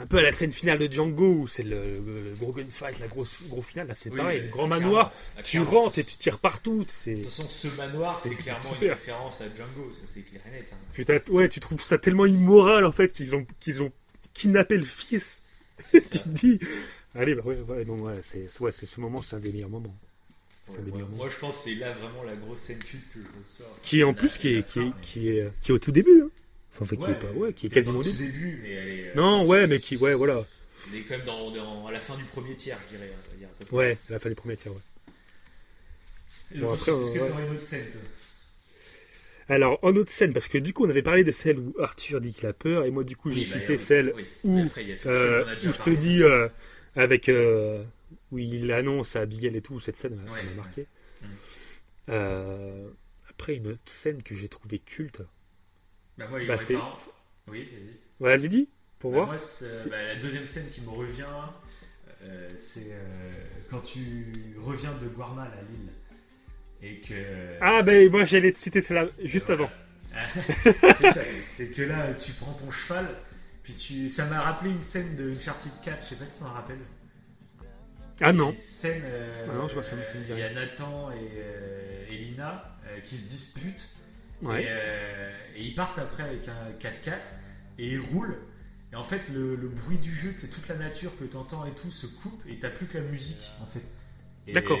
Un peu à la scène finale de Django, où c'est le, le gros gunfight, la grosse gros finale. Là, c'est Oui, pareil, le grand manoir, tu rentres et tu tires partout. C'est... De toute façon, ce manoir, c'est C'est clairement une super. référence à Django, ça c'est clair et net. hein. Putain, ouais, tu trouves ça tellement immoral en fait qu'ils ont, qu'ils ont kidnappé le fils. tu te dis, allez, bah ouais, ouais, non, ouais, c'est, ouais, c'est ce moment, c'est un des meilleurs moments. Ouais, moi, je pense que c'est là vraiment la grosse scène culte que je ressors. Qui est en La- plus, qui est, qui est, qui est, qui est au tout début. Hein. Enfin, qui est pas, ouais, qui est quasiment au pas au début. tout début, mais elle est. euh, Non, ouais, mais qui, ouais, voilà. Elle est quand même dans, dans- à la fin du premier tiers, je dirais. on va dire. Ouais, à la fin du premier tiers, ouais. Et Bon, ensuite, après, Est-ce que ouais. t'aurais une autre scène, toi? Alors, en autre scène, parce que du coup, on avait parlé de celle où Arthur dit qu'il a peur, et moi, du coup, j'ai Oui, bah, cité celle oui. où, Après, euh, où je te dis, euh, avec, euh, où il annonce à Abigail et tout, cette scène m'a Ouais, m'a ouais. marqué. Mm. Euh, après, une autre scène que j'ai trouvée culte. Bah, moi, Bah, c'est- Oui, vas-y. Vas-y, dis, pour Bah, voir. moi, c'est- bah, la deuxième scène qui me revient, euh, c'est euh, quand tu reviens de Guarmal à Lille. Et que. Ah, ben, moi, j'allais te citer celle-là juste avant. Ah, c'est ça, c'est que là, tu prends ton cheval, puis tu. Ça m'a rappelé une scène de Uncharted 4, je sais pas si tu t'en rappelles. Ah non. Une scène. euh, Ah non, je vois, ça me- ça me dit Il y a. Nathan et, euh, et Lina euh, qui se disputent. Ouais. Et, euh, et ils partent après avec un 4x4 et ils roulent. Et en fait, le, le bruit du jeu, c'est toute la nature que tu entends et tout se coupe et t'as plus que la musique en fait. D'accord.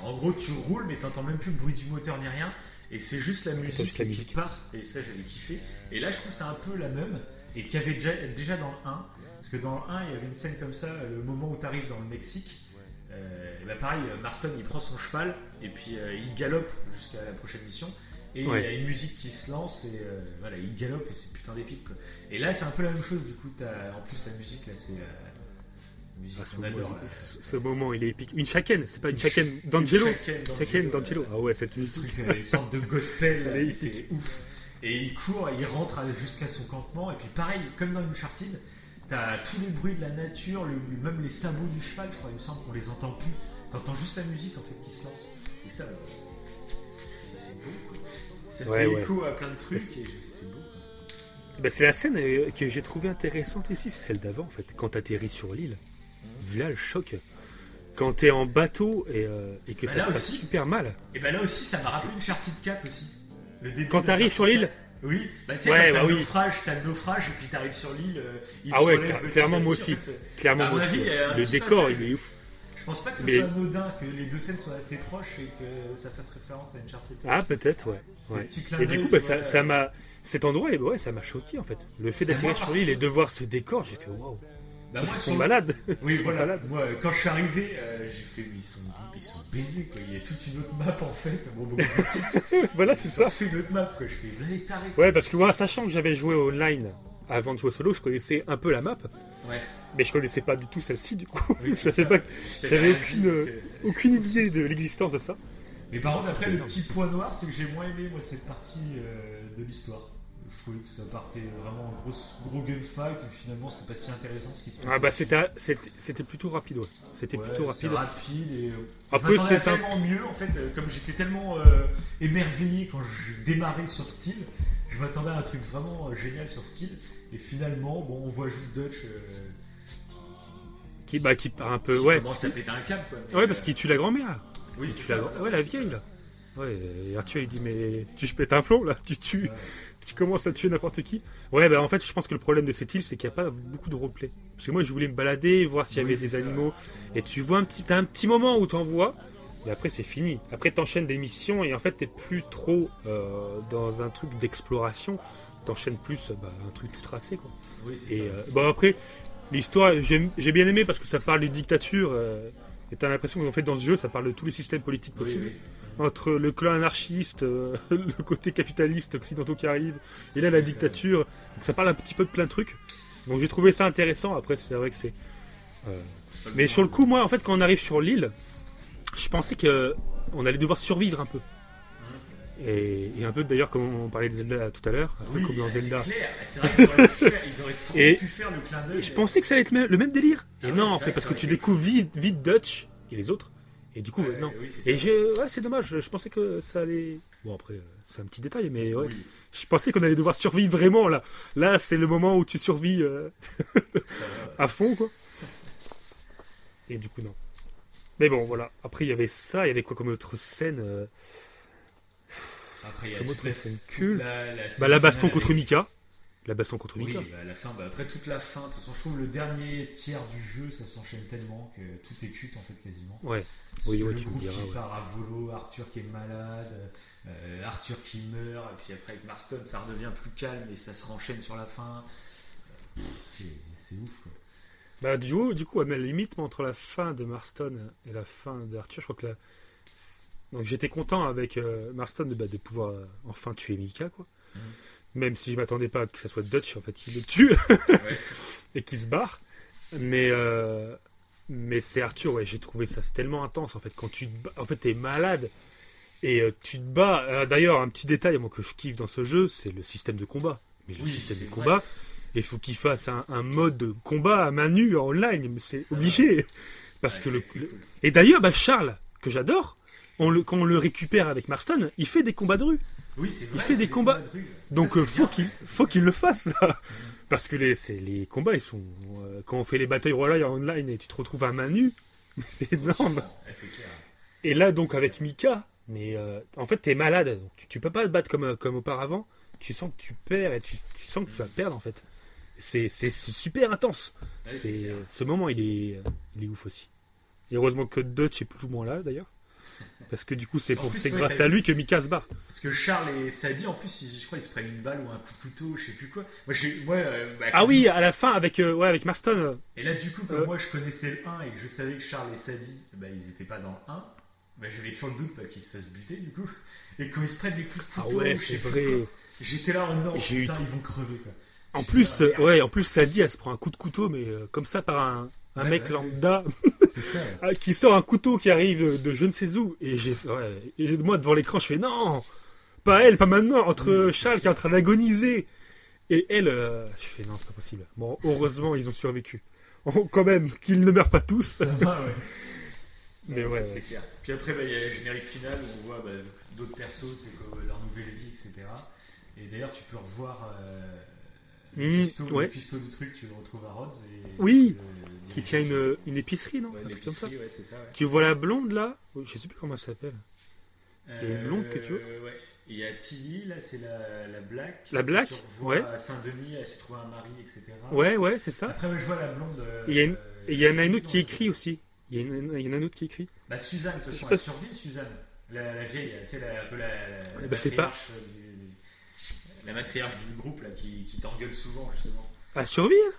en gros, tu roules, mais t'entends même plus le bruit du moteur ni rien. Et c'est juste la musique, juste la qui musique. part. Et ça, j'avais kiffé. Et là, je trouve que c'est un peu la même. Et qu'il y avait déjà, déjà dans le 1. Parce que dans le 1, il y avait une scène comme ça, le moment où tu arrives dans le Mexique. Euh, et bah pareil, Marston il prend son cheval et puis euh, il galope jusqu'à la prochaine mission. Et Ouais. il y a une musique qui se lance et euh, voilà, il galope et c'est putain d'épique. quoi. Et là, c'est un peu la même chose du coup. t'as- en plus, la musique là, c'est euh, musique Ah, ce, moment, adore. il- là. ce- ce moment, il est épique. Une chacenne, c'est pas une chacenne d'Angelo. Chacenne d'Angelo. Ah ouais, cette musique. euh, une sorte de gospel, là, c'est ouf. Et il court, il rentre jusqu'à son campement, et puis pareil, comme dans Uncharted, t'as tous les bruits de la nature, le- même les sabots du cheval, je crois, il me semble qu'on les entend plus. T'entends juste la musique en fait qui se lance. Et ça, quoi. Ça Ouais, fait ouais. écho à plein de trucs, c'est beau. Bah, c'est la scène euh, que j'ai trouvée intéressante ici, c'est celle d'avant en fait. Quand t'atterris sur l'île, Mhm. là le choc. Quand t'es en bateau et, euh, et que Bah, ça se passe super mal. Et ben là aussi, ça m'a rappelé Uncharted 4 aussi. Le début Quand t'arrives sur l'île 4. Oui, bah tu sais, Ouais, t'as bah le oui. naufrage, t'as le naufrage, et puis t'arrives sur l'île, euh, Ah ouais, clairement, moi aussi. Clairement, moi aussi. Le décor, il est ouf. Je pense pas que ce Mais- soit anodin que les deux scènes soient assez proches et que ça fasse référence à Uncharted. Ah, peut-être, ouais. Et du coup, bah, ça ça m'a. Cet endroit, eh ouais, ça m'a choqué en fait. Le fait d'atterrir sur l'île et de voir ce décor, j'ai fait waouh. Bah, Ils moi, sont sur- malades. Oui, Ils sont voilà. malades. Moi, quand je suis arrivé, euh, j'ai fait, mais ils sont, ils sont baisés, quoi. Il y a toute une autre map en fait. Bon, petite. voilà, c'est Ça fait une autre map, quoi. Je fais, allez taré. Ouais, parce que moi, sachant que j'avais joué online avant de jouer solo, je connaissais un peu la map, Ouais. Mais je connaissais pas du tout celle-ci du coup. Oui, je Je j'avais aucune, euh, euh, aucune idée de l'existence de ça. Mais par contre, après, le petit point noir, c'est que j'ai moins aimé, moi, cette partie euh, de l'histoire. Je trouvais que ça partait vraiment en gros, gros gunfight, et finalement, c'était pas si intéressant ce qui se passait. Ah bah c'était c'était c'était plutôt rapide, ouais. C'était Ouais, plutôt rapide. rapide et. Après, je c'est ça. tellement mieux en fait, comme j'étais tellement euh, émerveillé quand j'ai démarré sur Steel, je m'attendais à un truc vraiment euh, génial sur Steel. Et finalement, bon, on voit juste Dutch euh, qui, bah, qui part un peu. Qui Ouais, commence à péter un câble, quoi. mais, ouais parce euh, qu'il tue la grand-mère. Oui, c'est la, ça. grand- ouais, la vieille, là. Ouais, et Arthur, il dit Mais tu pètes un plomb, là Tu tues. Tu commences à tuer n'importe qui. Ouais, bah en fait, je pense que le problème de cette île, c'est qu'il n'y a pas beaucoup de roleplay. Parce que moi, je voulais me balader, voir s'il y Oui, avait des ça. animaux. Et tu vois un petit, t'as un petit moment où t'en vois. Et après, c'est fini. Après, t'enchaînes des missions et en fait, t'es plus trop euh, dans un truc d'exploration. T'enchaînes plus bah, un truc tout tracé, quoi. Oui, Et ça. euh, bon, après, l'histoire, j'ai j'ai bien aimé parce que ça parle de dictature. euh, et t'as l'impression qu'en fait, dans ce jeu, ça parle de tous les systèmes politiques possibles entre le clan anarchiste, euh, le côté capitaliste occidentaux qui arrive, et là la dictature. Donc ça parle un petit peu de plein de trucs. Donc j'ai trouvé ça intéressant. Après c'est vrai que c'est. euh, Mais sur le coup, moi, en fait, quand on arrive sur l'île, je pensais que on allait devoir survivre un peu. Et, et un peu d'ailleurs comme on parlait de Zelda tout à l'heure, un peu Oui, comme dans c'est Zelda. clair. C'est vrai auraient pu faire, ils auraient trop Et- pu faire le clin d'œil. Et je pensais que ça allait être le même délire. Ah Et oui, non, en fait, parce que tu découvres vite, vite Dutch et les autres. Et du coup, euh, non. oui, Et ouais, c'est dommage. Je pensais que ça allait. Bon, après, euh, c'est un petit détail, mais ouais. Je pensais qu'on allait devoir survivre vraiment là. Là, c'est le moment où tu survis euh, à fond, quoi. Et du coup, non. Mais bon, voilà. Après, il y avait ça. Il y avait quoi comme autre scène euh, Après, il y a la, culte. la, la Bah, la baston contre avec- Mika. La baston contre Oui, Mika. bah, à la fin, bah, après toute la fin, de toute façon, je trouve le dernier tiers du jeu, ça s'enchaîne tellement que tout est culte en fait quasiment. Ouais. Oui, ouais, le tu me diras, qui ouais. part à volo, Arthur qui est malade, euh, Arthur qui meurt, et puis après avec Marston ça redevient plus calme et ça se renchaîne sur la fin. C'est ouf quoi. Bah, du coup, du coup, mais la limite entre la fin de Marston et la fin d'Arthur, je crois que la... Donc j'étais content avec euh, Marston de, bah, de pouvoir euh, enfin tuer Mika, quoi. Mhm. Même si je m'attendais pas que ça soit Dutch en fait qui le tue Ouais. et qui se barre. Mais euh, mais c'est Arthur, ouais, j'ai trouvé ça tellement intense en fait quand tu te en fait t'es malade et tu te bats. D'ailleurs, un petit détail moi que je kiffe dans ce jeu, c'est le système de combat. Mais le Oui, système de vrai. combat, il faut qu'il fasse un, un mode de combat à main nue en online, mais c'est obligé parce Ouais, que le, le- et d'ailleurs, bah, Charles, que j'adore, on le, quand on le récupère avec Marston, il fait des combats de rue. Oui, c'est vrai. fait des combats. de rue. Donc Ça, euh, faut qu'il faut qu'il le fasse. ça. Parce que les, les combats, ils sont. euh, quand on fait les batailles royales en online et tu te retrouves à main nue, c'est énorme. Et là, donc, avec Mika, mais euh, en fait, t'es malade. Donc, tu, tu peux pas te battre comme, comme auparavant. Tu sens que tu perds et tu, tu sens que tu vas perdre, en fait. C'est super intense. Ouais, ce moment, il est, il est ouf aussi. Et heureusement que Dutch est plus ou moins là, d'ailleurs. Parce que du coup, c'est En ouais, grâce à lui que Mika se barre. Parce que Charles et Sadie, en plus, ils- je crois, ils se prennent une balle ou un coup de couteau, je sais plus quoi. Moi, j'ai, moi, euh, bah, Ah oui, à la fin, avec, euh, ouais, avec Marston. euh, Et là, du coup, comme Euh. moi, je connaissais le 1 et que je savais que Charles et Sadie, bah, ils étaient pas dans le 1, bah, j'avais toujours le doute bah, qu'ils se fassent buter, du coup. Et quand ils se prennent des coups de Ah couteau, ouais, je c'est vrai. J'étais là, oh non, J'ai eu tout- ils vont crever, quoi. En plus, ouais, en plus, Sadie, elle se prend un coup de couteau, mais comme ça par un, un Ouais, mec ouais, lambda ça. qui sort un couteau qui arrive de je ne sais où. Et j'ai, ouais, moi devant l'écran, je fais non, pas elle, pas maintenant. Entre Charles qui est en train d'agoniser et elle, euh, je fais non, c'est pas possible. Bon, heureusement, ils ont survécu. Oh, quand même, qu'ils ne meurent pas tous. Ça va, ouais. Mais ouais, c'est clair. Puis après, bah, il y a le générique final où on voit bah, d'autres persos, c'est quoi, leur nouvelle vie, etc. Et d'ailleurs, tu peux revoir euh, le, Mmh, cuistot, ouais. le du truc, tu le retrouves à Rhodes. Et, Oui, le- Qui tient une, une épicerie, non Ouais, Un truc comme ça. l'épicerie, ouais, c'est ça, ouais. Tu vois la blonde là Je sais plus comment elle s'appelle. y a une blonde que tu veux Euh. Il y a Tilly, là, c'est la, la Black. La Black, ouais. à Saint-Denis, elle s'est trouvée un mari, etc. Ouais, ouais, c'est ça. Après, je vois la blonde. euh, il y a une- Et il y en a une autre qui écrit aussi. Il y, il en a une autre qui écrit. Bah, Suzanne, de toute façon, elle survit, Suzanne. La, la vieille, tu sais, la, un peu la, la, bah, c'est pas- matriarche, euh, du- la matriarche du groupe, là, qui, qui t'engueule souvent, justement. Elle survit, elle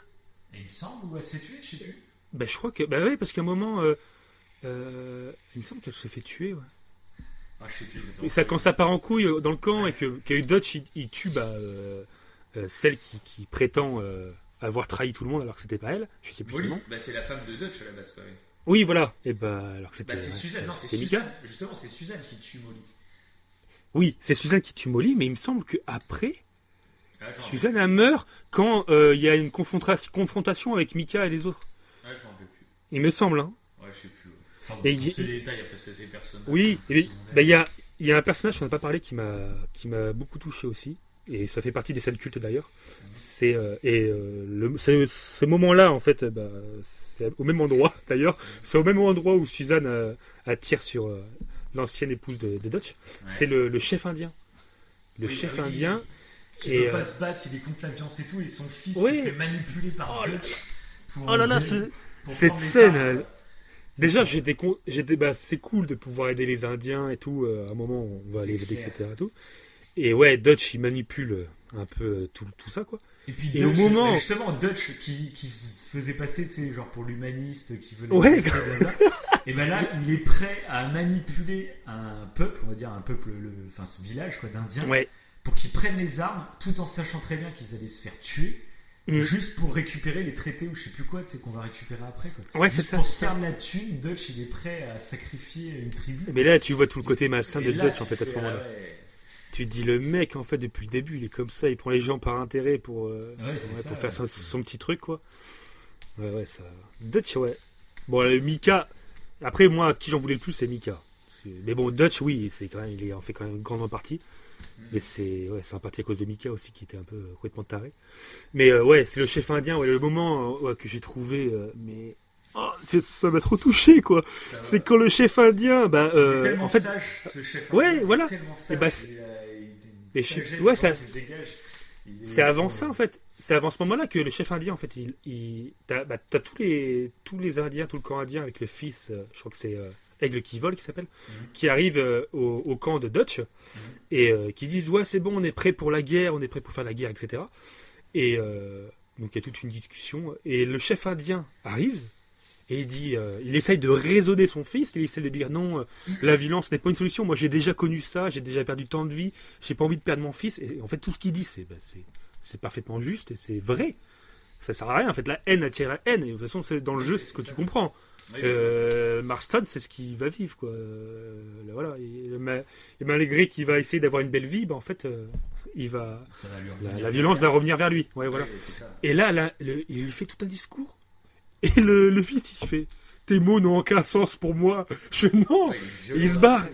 Et il me semble, ou elle se fait tuer, je sais plus. Bah, je crois que. Bah, oui, parce qu'à un moment. euh, euh, il me semble qu'elle se fait tuer, ouais. Ah, je sais plus. Et ça, quand ça part en couille euh, dans le camp et que, que Dutch il, il tue bah, euh, euh, celle qui, qui prétend avoir trahi tout le monde alors que c'était pas elle, je sais plus nom. bah, c'est la femme de Dutch à la base, quoi. ouais. Oui, voilà. Et bah, alors que c'était. Bah, c'est Suzanne, non, c'est Suzanne. Justement, c'est Suzanne qui tue Molly. Oui, c'est Suzanne qui tue Molly, mais il me semble que Ah, Suzanne elle meurt quand euh, il y a une confrontation, confrontation avec Mika et les autres. Ouais, je m'en rappelle plus. Il me semble, hein. Ouais, je sais plus. Enfin, Et détails, enfin, ces personnes. Oui, bah, il y, a, y a un personnage, on n'a pas parlé, qui m'a beaucoup touché aussi. et ça fait partie des scènes cultes d'ailleurs. C'est euh, et euh, le, ce moment-là en fait, bah, c'est au même endroit d'ailleurs. C'est au même endroit où Suzanne euh, attire sur l'ancienne épouse de, de Dutch. C'est le, le chef indien. Le Oui, chef oui, indien. Qui Et, veut pas euh, se battre, il est contre la violence et tout, et son fils Oui. se fait manipuler par Oh pour Oh là là, cette scène, elle- Déjà, j'étais con... j'étais bah, c'est cool de pouvoir aider les Indiens et tout. euh, à un moment, on va aller aider, clair. etc. et Tout. Et ouais, Dutch, il manipule un peu euh, tout, tout ça, quoi. Et puis Et Dutch, au moment- justement, Dutch qui, qui se faisait passer, tu sais, genre pour l'humaniste qui veut Ouais, et ben là, il est prêt à manipuler un peuple, on va dire un peuple, le- enfin ce village quoi, d'Indiens, Ouais. Pour qu'ils prennent les armes, tout en sachant très bien qu'ils allaient se faire tuer, Mm. juste pour récupérer les traités ou je sais plus quoi, tu sais, qu'on va récupérer après quoi. Ouais, c'est ça. Pour se faire la thune, Dutch il est prêt à sacrifier une tribu. Mais là, tu vois tout le côté malsain de là, Dutch, en fait, à ce moment-là. ouais. Tu dis, le mec, en fait, depuis le début, il est comme ça. Il prend les gens par intérêt pour, euh, Ouais, c'est ouais, ça, pour faire son, petit truc, quoi. Ouais, ouais, ça. Dutch, ouais. Bon, euh, Mika. Après, moi, qui j'en voulais le plus, c'est Mika. Mais bon, Dutch, oui, c'est quand même, il en fait quand même une grande partie. Mm. Mais c'est ouais, en partie à cause de Mika aussi qui était un peu euh, complètement taré. Mais euh, ouais, c'est le chef indien, ouais, le moment euh, ouais, que j'ai trouvé. mais oh, ça m'a trop touché, quoi. C'est quand le chef indien, bah, en fait, sage, ce chef. Ouais, indien, est voilà. Et bah, Et je- ouais, ça- C'est avant ça en fait. C'est avant ce moment-là que le chef indien en fait, il, il t'as, bah, tous les tous les Indiens, tout le camp indien avec le fils, je crois que c'est euh, Aigle qui vole qui s'appelle, Mhm. qui arrive euh, au, au camp de Dutch et euh, qui disent ouais c'est bon, on est prêt pour la guerre, on est prêt pour faire la guerre, etc. Et euh, donc il y a toute une discussion et le chef indien arrive. Et il dit, euh, il essaye de raisonner son fils, il essaye de dire non, euh, la violence n'est pas une solution. Moi, j'ai déjà connu ça, j'ai déjà perdu tant de vie, j'ai pas envie de perdre mon fils. Et en fait, tout ce qu'il dit, c'est, bah, parfaitement juste et c'est vrai. Ça sert à rien. En fait, la haine attire la haine. Et de toute façon, c'est dans le jeu, c'est ce que tu comprends. Euh, Marston, c'est ce qu'il va vivre, quoi. Euh, voilà. Et, ma- et malgré qu'il va essayer d'avoir une belle vie, bah, en fait, euh, il va, la, violence va revenir vers lui. Ouais, voilà. Et là, là le- il lui fait tout un discours. Et le, le fils, il fait Tes mots n'ont aucun sens pour moi. Je Non Ouais, est Et il se barre.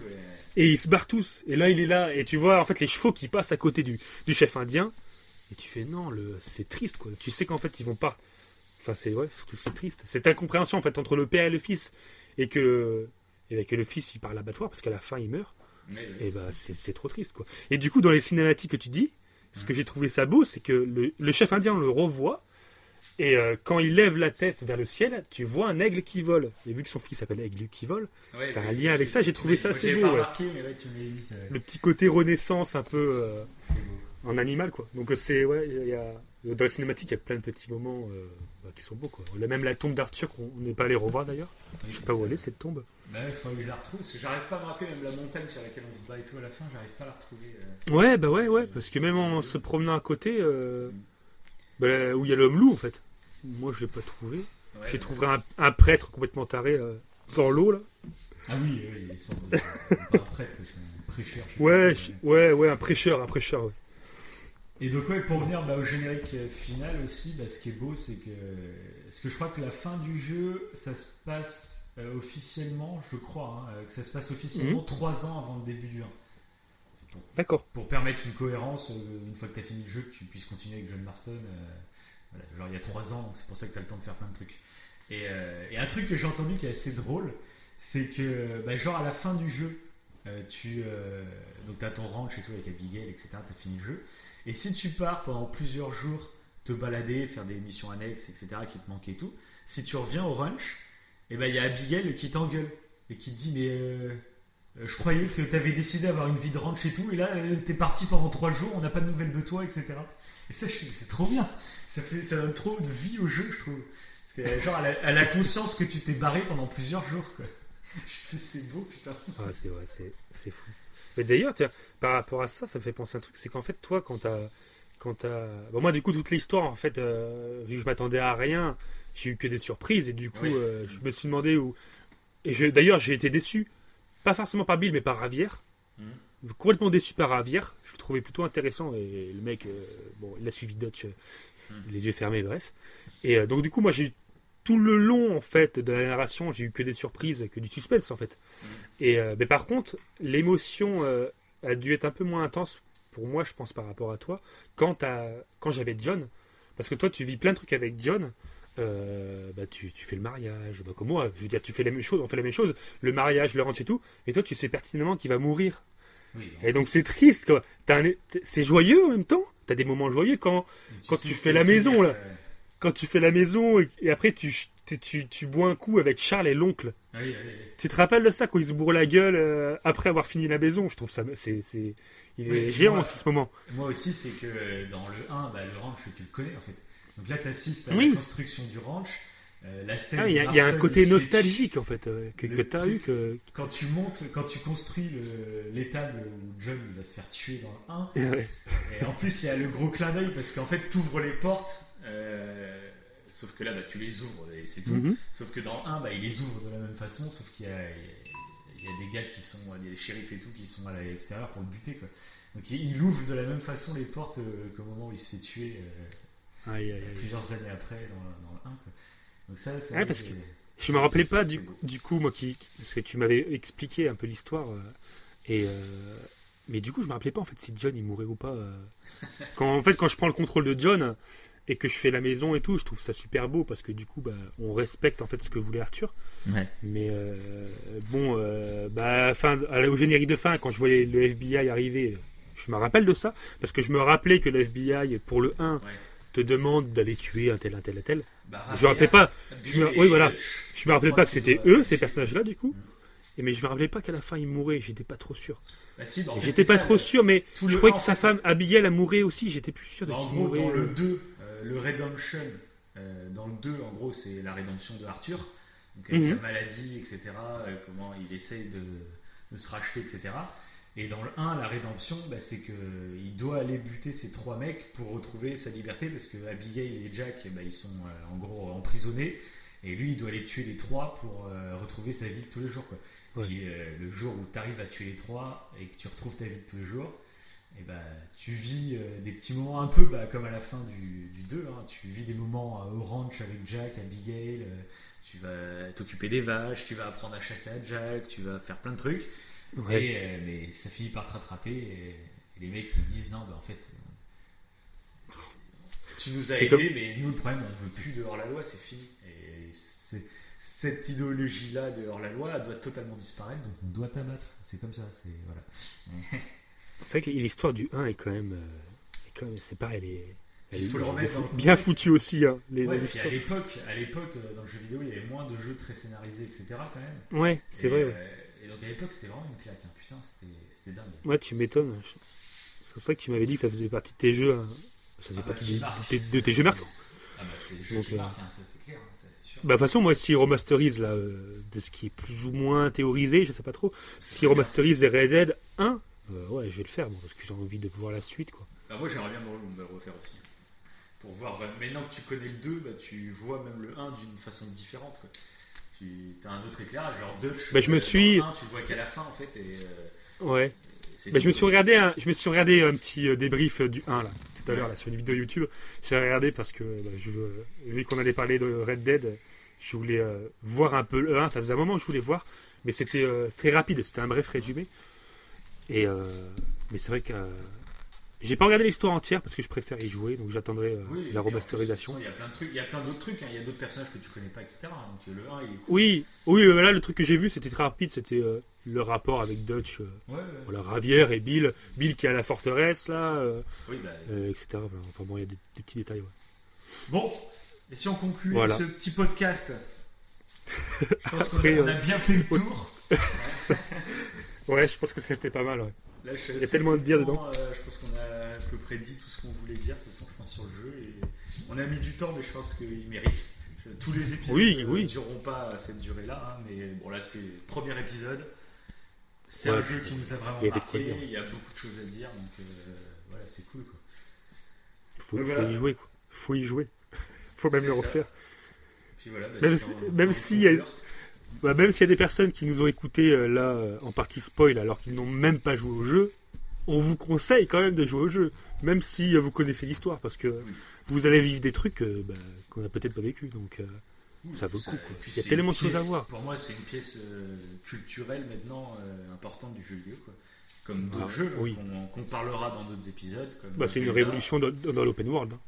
Et ils se barrent tous. Et là, il est là. Et tu vois, en fait, les chevaux qui passent à côté du, du chef indien. Et tu fais Non, le, c'est triste, quoi. Tu sais qu'en fait, ils vont pas. Enfin, c'est ouais, c'est triste. Cette incompréhension, en fait, entre le père et le fils. Et que, et ben, que le fils, il part à l'abattoir parce qu'à la fin, il meurt. Oui, oui. Et bah c'est trop triste quoi. Et du coup dans les cinématiques que tu dis, ce que j'ai trouvé ça beau, c'est que le, le chef indien on le revoit et euh, quand il lève la tête vers le ciel, tu vois un aigle qui vole. Et vu que son fils s'appelle aigle qui vole, Ouais, t'as un lien avec ça, j'ai trouvé ça assez beau, pas ouais. remarqué, mais ouais, tu m'as dit, ça- le petit côté renaissance un peu euh, en animal quoi. Donc euh, c'est ouais, il y a dans la cinématique il y a plein de petits moments euh, bah, qui sont beaux quoi. Même la tombe d'Arthur qu'on n'est pas allé revoir d'ailleurs. Oui, Je sais pas où elle est cette tombe. Bah, il faudrait que je la retrouve, parce que j'arrive pas à me rappeler même la montagne sur laquelle on se bat et tout à la fin, j'arrive pas à la retrouver. euh. Ouais bah ouais ouais parce que même en se promenant à côté euh, bah, où il y a l'homme loup en fait. Moi je l'ai pas trouvé. Ouais, J'ai trouvé un, un prêtre complètement taré dans l'eau là. Ah oui, oui, ils sont pas un prêtre, c'est un prêcheur. Ouais, ouais, ouais, un prêcheur, un prêcheur. Ouais. Et donc ouais, pour venir bah, au générique euh, final aussi, bah, ce qui est beau, c'est que parce que je crois que la fin du jeu, ça se passe euh, officiellement, je crois, hein, euh, que ça se passe officiellement Mhm. trois ans avant le début du 1. C'est pour, D'accord. pour permettre une cohérence, euh, une fois que tu as fini le jeu, que tu puisses continuer avec John Marston. euh, voilà, genre il y a trois ans, donc c'est pour ça que tu as le temps de faire plein de trucs. Et, et un truc que j'ai entendu qui est assez drôle, c'est que bah, genre à la fin du jeu, tu donc as ton ranch et tout avec Abigail, etc. Tu as fini le jeu. Et si tu pars pendant plusieurs jours te balader, faire des missions annexes, etc., qui te manquent et tout, si tu reviens au ranch, et ben il y a Abigail qui t'engueule et qui te dit mais euh, euh, je croyais que tu avais décidé d'avoir une vie de ranch et tout, et là euh, t'es parti pendant trois jours, on n'a pas de nouvelles de toi, etc. Et ça, c'est trop bien. Ça fait, ça donne trop de vie au jeu, je trouve. Parce que genre, elle a, conscience que tu t'es barré pendant plusieurs jours, quoi. C'est beau, putain. Ah, c'est vrai, c'est, c'est fou. Mais d'ailleurs, par rapport à ça, ça me fait penser à un truc, c'est qu'en fait, toi, quand t'as. Quand t'as... Bon, moi, du coup, toute l'histoire, en fait, euh, vu que je m'attendais à rien, j'ai eu que des surprises, et du coup, Oui. euh, je me suis demandé où. Et je, d'ailleurs, j'ai été déçu, pas forcément par Bill, mais par Ravière. Mhm. Complètement déçu par Ravière. Je le trouvais plutôt intéressant, et le mec, euh, bon, il a suivi Dutch, Mhm. les yeux fermés, bref. Et donc, du coup, moi, j'ai eu tout le long en fait de la narration, j'ai eu que des surprises, que du suspense en fait. Et euh, mais par contre, l'émotion euh, a dû être un peu moins intense pour moi, je pense par rapport à toi, quand, t'as- quand j'avais John, parce que toi, tu vis plein de trucs avec John. euh, bah tu, tu fais le mariage, bah comme moi, je veux dire, tu fais la même chose, on fait la même chose, le mariage, le ranch et tout, et toi tu sais pertinemment qu'il va mourir. Oui, Et donc c'est triste, quoi. T'as un- C'est joyeux en même temps. T'as des moments joyeux quand, quand tu fais la maison, là. Quand tu fais la maison et, et après tu, tu, tu, tu bois un coup avec Charles et l'oncle. Oui, oui, oui. Tu te rappelles de ça quand il se bourre la gueule euh, après avoir fini la maison? Je trouve ça, c'est, c'est, il est géant aussi ce moment. Moi aussi, c'est que euh, dans le 1, bah, le ranch, tu le connais en fait. Donc là, tu assistes à la construction du ranch. euh, la scène Ah, il y, a- y un côté nostalgique en fait euh, que, que t'as truc- eu que. Quand tu montes, quand tu construis le- l'étable où John il va se faire tuer dans le 1, Ouais. et en plus il y a le gros clin d'œil parce qu'en fait tu ouvres les portes, euh, sauf que là bah, tu les ouvres et c'est tout. Mhm. Sauf que dans le 1, bah, il les ouvre de la même façon, sauf qu'il y a, il y a des gars qui sont, des shérifs et tout, qui sont à l'extérieur pour le buter. Quoi. Donc il ouvre de la même façon les portes euh, qu'au moment où il se fait tuer euh, Aïe, aïe, aïe. plusieurs années après dans, dans le 1. Quoi. Donc ça, c'est Ouais, vrai parce que- que- Je me rappelais pas du, coup- du coup, moi, qui, parce que tu m'avais expliqué un peu l'histoire. euh, et, euh, mais du coup, je me rappelais pas en fait si John il mourait ou pas. Quand, en fait, quand je prends le contrôle de John et que je fais la maison et tout, je trouve ça super beau parce que du coup, bah, on respecte en fait ce que voulait Arthur. Ouais. Mais euh, bon, euh, bah, fin, à la- au générique de fin, quand je voyais le FBI arriver, je me rappelle de ça parce que je me rappelais que le FBI pour le 1 Ouais. te demande d'aller tuer un tel, un tel, un tel. Bah, Je me rappelais pas. Je me- Billy oui, voilà. Je me rappelais pas que c'était eux, ces personnages-là, du coup. Et mais je me rappelais pas qu'à la fin ils mouraient, j'étais pas trop sûr. Bah, si, j'étais pas ça, trop sûr, mais je croyais que sa femme Abigail a mouru aussi, j'étais plus sûr de Bah, qui gros, mourait. dans le. 2, le Redemption, euh, dans le 2, en gros, c'est la rédemption de Arthur. Donc, avec Mhm. sa maladie, etc., euh, comment il essaye de, de se racheter, etc. Et dans le 1, la rédemption, bah, c'est qu'il doit aller buter ces trois mecs pour retrouver sa liberté parce que Abigail et Jack, bah, ils sont euh, en gros emprisonnés. Et lui, il doit les tuer les trois pour euh, retrouver sa vie de tous les jours. Quoi. Ouais. Puis euh, le jour où tu arrives à tuer les trois et que tu retrouves ta vie de tous les jours, et bah, tu vis euh, des petits moments un peu bah, comme à la fin du, du 2. hein. Tu vis des moments au ranch avec Jack, Abigail. euh, tu vas t'occuper des vaches, tu vas apprendre à chasser à Jack, tu vas faire plein de trucs. Ouais. Et, euh, mais ça finit par te rattraper. Et, et les mecs ils disent non, bah, en fait. Tu nous as aidés, comme- mais nous le problème, on veut plus de hors-la-loi, c'est fini. Et cette idéologie-là de hors-la-loi, elle doit totalement disparaître, donc on doit t'abattre. C'est comme ça, c'est voilà. C'est vrai que l'histoire du 1 est quand même. euh, est quand même c'est pareil, elle est. Elle Il est faut le bien remettre le bien foutue aussi, hein, les- Ouais, à l'époque, à l'époque, euh, dans le jeu vidéo, il y avait moins de jeux très scénarisés, etc. quand même. Ouais, c'est vrai. ouais. euh, et donc à l'époque, c'était vraiment une claque. hein. Putain, c'était c'était dingue. Ouais, tu m'étonnes. C'est vrai que tu m'avais dit que ça faisait partie de tes jeux. hein. Ça faisait Ah bah, partie qui de, tes, de tes jeux marquants. Ah bah c'est le jeu Donc, qui euh, hein, ça c'est clair, hein, ça. Bah, de toute façon, moi, s'ils remasterisent là, euh, de ce qui est plus ou moins théorisé, je sais pas trop, s'ils remasterisent les Red Dead 1, euh, ouais, je vais le faire, moi, parce que j'ai envie de voir la suite, quoi. Bah, moi j'aimerais bien me le refaire aussi. Pour voir, bah, maintenant que tu connais le 2, bah, tu vois même le 1 d'une façon différente. quoi. Tu as un autre éclairage, genre Dutch. Bah, je me suis- dans le 1, tu le vois qu'à la fin en fait. Et, euh, Ouais. Bah, je me suis regardé un, je me suis regardé un petit euh, débrief du 1 là, tout à l'heure là sur une vidéo YouTube. J'ai regardé parce que bah, je veux- vu qu'on allait parler de Red Dead, je voulais euh, voir un peu le 1. Ça faisait un moment que je voulais voir, mais c'était très rapide. C'était un bref résumé. Et euh, mais c'est vrai que euh, j'ai pas regardé l'histoire entière parce que je préfère y jouer, donc j'attendrai euh, Oui, la remasterisation. Il y a plein de trucs, il y a plein d'autres trucs, hein, il y a d'autres personnages que tu connais pas, etc. Donc le 1 il est cool. Oui, oui, euh, là le truc que j'ai vu c'était très rapide, c'était euh, le rapport avec Dutch, Ouais, ouais. voilà, Ravière et Bill, Bill qui est à la forteresse là, Oui, bah, etc. Voilà. Enfin bon, il y a des, des petits détails. ouais. Bon, et si on conclut Voilà. ce petit podcast? Je pense qu'on a, Après, on a bien fait le tour. Ouais, je pense que c'était pas mal. Ouais. Là, je suis Il y a tellement de dire content, euh, je pense qu'on a à peu près dit tout ce qu'on voulait dire, de toute façon, je pense, sur le jeu. Et on a mis du temps, mais je pense qu'il mérite. Tous les épisodes Oui, ne oui. dureront pas à cette durée-là, hein, mais bon, là, c'est le premier épisode. C'est Ouais, un jeu qui nous a vraiment marqué, il y a beaucoup de choses à dire, donc euh, voilà, c'est cool. Quoi. Faut, Ouais, faut voilà. y jouer. Quoi. Faut y jouer. faut même le refaire. Puis voilà, bah, Même si- y a-. Bah, même s'il y a des personnes qui nous ont écoutés euh, là euh, en partie spoil alors qu'ils n'ont même pas joué au jeu, on vous conseille quand même de jouer au jeu, même si euh, vous connaissez l'histoire, parce que vous allez vivre des trucs bah, qu'on a peut-être pas vécu. Donc ça vaut le coup. quoi. Il y a tellement de choses à voir. Pour moi, c'est une pièce euh, culturelle maintenant euh, importante du jeu vidéo. Quoi. comme d'autres Ah, jeux oui. qu'on parlera dans d'autres épisodes. Bah, c'est une révolution dans, dans l'open world. hein.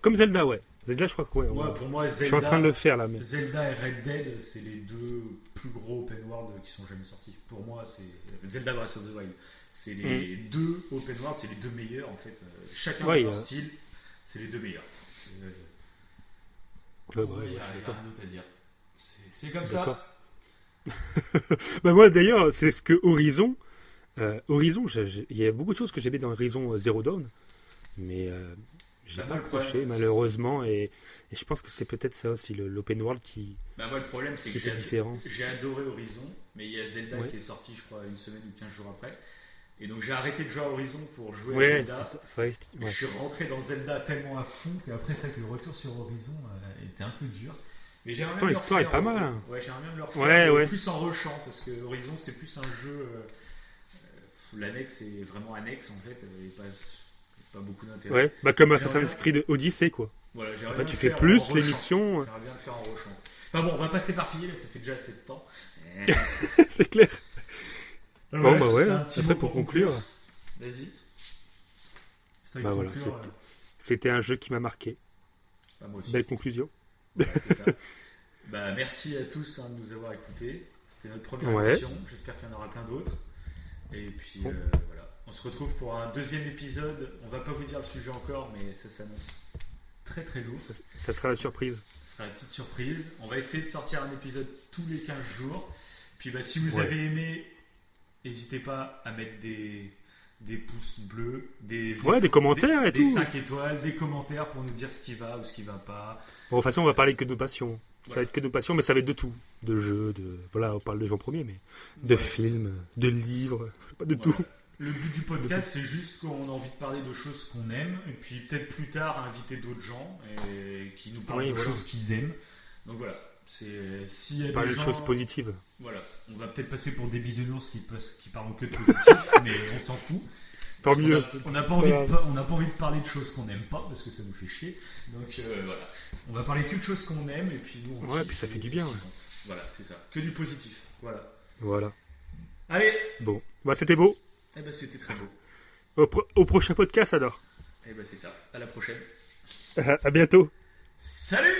Comme Zelda, ouais. Zelda, je crois que ouais. pour moi, je Zelda, suis en train de le faire là, mais. Zelda et Red Dead, c'est les deux plus gros open world qui sont jamais sortis. Pour moi, c'est Zelda Breath of the Wild. C'est les deux open world, c'est les deux meilleurs en fait. Chacun Ouais, dans leur style, c'est les deux meilleurs. Ouais, il a, je rien d'autre à dire. C'est comme ça. Bah moi d'ailleurs, c'est ce que Horizon, euh, Horizon, il y a beaucoup de choses que j'aimais dans Horizon euh, Zero Dawn, mais euh, j'ai Bah, pas accroché malheureusement et, et je pense que c'est peut-être ça aussi l'open world qui, Bah, moi, le problème, c'est que j'ai- différent. j'ai adoré Horizon, mais il y a Zelda Ouais. qui est sorti, je crois, une semaine ou 15 jours après. Et donc, j'ai arrêté de jouer à Horizon pour jouer à Zelda. ça, vrai. Ouais. Je suis rentré dans Zelda tellement à fond qu'après ça, que le retour sur Horizon euh, était un peu dur. Mais j'aimerais Pourtant, bien l'histoire est pas mal, hein. Ouais, j'aimerais bien le refaire. Plus en rushant, parce que Horizon, c'est plus un jeu. euh, euh, L'annexe est vraiment annexe en fait, euh, et pas, pas beaucoup d'intérêt. Ouais, bah comme Assassin's Creed Odyssey quoi. Voilà, En fait, tu fais plus les missions, J'aimerais bien le faire en rushant. Enfin bon, on va pas s'éparpiller, là, ça fait déjà assez de temps. c'est clair. Donc Bon bah ouais, petit après pour conclure, Vas-y. Bah voilà, c'était- euh, c'était un jeu qui m'a marqué. bah, moi aussi. Belle conclusion. Ça. bah, merci à tous hein, de nous avoir écoutés. C'était notre première Ouais. émission. J'espère qu'il y en aura plein d'autres. Et puis Bon. euh. On se retrouve pour un deuxième épisode. On va pas vous dire le sujet encore, mais ça s'annonce très très lourd. Ça, ça sera la surprise. Ce sera la petite surprise. On va essayer de sortir un épisode tous les 15 jours. Puis bah, si vous Ouais. avez aimé, n'hésitez pas à mettre des, des pouces bleus, des, Ouais, des commentaires et des tout. 5 étoiles, des commentaires pour nous dire ce qui va ou ce qui va pas. Bon, de toute façon, on va parler que de nos passions. Ça va être que de nos passions, mais ça va être de tout. De jeux, de. Voilà, on parle de gens premiers, mais. De films, de livres, pas de Voilà. tout. Le but du podcast, c'est juste qu'on a envie de parler de choses qu'on aime, et puis peut-être plus tard inviter d'autres gens et qui nous parlent Oui, de voilà. choses qu'ils aiment. Donc voilà, c'est Parler des de choses positives. voilà, on va peut-être passer pour des bisounours qui, passent- qui parlent que de positif, mais on s'en fout. Tant mieux. On n'a pas, envie de Voilà. pa- on n'a pas envie de parler de choses qu'on n'aime pas parce que ça nous fait chier. Donc euh, voilà, on va parler que de choses qu'on aime et puis nous. on Ouais, puis ça fait du bien, ouais. Voilà, c'est ça. Que du positif. Voilà. Voilà. Allez, Bon. Bah, c'était beau. Eh ben c'était très beau. Au, pro- au prochain podcast alors. Eh ben c'est ça. À la prochaine. à bientôt. Salut